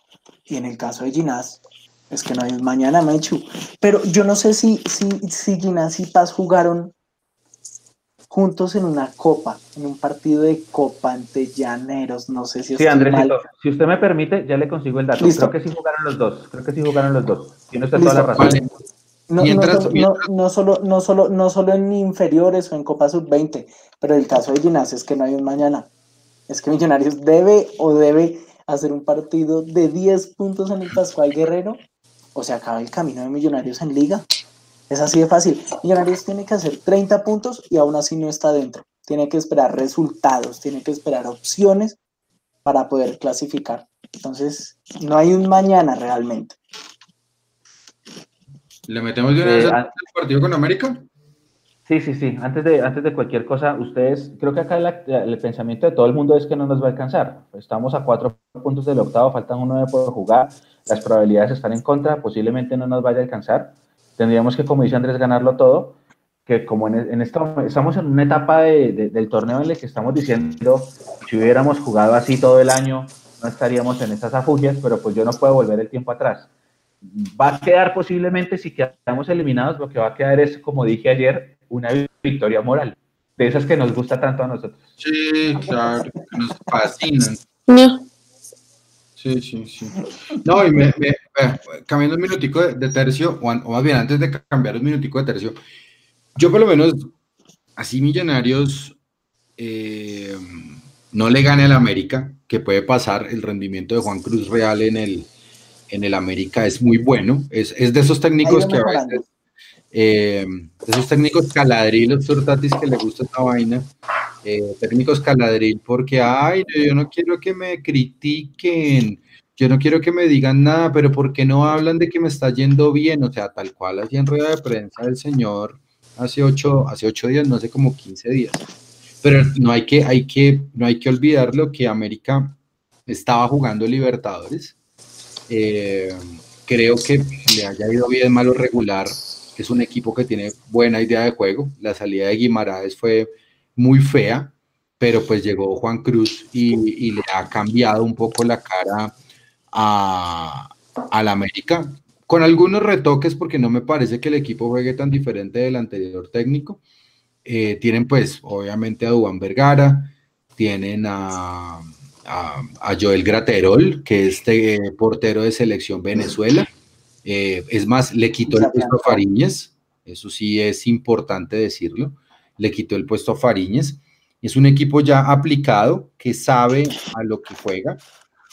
Y en el caso de Ginás, es que no hay mañana, Mechu. Pero yo no sé si, si, si Ginás y Paz jugaron juntos en una copa, en un partido de copa ante Llaneros, no sé si Sí, Andresito, si usted me permite, ya le consigo el dato. Creo que sí jugaron los dos, creo que sí jugaron los dos. Tiene usted toda la razón. No, no, solo, no, solo, no solo en inferiores o en Copa Sub-20, pero el caso de Ginás es que no hay un mañana. Es que Millonarios debe o debe hacer un partido de 10 puntos en el Pascual Guerrero o se acaba el camino de Millonarios en Liga. Es así de fácil. Millonarios tiene que hacer 30 puntos y aún así no está dentro. Tiene que esperar resultados, tiene que esperar opciones para poder clasificar. Entonces, no hay un mañana realmente. ¿Le metemos de una vez al partido con América? Sí, sí, sí. Antes de, antes de cualquier cosa, ustedes, creo que acá el pensamiento de todo el mundo es que no nos va a alcanzar. Estamos a cuatro puntos del octavo, faltan uno de por jugar, las probabilidades están en contra, posiblemente no nos vaya a alcanzar tendríamos que, como dice Andrés, ganarlo todo, que como en, esto, estamos en una etapa del torneo en el que estamos diciendo, si hubiéramos jugado así todo el año, no estaríamos en estas afugias, pero pues yo no puedo volver el tiempo atrás. Va a quedar posiblemente, si quedamos eliminados, lo que va a quedar es, como dije ayer, una victoria moral, de esas que nos gusta tanto a nosotros. Sí, claro, que nos fascinan. Sí, sí, sí. No, y me, cambiando un minutico de, tercio, o, más bien antes de cambiar un minutico de tercio, yo por lo menos, así Millonarios eh, no le gane al América, que puede pasar, el rendimiento de Juan Cruz Real en el, en el América es muy bueno, es, de esos técnicos que a veces Eh, esos técnicos caladril, los que le gusta esta vaina, eh, técnicos caladril, porque, ay, yo no quiero que me critiquen, yo no quiero que me digan nada, pero ¿por qué no hablan de que me está yendo bien? O sea, tal cual así en rueda de prensa el señor hace ocho, hace ocho días, no sé, como 15 días. Pero no hay que, hay que, no hay que olvidar lo que América estaba jugando Libertadores. Eh, creo que le haya ido bien, malo regular. Es un equipo que tiene buena idea de juego. La salida de Guimaraes fue muy fea, pero pues llegó Juan Cruz y, le ha cambiado un poco la cara a, la América, con algunos retoques porque no me parece que el equipo juegue tan diferente del anterior técnico. Eh, tienen pues obviamente a Dubán Vergara, tienen a, a, Joel Graterol, que es este, portero de selección Venezuela. Eh, es más, le quitó el puesto a Fariñez, eso sí es importante decirlo, le quitó el puesto a Fariñez. Es un equipo ya aplicado que sabe a lo que juega.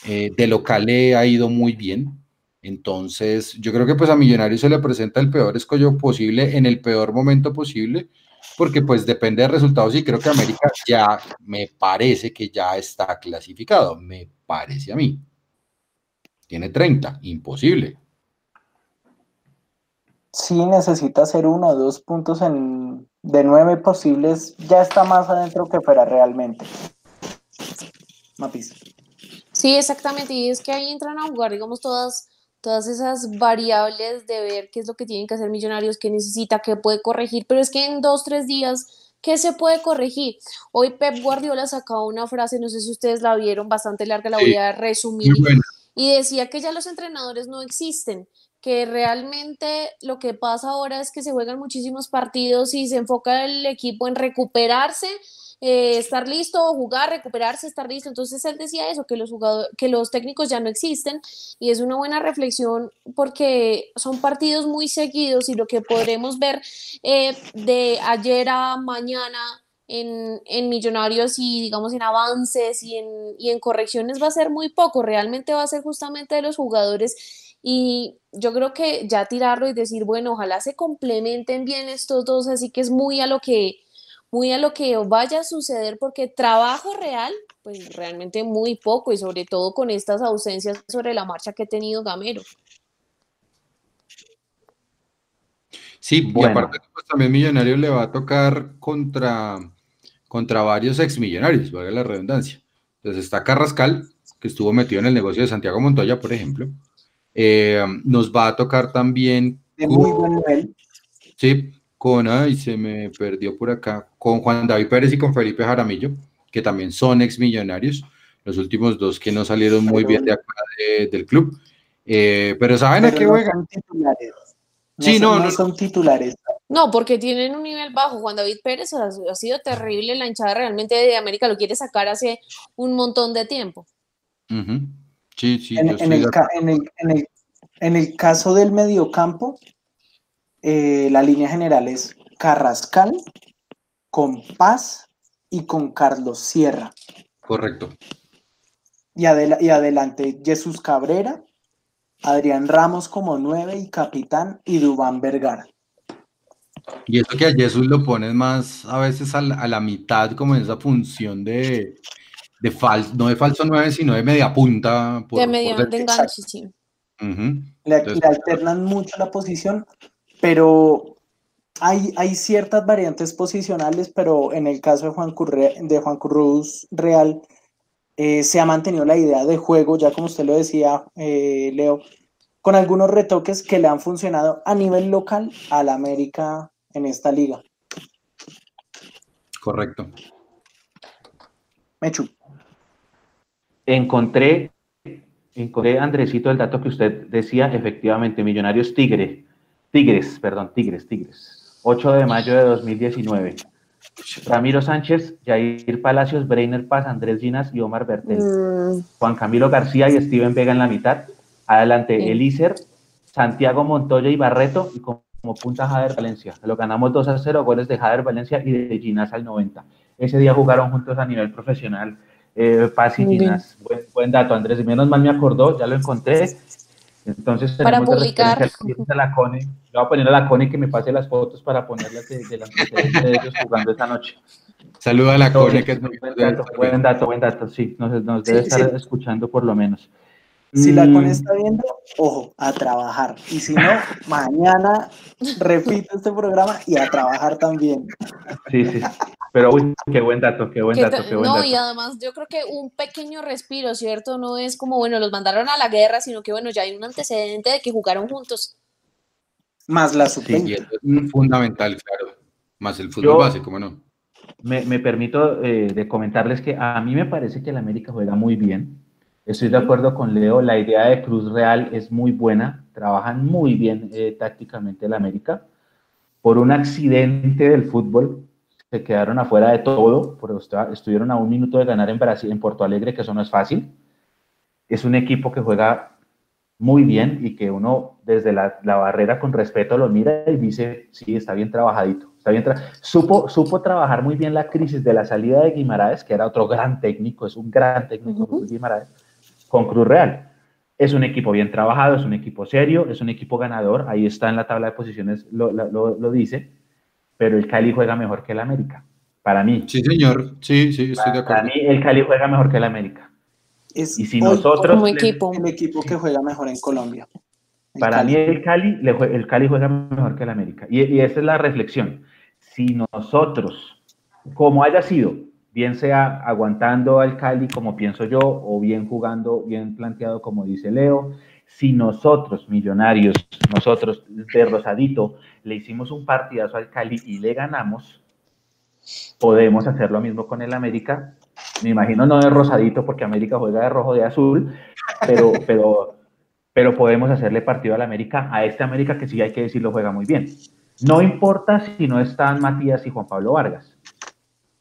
Eh, de local le ha ido muy bien. Entonces, yo creo que pues a Millonarios se le presenta el peor escollo posible en el peor momento posible porque pues depende de resultados y creo que América ya me parece que ya está clasificado, me parece a mí. Tiene 30, imposible. Sí, necesita hacer uno o dos puntos en, de nueve posibles, ya está más adentro que fuera realmente. Mapis. Sí, exactamente, y es que ahí entran a jugar, digamos, todas todas esas variables de ver qué es lo que tienen que hacer Millonarios, qué necesita, qué puede corregir, pero es que en dos, tres días, ¿qué se puede corregir? Hoy Pep Guardiola sacaba una frase, no sé si ustedes la vieron, bastante larga, la voy a resumir, y decía que ya los entrenadores no existen, que realmente lo que pasa ahora es que se juegan muchísimos partidos y se enfoca el equipo en recuperarse eh, estar listo, jugar, recuperarse, estar listo. Entonces él decía eso, que los, jugadores, que los técnicos ya no existen y es una buena reflexión porque son partidos muy seguidos y lo que podremos ver eh, de ayer a mañana en, en, Millonarios y digamos en avances y en, y en correcciones va a ser muy poco, realmente va a ser justamente de los jugadores y yo creo que ya tirarlo y decir, bueno, ojalá se complementen bien estos dos, así que es muy a lo que muy a lo que vaya a suceder, porque trabajo real, pues realmente muy poco, y sobre todo con estas ausencias sobre la marcha que ha tenido Gamero. Sí, y aparte pues, también Millonarios le va a tocar contra, contra varios exmillonarios, valga la redundancia. Entonces está Carrascal, que estuvo metido en el negocio de Santiago Montoya, por ejemplo. Eh, nos va a tocar también. De muy buen nivel. Sí, con, ay, se me perdió por acá, con Juan David Pérez y con Felipe Jaramillo, que también son ex millonarios, los últimos dos que no salieron muy bien de acá del club. Eh, pero ¿saben a qué juegan? sí, no, no, son titulares. No, porque tienen un nivel bajo. Juan David Pérez ha, sido terrible. La hinchada realmente de América lo quiere sacar hace un montón de tiempo. Sí, sí. En, el, en el caso del mediocampo, eh, la línea general es Carrascal, con Paz y con Carlos Sierra. Correcto. Y, y adelante Jesús Cabrera, Adrián Ramos como nueve y capitán y Dubán Vergara. Y esto que a Jesús lo pones más a veces a la, mitad, como en esa función de, de falso, no de falso nueve, sino de media punta. de media de enganche, sí. le, alternan mucho la posición, pero hay, hay ciertas variantes posicionales, pero en el caso de Juan, de Juan Cruz Real, eh, se ha mantenido la idea de juego, ya como usted lo decía, eh, Leo, con algunos retoques que le han funcionado a nivel local a la América en esta liga. Correcto. Mechu. Encontré, encontré, Andresito, el dato que usted decía, efectivamente, Millonarios Tigre Tigres, perdón, Tigres, Tigres. 8 de mayo de 2019. Ramiro Sánchez, Jair Palacios, Breiner Paz, Andrés Ginas y Omar Bertel. Mm. Juan Camilo García y Steven Vega en la mitad. Adelante, Elícer, Santiago Montoya y Barreto y como, punta Jader Valencia. Lo ganamos 2 a 0, goles de Jader Valencia y de Ginas al 90. Ese día jugaron juntos a nivel profesional. Eh, Paz y Ginas. Buen, buen, dato, Andrés. Menos mal me acordó, ya lo encontré. Entonces, Para tenemos de publicar. referencia a la Cone. Le voy a poner a la Cone que me pase las fotos para ponerlas de, del antecedente de ellos jugando esta noche. Saluda a la Entonces, Cone, que es muy buen dato, buen dato, buen dato, sí, nos, nos debe Sí, estar sí. escuchando por lo menos. Si la Mm, con está viendo, ojo, a trabajar. Y si no, mañana repito este programa y a trabajar también. Sí, sí. Pero uy, qué buen dato, qué buen dato, qué buen no, dato. y además yo creo que un pequeño respiro, ¿cierto? No es como, bueno, los mandaron a la guerra, sino que, bueno, ya hay un antecedente de que jugaron juntos. Más la Y sub-20. eso es fundamental, claro. Más el fútbol Yo- base, ¿cómo no? Me, me permito eh, de comentarles que a mí me parece que el América juega muy bien. Estoy de acuerdo con Leo, la idea de Cruz Real es muy buena, trabajan muy bien eh, tácticamente el América. Por un accidente del fútbol se quedaron afuera de todo, pero estuvieron a un minuto de ganar en Brasil, en Porto Alegre, que eso no es fácil. Es un equipo que juega muy bien y que uno desde la, la barrera con respeto lo mira y dice, sí, está bien trabajadito. Está bien tra- supo, supo trabajar muy bien la crisis de la salida de Guimaraes, que era otro gran técnico, es un gran técnico Ujú. Jesús Guimaraes, con Cruz Real. Es un equipo bien trabajado, es un equipo serio, es un equipo ganador, ahí está en la tabla de posiciones, lo- lo- lo dice, pero el Cali juega mejor que el América, para mí. Sí, señor. Sí, sí, estoy de Para acuerdo. mí el Cali juega mejor que el América. Es Y si hoy nosotros... Como le- equipo. el equipo que juega mejor en Colombia. El Para Cali. mí el Cali, le el Cali juega mejor que el América. Y, y esa es la reflexión. Si nosotros, como haya sido, bien sea aguantando al Cali como pienso yo, o bien jugando, bien planteado como dice Leo, si nosotros, millonarios, nosotros de Rosadito, le hicimos un partidazo al Cali y le ganamos, podemos hacer lo mismo con el América. Me imagino no de Rosadito, porque América juega de rojo, de azul, pero, pero, pero podemos hacerle partido al América, a este América que sí hay que decirlo juega muy bien. No importa si no están Matías y Juan Pablo Vargas,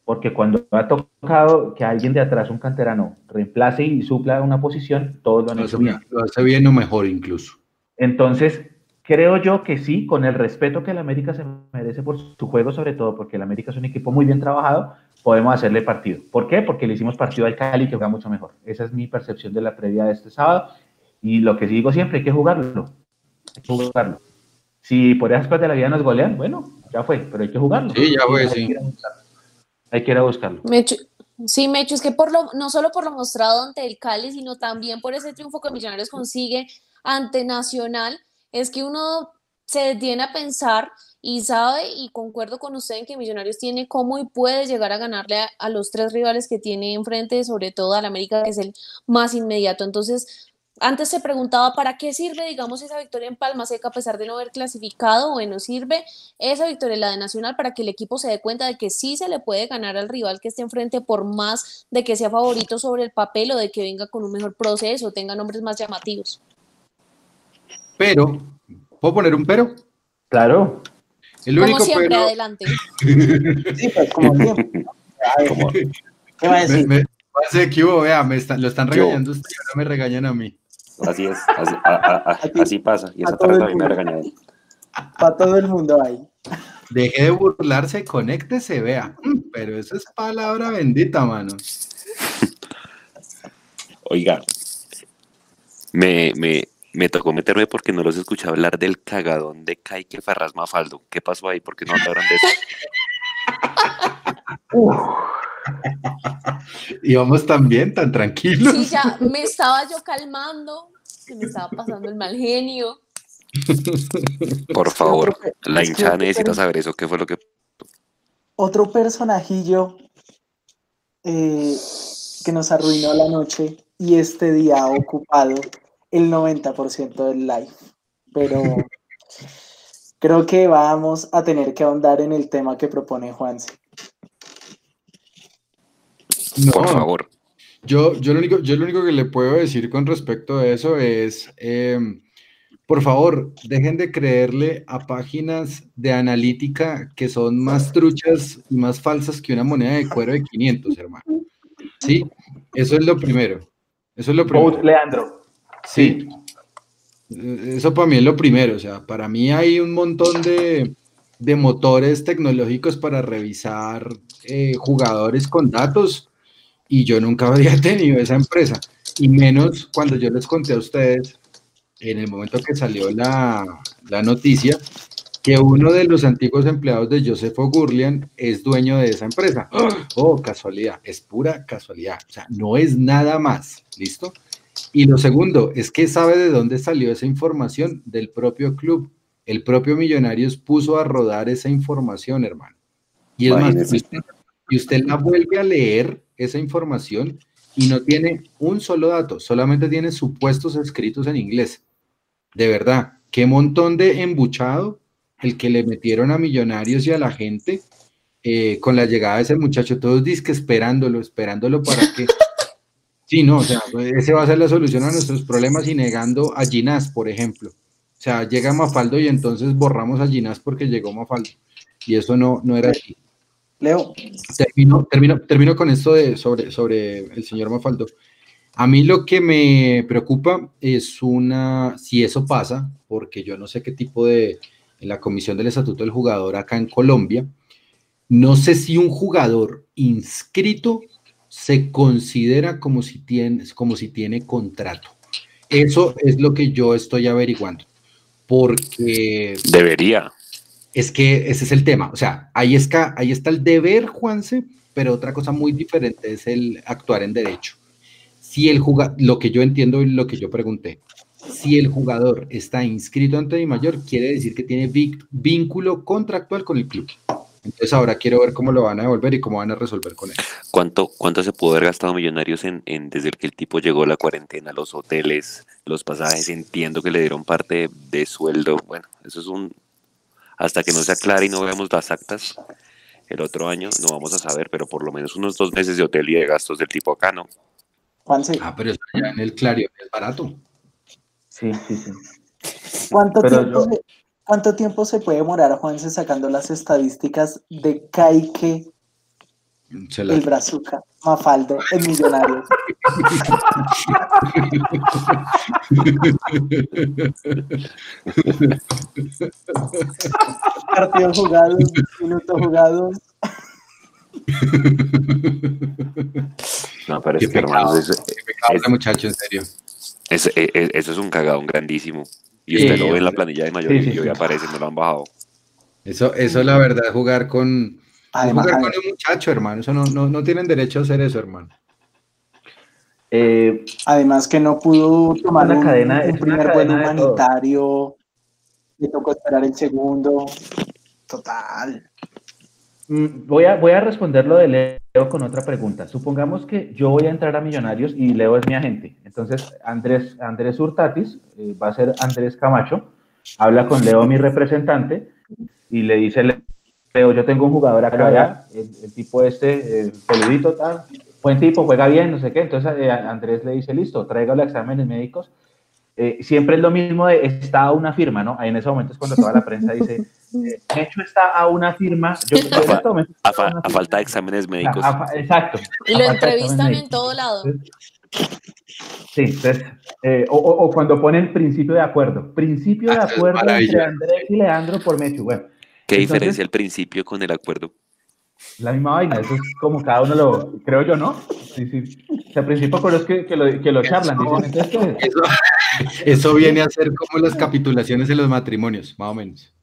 porque cuando ha tocado que alguien de atrás, un canterano, reemplace y supla una posición, todos lo han Lo hecho hace, bien. lo hace bien o mejor incluso. Entonces, creo yo que sí, con el respeto que el América se merece por su juego, sobre todo porque el América es un equipo muy bien trabajado, podemos hacerle partido. ¿Por qué? Porque le hicimos partido al Cali que juega mucho mejor. Esa es mi percepción de la previa de este sábado. Y lo que sí digo siempre, hay que jugarlo. Hay que jugarlo. Si por esas cosas de la vida nos golean, bueno, ya fue, pero hay que jugarlo. Sí, ya fue, sí. que ir a buscarlo. Hay que ir a buscarlo. Mecho, sí, Mecho, es que por lo, no solo por lo mostrado ante el Cali, sino también por ese triunfo que Millonarios consigue ante Nacional, es que uno se detiene a pensar y sabe, y concuerdo con usted en que Millonarios tiene cómo y puede llegar a ganarle a, a los tres rivales que tiene enfrente, sobre todo al América, que es el más inmediato. Entonces, antes se preguntaba para qué sirve, digamos, esa victoria en Palma Seca a pesar de no haber clasificado. Bueno, sirve esa victoria, la de Nacional, para que el equipo se dé cuenta de que sí se le puede ganar al rival que esté enfrente, por más de que sea favorito sobre el papel o de que venga con un mejor proceso, tenga nombres más llamativos. Pero, ¿puedo poner un pero? Claro. El Como único siempre, pero. adelante. Sí, pues como siempre. Como- ¿Qué va a Me, decir? me, hace que hubo, vea, me están- lo están regañando usted y ahora me regañan a mí. Así es, así, a- a- a- así pasa. Y esa me mundo. regañaron. Para todo el mundo ahí. Deje de burlarse, conéctese, vea. Mm, Pero eso es palabra bendita, mano. Oiga, me, me, me tocó meterme porque no los escuché hablar del cagadón de Kaique Ferraz Mafaldo. ¿Qué pasó ahí? ¿Por qué no hablaron de eso? Íbamos tan bien, tan tranquilos. Sí, ya me estaba yo calmando, que me estaba pasando el mal genio. Por favor, la hinchada necesita saber eso. ¿Qué fue lo que Otro personajillo eh, que nos arruinó la noche y este día ha ocupado el 90% del live. Pero creo que vamos a tener que ahondar en el tema que propone Juanse. Por No, favor. Yo, yo, lo único, yo lo único que le puedo decir con respecto a eso es, em, por favor, dejen de creerle a páginas de analítica que son más truchas y más falsas que una moneda de cuero de 500, hermano. Sí, eso es lo primero. Eso es lo primero. Leandro. Sí. Eh, Eso para mí es lo primero. O sea, para mí hay un montón de, de motores tecnológicos para revisar eh, jugadores con datos y yo nunca había tenido esa empresa. Y menos cuando yo les conté a ustedes en el momento que salió la, la noticia que uno de los antiguos empleados de Joseph Gurlian es dueño de esa empresa. Oh, casualidad, es pura casualidad. O sea, no es nada más. ¿Listo? Y lo segundo es que sabe de dónde salió esa información del propio club. El propio Millonarios puso a rodar esa información, hermano. Y es más, y usted la vuelve a leer esa información y no tiene un solo dato, solamente tiene supuestos escritos en inglés. De verdad, qué montón de embuchado el que le metieron a Millonarios y a la gente eh, con la llegada de ese muchacho, todos disque esperándolo, esperándolo para que... Sí, no, o sea, ese va a ser la solución a nuestros problemas y negando a Ginás, por ejemplo. O sea, llega Mafaldo y entonces borramos a Ginás porque llegó Mafaldo. Y eso no, no era así. Leo. Termino, termino, termino con esto de, sobre, sobre el señor Mafaldo. A mí lo que me preocupa es una, si eso pasa, porque yo no sé qué tipo de, en la Comisión del Estatuto del Jugador acá en Colombia, no sé si un jugador inscrito se considera como si tiene, como si tiene contrato. Eso es lo que yo estoy averiguando, porque... Debería. Es que ese es el tema. O sea, ahí está, ahí está el deber, Juanse, pero otra cosa muy diferente es el actuar en derecho. Si el jugador, lo que yo entiendo y lo que yo pregunté, si el jugador está inscrito ante mi mayor, quiere decir que tiene vínculo contractual con el club. Entonces ahora quiero ver cómo lo van a devolver y cómo van a resolver con él. ¿Cuánto, cuánto se pudo haber gastado Millonarios en, desde el que el tipo llegó a la cuarentena, los hoteles, los pasajes? Entiendo que le dieron parte de sueldo. Bueno, eso es un, hasta que no se aclare y no veamos las actas el otro año, no vamos a saber, pero por lo menos unos dos meses de hotel y de gastos del tipo acá, ¿no? Ah, pero está ya en el Clario, es barato. Sí, sí, sí. ¿Cuánto, tiempo, se, ¿Cuánto tiempo se puede demorar, Juanse, sacando las estadísticas de Caique, el Brazuca, Mafaldo, el Millonario? Partidos jugados, minutos jugados. No, pero es que hermano, es, es, muchacho, en serio. Es, es, eso es un cagadón grandísimo. Y usted lo ve en la planilla de mayoría y aparece, no lo han bajado. Eso, eso la verdad, jugar con, jugar con un muchacho, hermano. Eso no, no, no tienen derecho a hacer eso, hermano. Eh, Además que no pudo tomar la cadena, un, primer vuelo humanitario, le tocó esperar el segundo. Total. Mm, voy a, voy a responder lo de Leo con otra pregunta. Supongamos que yo voy a entrar a Millonarios y Leo es mi agente. Entonces, Andrés, Andrés Hurtatis, eh, va a ser Andrés Camacho, habla con Leo, mi representante, y le dice, Leo, yo tengo un jugador acá, el, tipo este, el peludito, tal, buen tipo, juega bien, no sé qué. Entonces eh, Andrés le dice, listo, tráigalo a exámenes médicos. Eh, siempre es lo mismo de está a una firma, ¿no? Ahí en ese momento es cuando toda la prensa dice, eh, hecho está a una firma. Yo, a, falta de exámenes médicos. exacto. Y lo entrevistan en todo lado. Sí, entonces, o, o, cuando ponen principio de acuerdo. Principio de ah, acuerdo entre Andrés y Leandro por Mechu. Bueno, ¿Qué diferencia el principio con el acuerdo? La misma vaina, eso es como cada uno lo, creo yo, ¿no? Sí, sí. O sea, principio con los que, que, lo, que lo charlan. Dicen, eso, eso, viene a ser como las capitulaciones en los matrimonios, más o menos.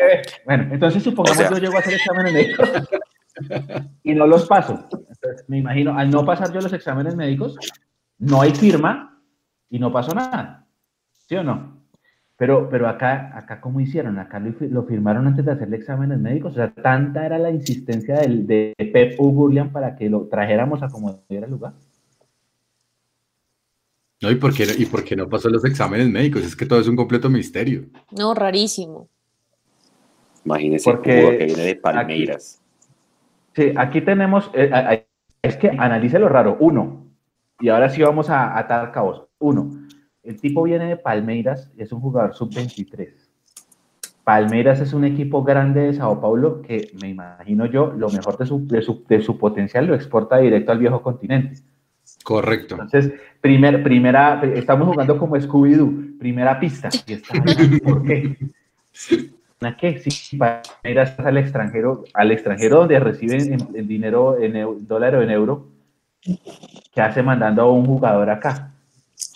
Eh, bueno, entonces supongamos que yo llego a hacer exámenes médicos y no los paso. Entonces, me imagino, al no pasar yo los exámenes médicos, no hay firma y no pasó nada. ¿Sí o no? Pero, pero acá, acá, ¿cómo hicieron? Acá lo, firmaron antes de hacerle exámenes médicos. O sea, tanta era la insistencia del, de Pep Ugurlian para que lo trajéramos a como diera lugar. No, ¿y por, qué, ¿y por qué no pasó los exámenes médicos? Es que todo es un completo misterio. No, rarísimo. Imagínese Porque que viene de Palmeiras. sí, aquí tenemos, eh, es que analice lo raro. Uno, y ahora sí vamos a atar cabos. Uno, el tipo viene de Palmeiras, es un jugador sub-23. Palmeiras es un equipo grande de Sao Paulo que me imagino yo, lo mejor de su, de su, potencial lo exporta directo al viejo continente. Correcto. Entonces, primer, primera, estamos jugando como Scooby-Doo, primera pista. ¿Por qué? ¿A qué? Si Palmeiras al extranjero, al extranjero donde reciben el dinero en dólar o en euro, ¿qué hace mandando a un jugador acá?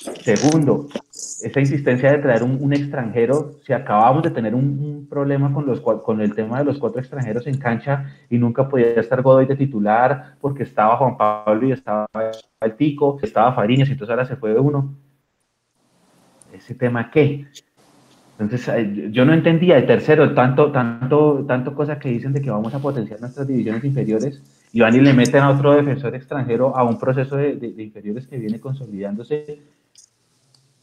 Segundo, esa insistencia de traer un, extranjero, si acabamos de tener un, problema con, los, con el tema de los cuatro extranjeros en cancha y nunca podía estar Godoy de titular porque estaba Juan Pablo y estaba el estaba Fariñas, y entonces ahora se fue de uno. ¿Ese tema qué? Entonces, yo no entendía. El tercero, tanto, tanto, tanto cosa que dicen de que vamos a potenciar nuestras divisiones inferiores y van y le meten a otro defensor extranjero a un proceso de, de inferiores que viene consolidándose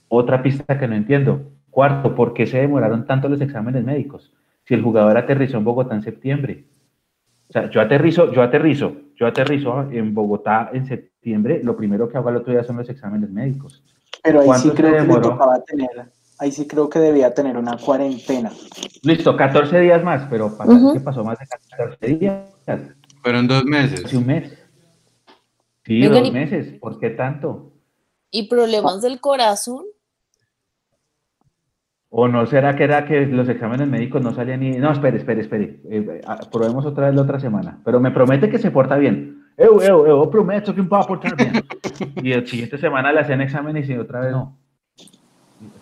otra pista que no entiendo. Cuarto, ¿por qué se demoraron tanto los exámenes médicos? Si el jugador aterrizó en Bogotá en septiembre. O sea, yo aterrizo, yo aterrizo, yo aterrizo en Bogotá en septiembre, lo primero que hago al otro día son los exámenes médicos. Pero ahí sí creo que tocaba tener, ahí sí creo que debía tener una cuarentena. Listo, 14 días más, pero ¿qué pasó más de 14 días? Fueron dos meses. Hace un mes. Sí, dos meses. ¿Por qué tanto? ¿Y problemas del corazón? ¿O no será que era que los exámenes médicos no salían ni... No, espere, espere, espere. Eh, ah, probemos otra vez la otra semana. Pero me promete que se porta bien. Eu, eu, eu prometo que me va a portar bien. y el siguiente semana le hacen exámenes y otra vez no.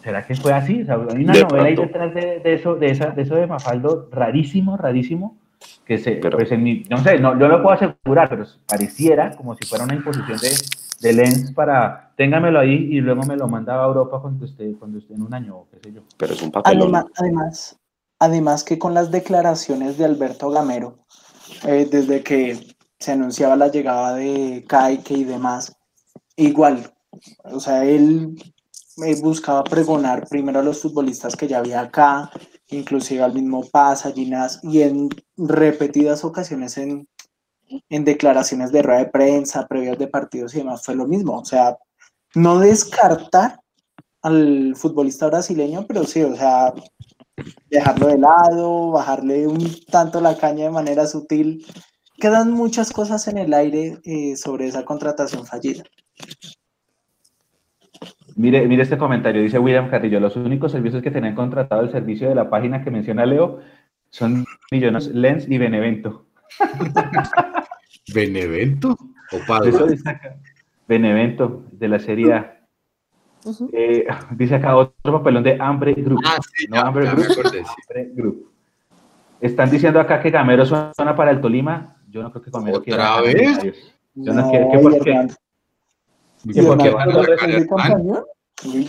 ¿Será que fue así? hay una novela ahí detrás de, eso, de, esa, de eso de Mafaldo, rarísimo, rarísimo, que se, pues en mi, no sé, no, yo lo puedo asegurar, pero pareciera como si fuera una imposición de, de Lens para, téngamelo ahí y luego me lo mandaba a Europa cuando esté, cuando esté en un año, qué sé yo. Pero es un papel. Además, además, que con las declaraciones de Alberto Gamero, eh, desde que se anunciaba la llegada de Caique y demás, igual, o sea, él buscaba pregonar primero a los futbolistas que ya había acá, inclusive al mismo Paz, a Ginás, y en repetidas ocasiones en, en declaraciones de rueda de prensa, previas de partidos y demás, fue lo mismo. O sea, no descartar al futbolista brasileño, pero sí, o sea, dejarlo de lado, bajarle un tanto la caña de manera sutil. Quedan muchas cosas en el aire eh, sobre esa contratación fallida. Mire, mire este comentario, dice William Carrillo, los únicos servicios que tenían contratado el servicio de la página que menciona Leo son Millones Lens y Benevento. ¿Benevento o Padua? Eso dice acá. Benevento, de la serie A. Eh, dice acá otro papelón de Hambre Group. Ah, sí, no, Hambre, Group, Están diciendo acá que Gamero suena para el Tolima. Yo no creo que Gamero quiera. ¿Otra vez? Yo no, quiero que porque... Que porque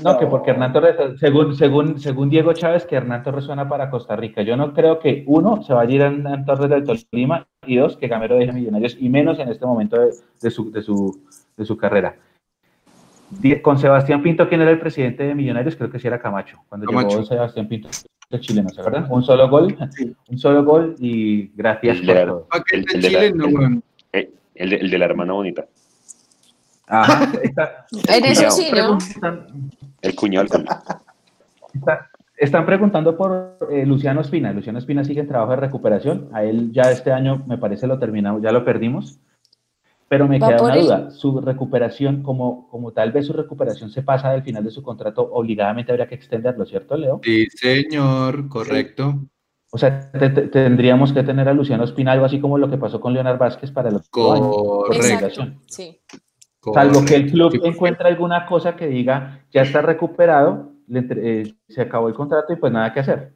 no, que porque Hernán Torres, según, según, según Diego Chávez, que Hernán Torres suena para Costa Rica. Yo no creo que, uno, se vaya a ir a Hernán Torres del Tolima y dos, que Gamero deje Millonarios, y menos en este momento de, su, de, su, de su carrera. Con Sebastián Pinto, ¿quién era el presidente de Millonarios? Creo que sí era Camacho. Cuando llegó Sebastián Pinto, el chileno, ¿se acuerdan? Un solo gol, un solo gol y gracias el por el de la hermana bonita. Ajá, en eso sí, ¿no? El cuñado. están preguntando por eh, Luciano Espina. Luciano Espina sigue en trabajo de recuperación. A él ya este año, me parece, lo terminamos, ya lo perdimos. Pero me queda una duda. Su recuperación, como, como tal vez su recuperación se pasa del final de su contrato, obligadamente habría que extenderlo, ¿cierto, Leo? Sí, señor, correcto. O sea, tendríamos que tener a Luciano Espina algo así como lo que pasó con Leonardo Vázquez para el otro Correcto. Sí. Salvo que el club encuentre alguna cosa que diga, ya está recuperado, eh, se acabó el contrato y pues nada que hacer.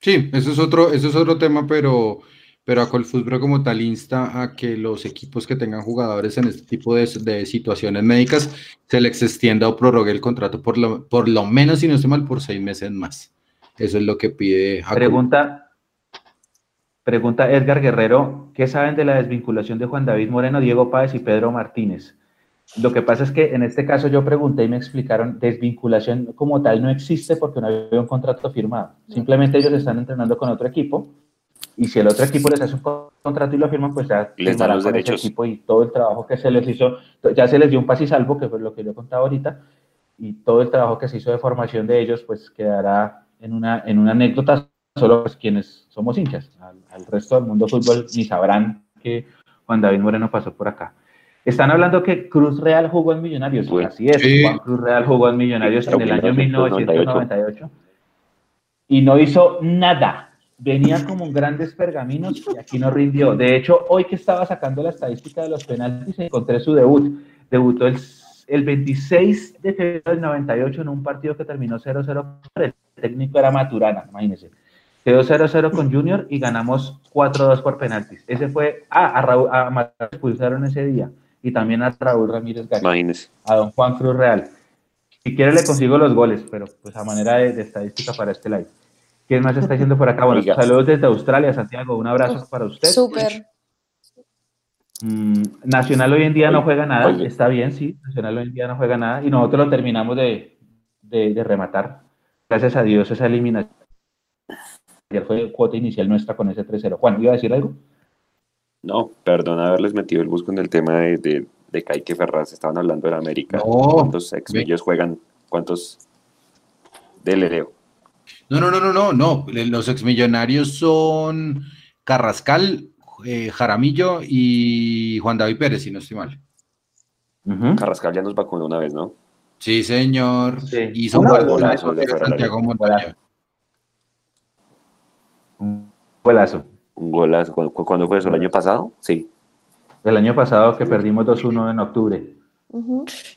Sí, eso es otro, eso es otro tema, pero, pero a Colfutbro como tal insta a que los equipos que tengan jugadores en este tipo de, situaciones médicas se les extienda o prorrogue el contrato por lo, por lo menos, si no estoy mal, por seis meses más. Eso es lo que pide. Pregunta, pregunta Edgar Guerrero, ¿qué saben de la desvinculación de Juan David Moreno, Diego Páez y Pedro Martínez? Lo que pasa es que en este caso yo pregunté y me explicaron, desvinculación como tal no existe porque no había un contrato firmado. Simplemente ellos están entrenando con otro equipo y si el otro equipo les hace un contrato y lo firman, pues ya les dan los derechos. equipo y todo el trabajo que se les hizo, ya se les dio un pas y salvo, que fue lo que yo contaba ahorita, y todo el trabajo que se hizo de formación de ellos, pues quedará en una, en una anécdota, solo pues quienes somos hinchas. Al, al resto del mundo fútbol ni sabrán que Juan David Moreno pasó por acá. Están hablando que Cruz Real jugó en Millonarios. Así es, Juan Cruz Real jugó en Millonarios en el año 1998 y no hizo nada. Venía como grandes pergaminos y aquí no rindió. De hecho, hoy que estaba sacando la estadística de los penaltis, encontré su debut. Debutó el el 26 de febrero del 98 en un partido que terminó 0-0. El técnico era Maturana, imagínense. Quedó 0-0 con Junior y ganamos 4-2 por penaltis. Ese fue. Ah, a Raúl a Maturana expulsaron ese día. Y también a Raúl Ramírez Gacho. Imagínese. A don Juan Cruz Real. Si quiere le consigo los goles, pero pues a manera de, de estadística para este live. ¿Quién más está haciendo por acá? Bueno, Oiga. saludos desde Australia, Santiago. Un abrazo para usted. Súper. Mm, Nacional hoy en día no juega nada, Oye. está bien, sí, Nacional hoy en día no juega nada y nosotros lo terminamos de, de- de rematar. Gracias a Dios esa eliminación. Ayer fue cuota inicial nuestra con ese 3-0. Juan, ¿iba a decir algo? No, perdón haberles metido el bus con el tema de, de, de Kaique Ferraz. Estaban hablando de la América. No. ¿Cuántos exmillos juegan? ¿Cuántos? Dele, Leo. No, no, no, no, no, no. Los exmillonarios son Carrascal, eh, Jaramillo y Juan David Pérez, si no estoy mal. Carrascal ya nos vacunó una vez, ¿no? Sí, señor. Sí. Y son golazo de de Santiago Montaña. Un golazo. Un golazo. ¿Cu- cu- ¿Cuándo fue eso? ¿El año pasado? Sí, El año pasado que perdimos 2-1 en octubre.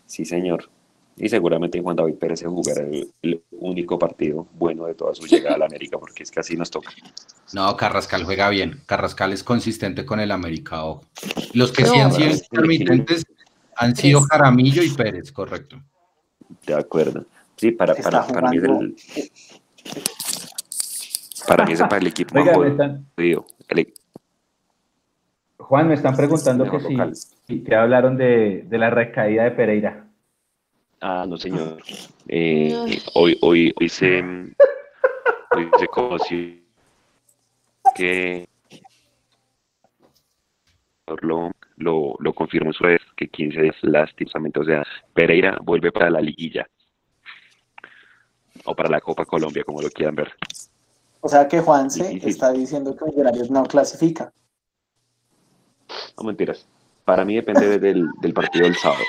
Sí, señor. Y seguramente Juan David Pérez se jugará el, el único partido bueno de toda su llegada a la América, porque es que así nos toca. No, Carrascal juega bien. Carrascal es consistente con el América. ojo. Los que sí han sido intermitentes han sido. Jaramillo y Pérez, correcto. De acuerdo. Sí, para, para, para mí es el. Para mí es para el equipo Oiga, me están-. El- Juan, me están preguntando que si que hablaron de, de la recaída de Pereira. Ah, no, señor. Eh, hoy, hoy, hoy se, hoy se conoció que lo, lo, lo confirmó su vez que 15 días lastimosamente, o sea, Pereira vuelve para la liguilla o para la Copa Colombia, como lo quieran ver. O sea que Juanse está diciendo que Millonarios no clasifica. No mentiras. Para mí depende del, del partido del sábado.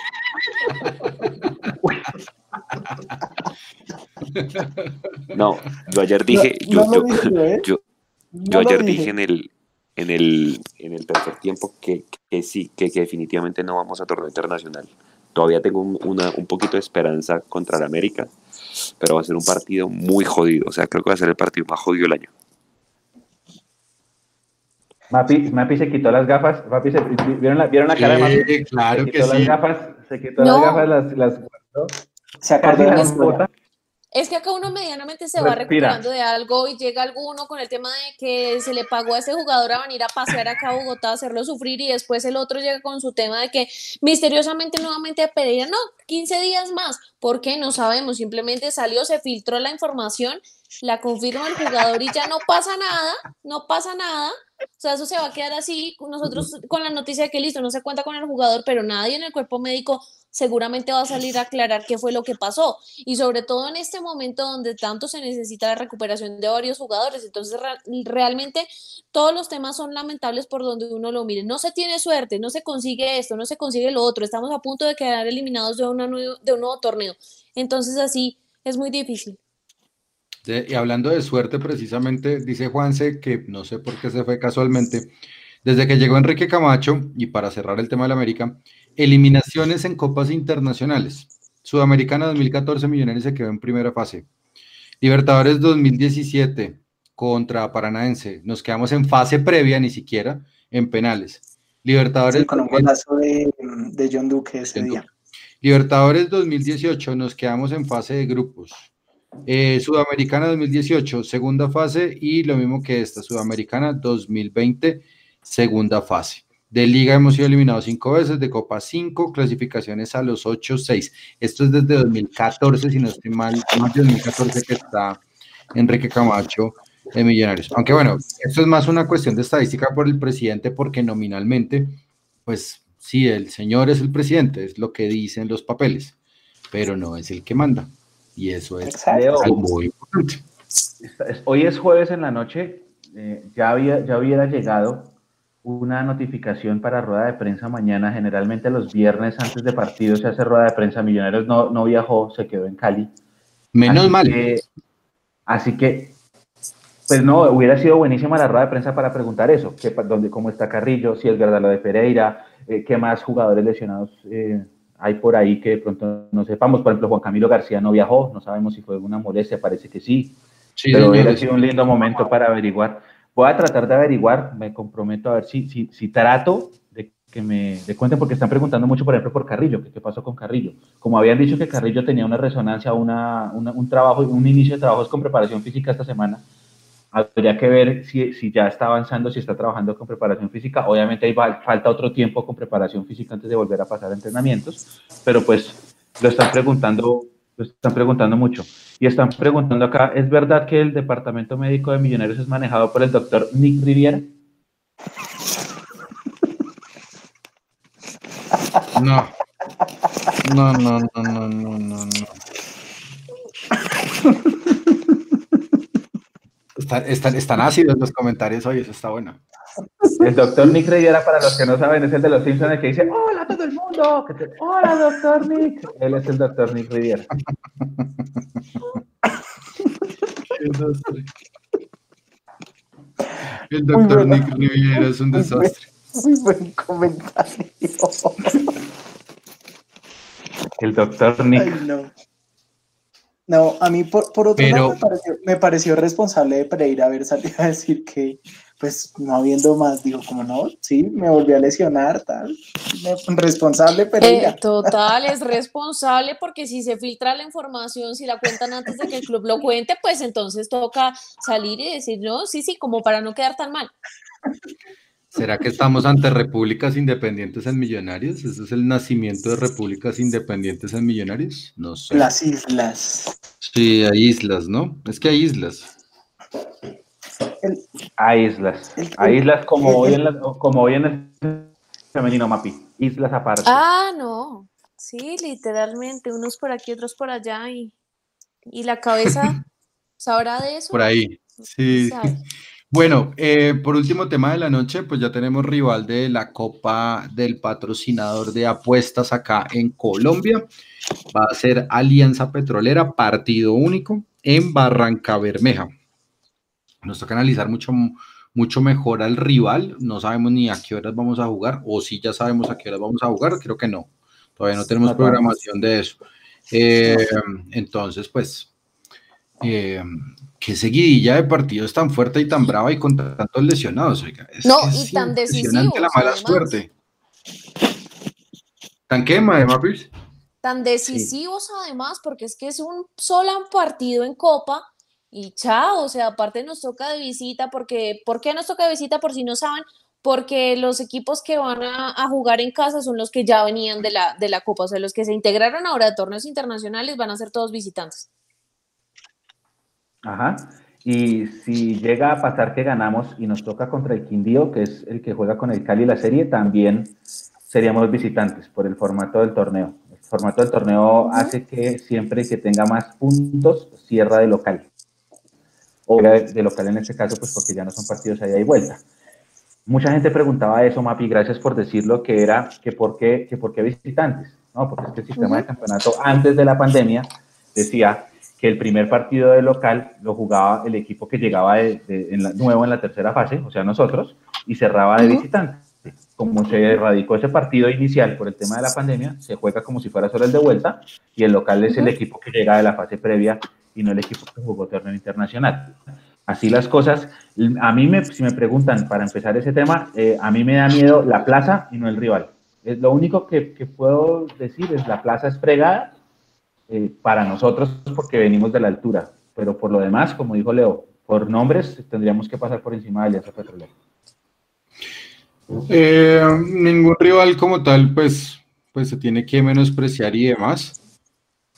No, yo ayer dije, No- yo, no lo yo, dije yo, ¿eh? yo, No Yo lo ayer dije. dije en el, en el, en el tercer tiempo que, que sí, que, que definitivamente no vamos a torneo internacional. Todavía tengo un, una- un poquito de esperanza contra el América, pero va a ser un partido muy jodido. O sea, creo que va a ser el partido más jodido del año. Mapi, Mapi se quitó las gafas. Mapi se- ¿vieron, la, ¿Vieron la cara de Mapi? Sí, claro se que quitó sí. las gafas, se quitó No. las gafas, las, las guardó, Se acordó de la las escuela. Es que acá uno medianamente se va recuperando de algo y llega alguno con el tema de que se le pagó a ese jugador a venir a pasear acá a Bogotá, a hacerlo sufrir y después el otro llega con su tema de que misteriosamente nuevamente a Pereira, no, 15 días más. ¿Por qué? No sabemos, simplemente salió, se filtró la información, la confirma el jugador y ya no pasa nada, no pasa nada. O sea, eso se va a quedar así, nosotros con la noticia de que listo, no se cuenta con el jugador, pero nadie en el cuerpo médico seguramente va a salir a aclarar qué fue lo que pasó y sobre todo en este momento donde tanto se necesita la recuperación de varios jugadores. Entonces, re- realmente todos los temas son lamentables por donde uno lo mire. No se tiene suerte, no se consigue esto, no se consigue lo otro. Estamos a punto de quedar eliminados de, una nuevo, de un nuevo torneo. Entonces, así es muy difícil. Y hablando de suerte, precisamente, dice Juanse que no sé por qué se fue casualmente. Desde que llegó Enrique Camacho, y para cerrar el tema del América, eliminaciones en copas internacionales. Sudamericana 2014, Millonarios se quedó en primera fase. Libertadores 2017 contra Paranaense. Nos quedamos en fase previa, ni siquiera en penales. Libertadores, Sí, con un golazo de, de John Duque ese John día. Libertadores 2018, nos quedamos en fase de grupos. Eh, Sudamericana 2018, segunda fase, y lo mismo que esta, Sudamericana 2020, segunda fase. De liga hemos sido eliminados cinco veces, de Copa cinco, clasificaciones a los 8, 6. Esto es desde 2014, si no estoy mal, más de 2014 que está Enrique Camacho de Millonarios. Aunque bueno, esto es más una cuestión de estadística por el presidente, porque nominalmente, pues sí, el señor es el presidente, es lo que dicen los papeles, pero no es el que manda. Y eso es Exacto. Leo, algo muy importante. Hoy es jueves en la noche, eh, ya, había, ya hubiera llegado una notificación para rueda de prensa mañana. Generalmente los viernes antes de partido se hace rueda de prensa. Millonarios no, no viajó, se quedó en Cali. Menos Así mal. que- así que, pues no, hubiera sido buenísima la rueda de prensa para preguntar eso, pa- dónde, cómo está Carrillo, si es verdad lo de Pereira, eh, qué más jugadores lesionados eh, hay por ahí que de pronto no sepamos. Por ejemplo, Juan Camilo García no viajó, no sabemos si fue una molestia, parece que sí. sí pero hubiera sido un lindo momento para averiguar. Voy a tratar de averiguar, me comprometo a ver si, si, si trato de que me de cuenten, porque están preguntando mucho, por ejemplo, por Carrillo, ¿qué, pasó con Carrillo? Como habían dicho que Carrillo tenía una resonancia, una, un trabajo, un inicio de trabajos con preparación física esta semana, habría que ver si, si, ya está avanzando, si está trabajando con preparación física. Obviamente ahí falta otro tiempo con preparación física antes de volver a pasar a entrenamientos, pero pues lo están preguntando, lo están preguntando mucho. Y están preguntando acá, ¿es verdad que el departamento médico de Millonarios es manejado por el doctor Nick Riviera? No. No, no, no, no, no, no, no. Están, están, ácidos los comentarios hoy, eso está bueno. El doctor Nick Riviera, para los que no saben, es el de los Simpsons el que dice, hola a todo el mundo, hola doctor Nick. Él es el doctor Nick Riviera. el doctor Nick Riviera es un desastre. Muy buen comentario. El doctor Nick. no. No, a mí por, otro lado me pareció, responsable de Pereira haber salido a decir que, pues, no habiendo más, digo, como no, sí, me volví a lesionar, tal. responsable Pereira. Eh, total, es responsable porque si se filtra la información, si la cuentan antes de que el club lo cuente, pues entonces toca salir y decir, no, sí, sí, como para no quedar tan mal. ¿Será que estamos ante repúblicas independientes en Millonarios? ¿Ese es el nacimiento de repúblicas independientes en Millonarios? No sé. Las islas. Sí, hay islas, ¿no? Es que hay islas. hay islas. hay islas como, hoy en como hoy en el femenino MAPI. Islas aparte. Ah, no. Sí, literalmente. Unos por aquí, otros por allá. Y, y la cabeza sabrá de eso. Por ahí. Sí. Bueno, eh, por último tema de la noche, pues ya tenemos rival de la Copa del patrocinador de apuestas acá en Colombia. Va a ser Alianza Petrolera, partido único en Barranca Bermeja. Nos toca analizar mucho, mucho mejor al rival. No sabemos ni a qué horas vamos a jugar, o si ya sabemos a qué horas vamos a jugar, creo que no. Todavía no tenemos programación de eso. Eh, entonces, pues, eh, qué seguidilla de partidos tan fuerte y tan brava y con tantos lesionados. no, y tan decisivos. la mala suerte. ¿Tan qué, Mapis? Tan decisivos además, porque es que es un solo partido en Copa y chao, o sea, aparte nos toca de visita, porque, ¿por qué nos toca de visita? Por si no saben, porque los equipos que van a, jugar en casa son los que ya venían de la, de la Copa, o sea, los que se integraron ahora a torneos internacionales van a ser todos visitantes. Ajá. Y si llega a pasar que ganamos y nos toca contra el Quindío, que es el que juega con el Cali la serie, también seríamos visitantes por el formato del torneo. El formato del torneo hace que siempre que tenga más puntos, cierra de local. O de local en este caso, pues porque ya no son partidos ahí y vuelta. Mucha gente preguntaba eso, Mapi, gracias por decirlo, que era que por qué, que por qué visitantes. No, porque este sistema de campeonato antes de la pandemia decía que el primer partido de local lo jugaba el equipo que llegaba de, nuevo en la tercera fase, o sea, nosotros, y cerraba de visitante. Como se erradicó ese partido inicial por el tema de la pandemia, se juega como si fuera solo el de vuelta, y el local es el equipo que llega de la fase previa y no el equipo que jugó torneo internacional. Así las cosas. A mí, me, si me preguntan para empezar ese tema, eh, a mí me da miedo la plaza y no el rival. Es lo único que, que puedo decir es la plaza es fregada eh, para nosotros porque venimos de la altura, pero por lo demás, como dijo Leo, por nombres tendríamos que pasar por encima de Alianza Petrolera. Eh, ningún rival como tal, pues, pues se tiene que menospreciar y demás.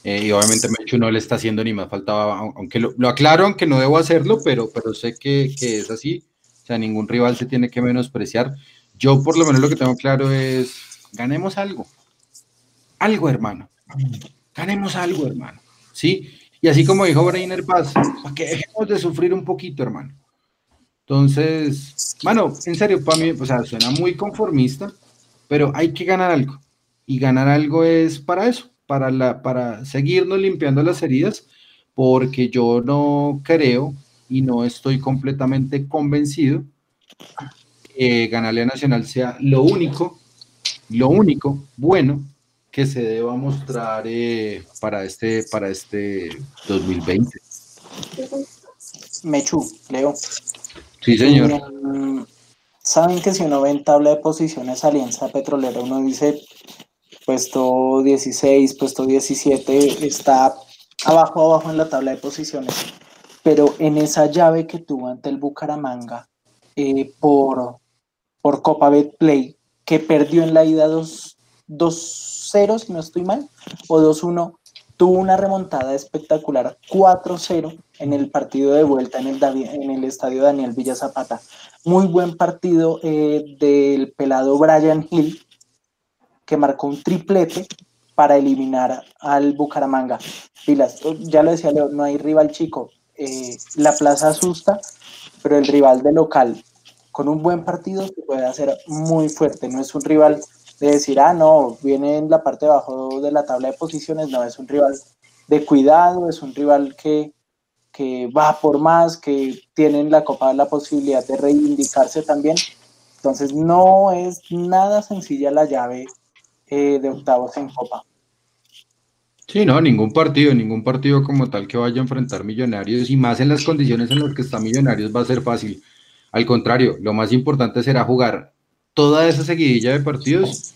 Eh, y obviamente Mechu no le está haciendo ni más faltaba, aunque lo, aclaro, aunque no debo hacerlo, pero, pero sé que, que, es así. O sea, ningún rival se tiene que menospreciar. Yo por lo menos lo que tengo claro es, ganemos algo. Algo, hermano ganemos algo, hermano. ¿Sí? Y así como dijo Brainer Paz, para que dejemos de sufrir un poquito, hermano. Entonces, mano, en serio, para mí, o sea, suena muy conformista, pero hay que ganar algo. Y ganar algo es para eso, para, la, para seguirnos limpiando las heridas, porque yo no creo y no estoy completamente convencido que ganarle a Nacional sea lo único, lo único bueno que se deba mostrar eh, para, este, para este 2020? Mechu, Leo. Sí, señor. Mm, Saben que si uno ve en tabla de posiciones Alianza Petrolera, uno dice puesto 16, puesto 17, está abajo, abajo en la tabla de posiciones. Pero en esa llave que tuvo ante el Bucaramanga eh, por, por Copa Betplay, que perdió en la ida 2-0, si no estoy mal, o 2-1, tuvo una remontada espectacular 4-0 en el partido de vuelta en el, en el estadio Daniel Villa Zapata. Muy buen partido eh, del pelado Brian Hill, que marcó un triplete para eliminar al Bucaramanga. Pilas, ya lo decía Leo, no hay rival chico. Eh, la plaza asusta, pero el rival de local con un buen partido se puede hacer muy fuerte. No es un rival de decir, ah, no, viene en la parte de abajo de la tabla de posiciones. No, es un rival de cuidado, es un rival que, que va por más, que tienen la Copa la posibilidad de reivindicarse también. Entonces no es nada sencilla la llave eh, de octavos en Copa. Sí, no, ningún partido, ningún partido como tal que vaya a enfrentar Millonarios y más en las condiciones en las que está Millonarios va a ser fácil. Al contrario, lo más importante será jugar toda esa seguidilla de partidos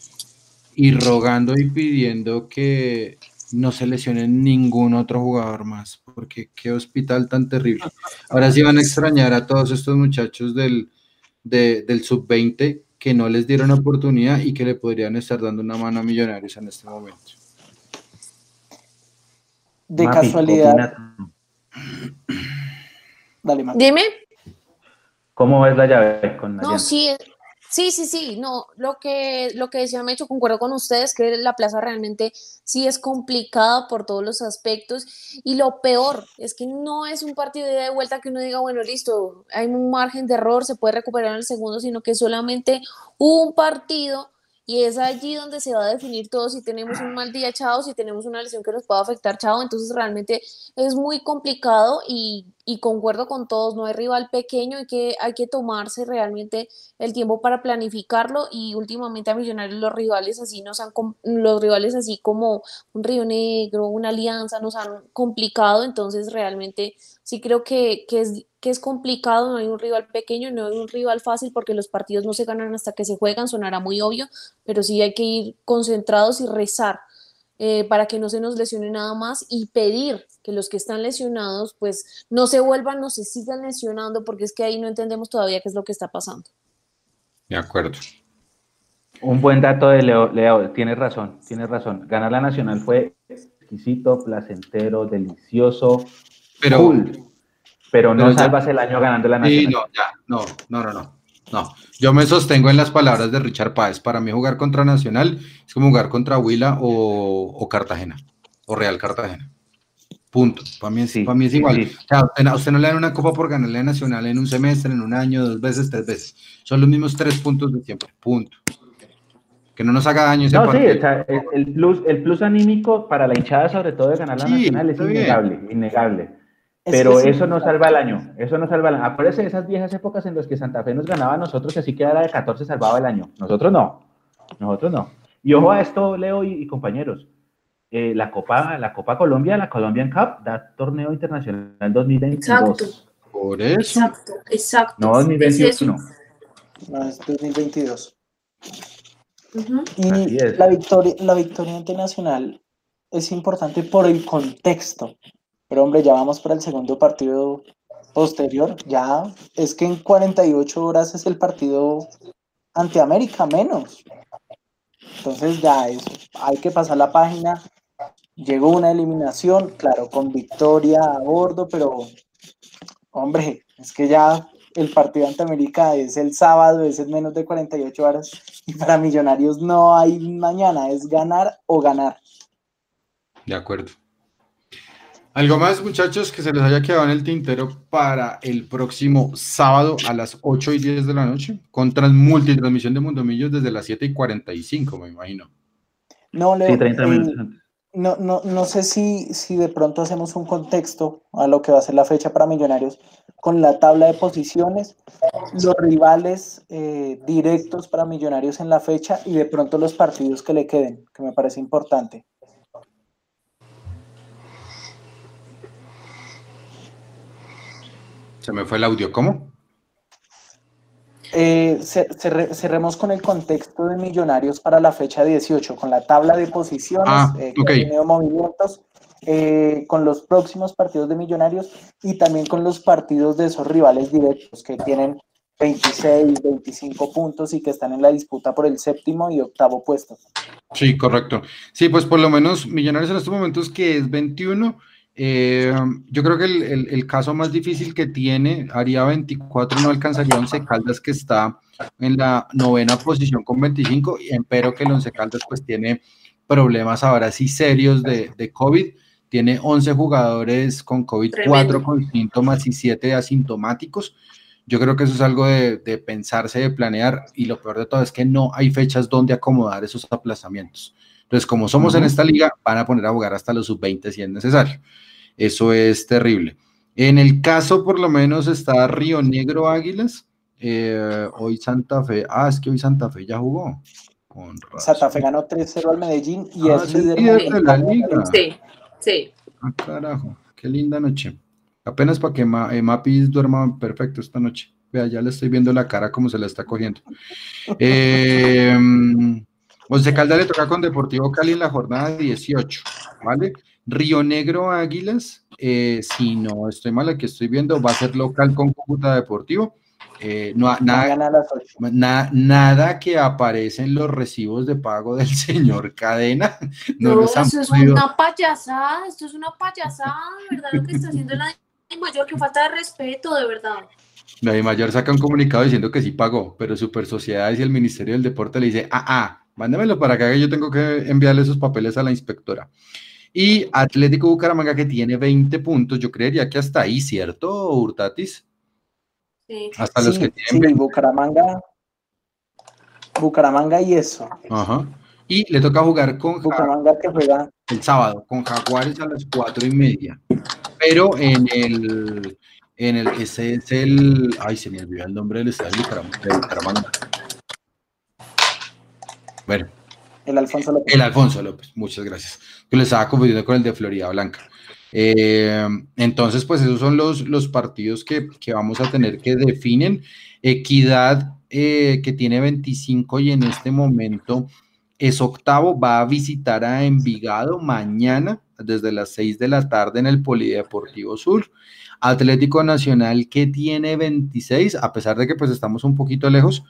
y rogando y pidiendo que no se lesionen ningún otro jugador más, porque qué hospital tan terrible. Ahora sí van a extrañar a todos estos muchachos del, del sub-20 que no les dieron oportunidad y que le podrían estar dando una mano a Millonarios en este momento. De casualidad. Dale, Dime. ¿Cómo ves la llave con No, sí, Sí, sí, sí, no, lo que, lo que decía Mecho, concuerdo con ustedes, que la plaza realmente sí es complicada por todos los aspectos y lo peor es que no es un partido de vuelta que uno diga, bueno, listo, hay un margen de error, se puede recuperar en el segundo, sino que solamente un partido y es allí donde se va a definir todo si tenemos un mal día, chao, si tenemos una lesión que nos pueda afectar, chao. Entonces realmente es muy complicado y, y, concuerdo con todos, no hay rival pequeño, hay que, hay que tomarse realmente el tiempo para planificarlo y últimamente a Millonarios los rivales así nos han, los rivales así como un Río Negro, una Alianza nos han complicado, entonces realmente sí creo que, que es que es complicado, no hay un rival pequeño, no hay un rival fácil porque los partidos no se ganan hasta que se juegan, sonará muy obvio, pero sí hay que ir concentrados y rezar eh, para que no se nos lesione nada más y pedir que los que están lesionados pues no se vuelvan, no se sigan lesionando porque es que ahí no entendemos todavía qué es lo que está pasando. De acuerdo. Un buen dato de Leo, Leo, tienes razón, tienes razón. Ganar la Nacional fue exquisito, placentero, delicioso, pero, cool pero no salvas el año ganando la nacional. Sí, no, ya, no, no, no, no, no. Yo me sostengo en las palabras de Richard Páez. Para mí jugar contra Nacional es como jugar contra Huila o, Cartagena, o Real Cartagena. Punto. Para mí, sí, para mí es igual. a usted no le dan una copa por ganarle a Nacional en un semestre, en un año, dos veces, tres veces. Son los mismos tres puntos de siempre. Punto. Que no nos haga daño ese no, sí, el, plus, el plus anímico para la hinchada, sobre todo de ganar la Nacional, es innegable, innegable. Pero eso no salva el año, eso no salva el año. Aparece esas viejas épocas en las que Santa Fe nos ganaba a nosotros y así quedara de 14 salvaba el año. Nosotros no, nosotros no. Y ojo a esto, Leo y, compañeros. Eh, la Copa la Copa Colombia, la Colombian Cup, da torneo internacional 2022. Exacto. Por eso. Exacto, exacto. No 2021. No, es 2022. Y la victoria, la victoria internacional es importante por el contexto. Pero hombre, ya vamos para el segundo partido posterior. Ya es que en 48 horas es el partido ante América, menos. Entonces ya eso, hay que pasar la página. Llegó una eliminación, claro, con victoria a bordo, pero hombre, es que ya el partido ante América es el sábado, es en menos de 48 horas. Y para Millonarios no hay mañana, es ganar o ganar. De acuerdo. ¿Algo más, muchachos, que se les haya quedado en el tintero para el próximo sábado a las 8 y 10 de la noche? Con multitransmisión de Mundomillos desde las 7 y 45, me imagino. No, Leo, sí, 30 minutos. No, no, no sé si, si de pronto hacemos un contexto a lo que va a ser la fecha para Millonarios con la tabla de posiciones, los rivales eh, directos para Millonarios en la fecha y de pronto los partidos que le queden, que me parece importante. Se me fue el audio, ¿cómo? Eh, cerremos con el contexto de Millonarios para la fecha 18, con la tabla de posiciones, ah, eh, movimientos, eh, con los próximos partidos de Millonarios y también con los partidos de esos rivales directos que tienen 26, 25 puntos y que están en la disputa por el séptimo y octavo puesto. Sí, correcto. Sí, pues por lo menos Millonarios en estos momentos que es 21 eh, yo creo que el, caso más difícil que tiene, haría 24, no alcanzaría 11 Caldas que está en la novena posición con 25, pero que el 11 Caldas pues tiene problemas ahora sí serios de, de COVID, tiene 11 jugadores con COVID, 4 con síntomas y 7 asintomáticos. Yo creo que eso es algo de, de, pensarse, de planear, y lo peor de todo es que no hay fechas donde acomodar esos aplazamientos. Entonces, como somos en esta liga, van a poner a jugar hasta los sub-20 si es necesario. Eso es terrible. En el caso, por lo menos, está Río Negro Águilas. Eh, hoy Santa Fe. Ah, es que hoy Santa Fe ya jugó. Santa Fe ganó 3-0 al Medellín y ah, es líder, de la liga. Sí, sí. Ah, carajo. Qué linda noche. Apenas para que eh, Mapis duerma perfecto esta noche. Vea, ya le estoy viendo la cara como se la está cogiendo. Eh, Once Caldas le toca con Deportivo Cali en la jornada 18, ¿vale? Río Negro Águilas, eh, si no estoy mal, aquí estoy viendo, va a ser local con Cúcuta Deportivo. Eh, no, nada, nada que aparece en los recibos de pago del señor Cadena. No, eso es una payasada, esto es una payasada, ¿verdad? Lo que está haciendo la mayor, que falta de respeto, de verdad. La mayor saca un comunicado diciendo que sí pagó, pero Super Sociedades y el Ministerio del Deporte le dice, ah, ah, Mándamelo para que yo tengo que enviarle esos papeles a la inspectora. Y Atlético Bucaramanga que tiene 20 puntos, yo creería que hasta ahí, ¿cierto, Hurtatis? Sí. Hasta los que tienen sí, Bucaramanga. Bucaramanga y eso. Ajá. Y le toca jugar con Bucaramanga que juega el sábado, con Jaguares a las cuatro y media. Pero en el, en el, ese es el, ay, se me olvidó el nombre del estadio de Bucaramanga. Bueno. El Alfonso López. El Alfonso López, muchas gracias. Yo le estaba confundiendo con el de Florida Blanca. Eh, entonces, pues esos son los, los partidos que, vamos a tener que definen. Equidad, eh, que tiene 25 y en este momento es octavo, va a visitar a Envigado mañana desde las 6 de la tarde en el Polideportivo Sur. Atlético Nacional que tiene 26, a pesar de que pues estamos un poquito lejos,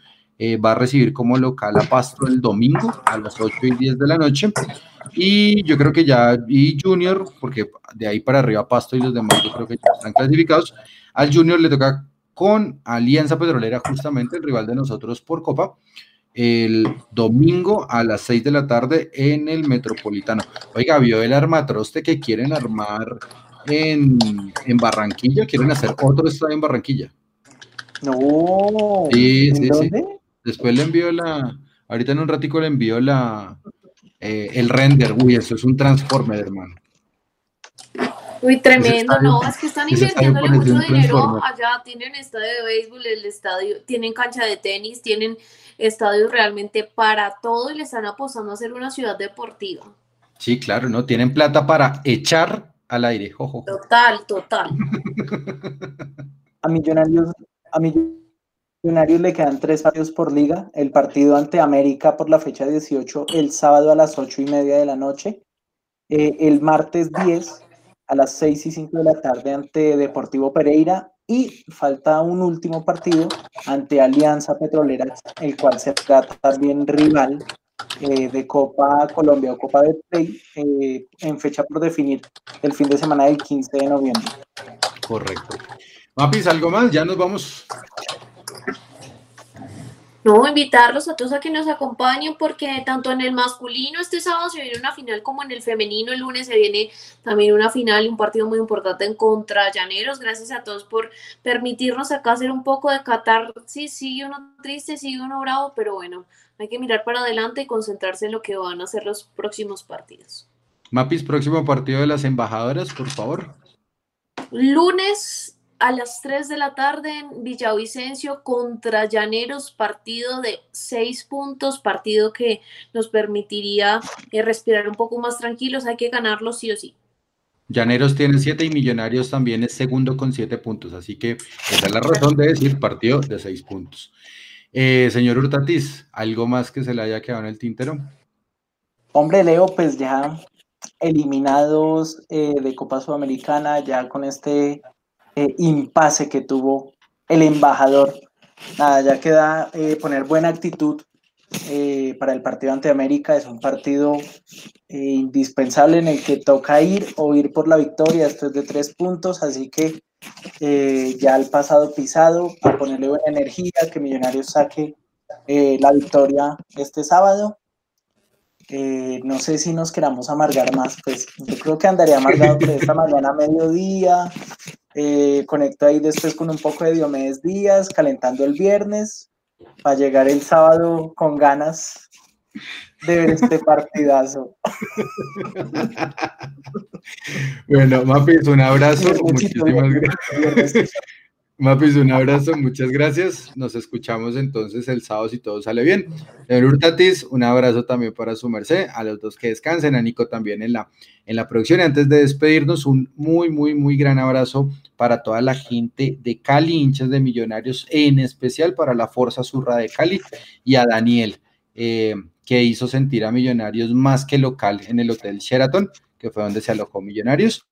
eh, va a recibir como local a Pasto el domingo a las 8 y 10 de la noche. Y yo creo que ya, y Junior, porque de ahí para arriba Pasto y los demás yo creo que ya están clasificados. Al Junior le toca con Alianza Petrolera, justamente el rival de nosotros por Copa, el domingo a las 6 de la tarde en el Metropolitano. Oiga, vio el armatroste que quieren armar en, en Barranquilla, quieren hacer otro estadio en Barranquilla. No. Sí, sí, sí. Después le envío la, ahorita en un ratico le envío la, eh, el render. Uy, eso es un transformer, hermano. Uy, tremendo, no, es que están invirtiéndole mucho dinero allá, tienen estadio de béisbol, el estadio, tienen cancha de tenis, tienen estadios realmente para todo y le están apostando a ser una ciudad deportiva. Sí, claro, ¿no? Tienen plata para echar al aire, jojo. Total, total. a millonarios, a millonarios Millonarios le quedan tres partidos por liga. El partido ante América por la fecha 18, el sábado a las 8 y media de la noche. Eh, el martes 10 a las 6 y 5 de la tarde ante Deportivo Pereira. Y falta un último partido ante Alianza Petrolera, el cual será también rival eh, de Copa Colombia o Copa de Play eh, en fecha por definir el fin de semana del 15 de noviembre. Correcto. Mapis, ¿algo más? Ya nos vamos. No, invitarlos a todos a que nos acompañen porque tanto en el masculino este sábado se viene una final como en el femenino el lunes se viene también una final y un partido muy importante en contra Llaneros. Gracias a todos por permitirnos acá hacer un poco de Qatar. Sí, sigue uno triste, sigue uno bravo, pero bueno, hay que mirar para adelante y concentrarse en lo que van a ser los próximos partidos. Mapis, próximo partido de las embajadoras, por favor. Lunes a las 3 de la tarde en Villavicencio contra Llaneros, partido de 6 puntos, partido que nos permitiría eh, respirar un poco más tranquilos, hay que ganarlo sí o sí. Llaneros tiene 7 y Millonarios también es segundo con 7 puntos, así que esa es la razón de decir partido de 6 puntos. Eh, señor Hurtatis, ¿algo más que se le haya quedado en el tintero? Hombre, Leo, pues ya eliminados eh, de Copa Sudamericana, ya con este eh, impasse que tuvo el embajador. Nada, ya queda eh, poner buena actitud eh, para el partido ante América. Es un partido indispensable en el que toca ir o ir por la victoria después de tres puntos. Así que ya el pasado pisado, a ponerle buena energía, que Millonarios saque la victoria este sábado. no sé si nos queramos amargar más, pues yo creo que andaría amargado de esta mañana a mediodía, eh, conecto ahí después con un poco de Diomedes Díaz, calentando el viernes, para llegar el sábado con ganas de ver este partidazo. bueno, Mapis, un abrazo. Muchísimas gracias. Mapis, un abrazo, muchas gracias. Nos escuchamos entonces el sábado si todo sale bien. Señor Hurtatis, un abrazo también para su merced, a los dos que descansen, a Nico también en la, en la producción. Y antes de despedirnos, un muy, muy, muy gran abrazo para toda la gente de Cali, hinchas de Millonarios, en especial para la Fuerza Surra de Cali y a Daniel, eh, que hizo sentir a Millonarios más que local en el Hotel Sheraton, que fue donde se alojó Millonarios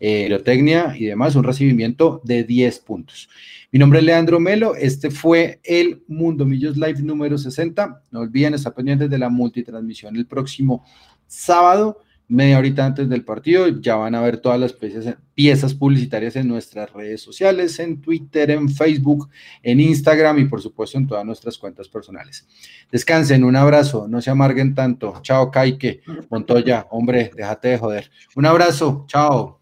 aerotecnia y demás, un recibimiento de 10 puntos. Mi nombre es Leandro Melo, este fue el Mundo Millos Live número 60. No olviden estar pendientes de la multitransmisión el próximo sábado, media horita antes del partido. Ya van a ver todas las piezas, publicitarias en nuestras redes sociales, en Twitter, en Facebook, en Instagram y por supuesto en todas nuestras cuentas personales. Descansen, un abrazo, no se amarguen tanto. Chao, Kaike, Montoya, hombre, déjate de joder. Un abrazo, chao.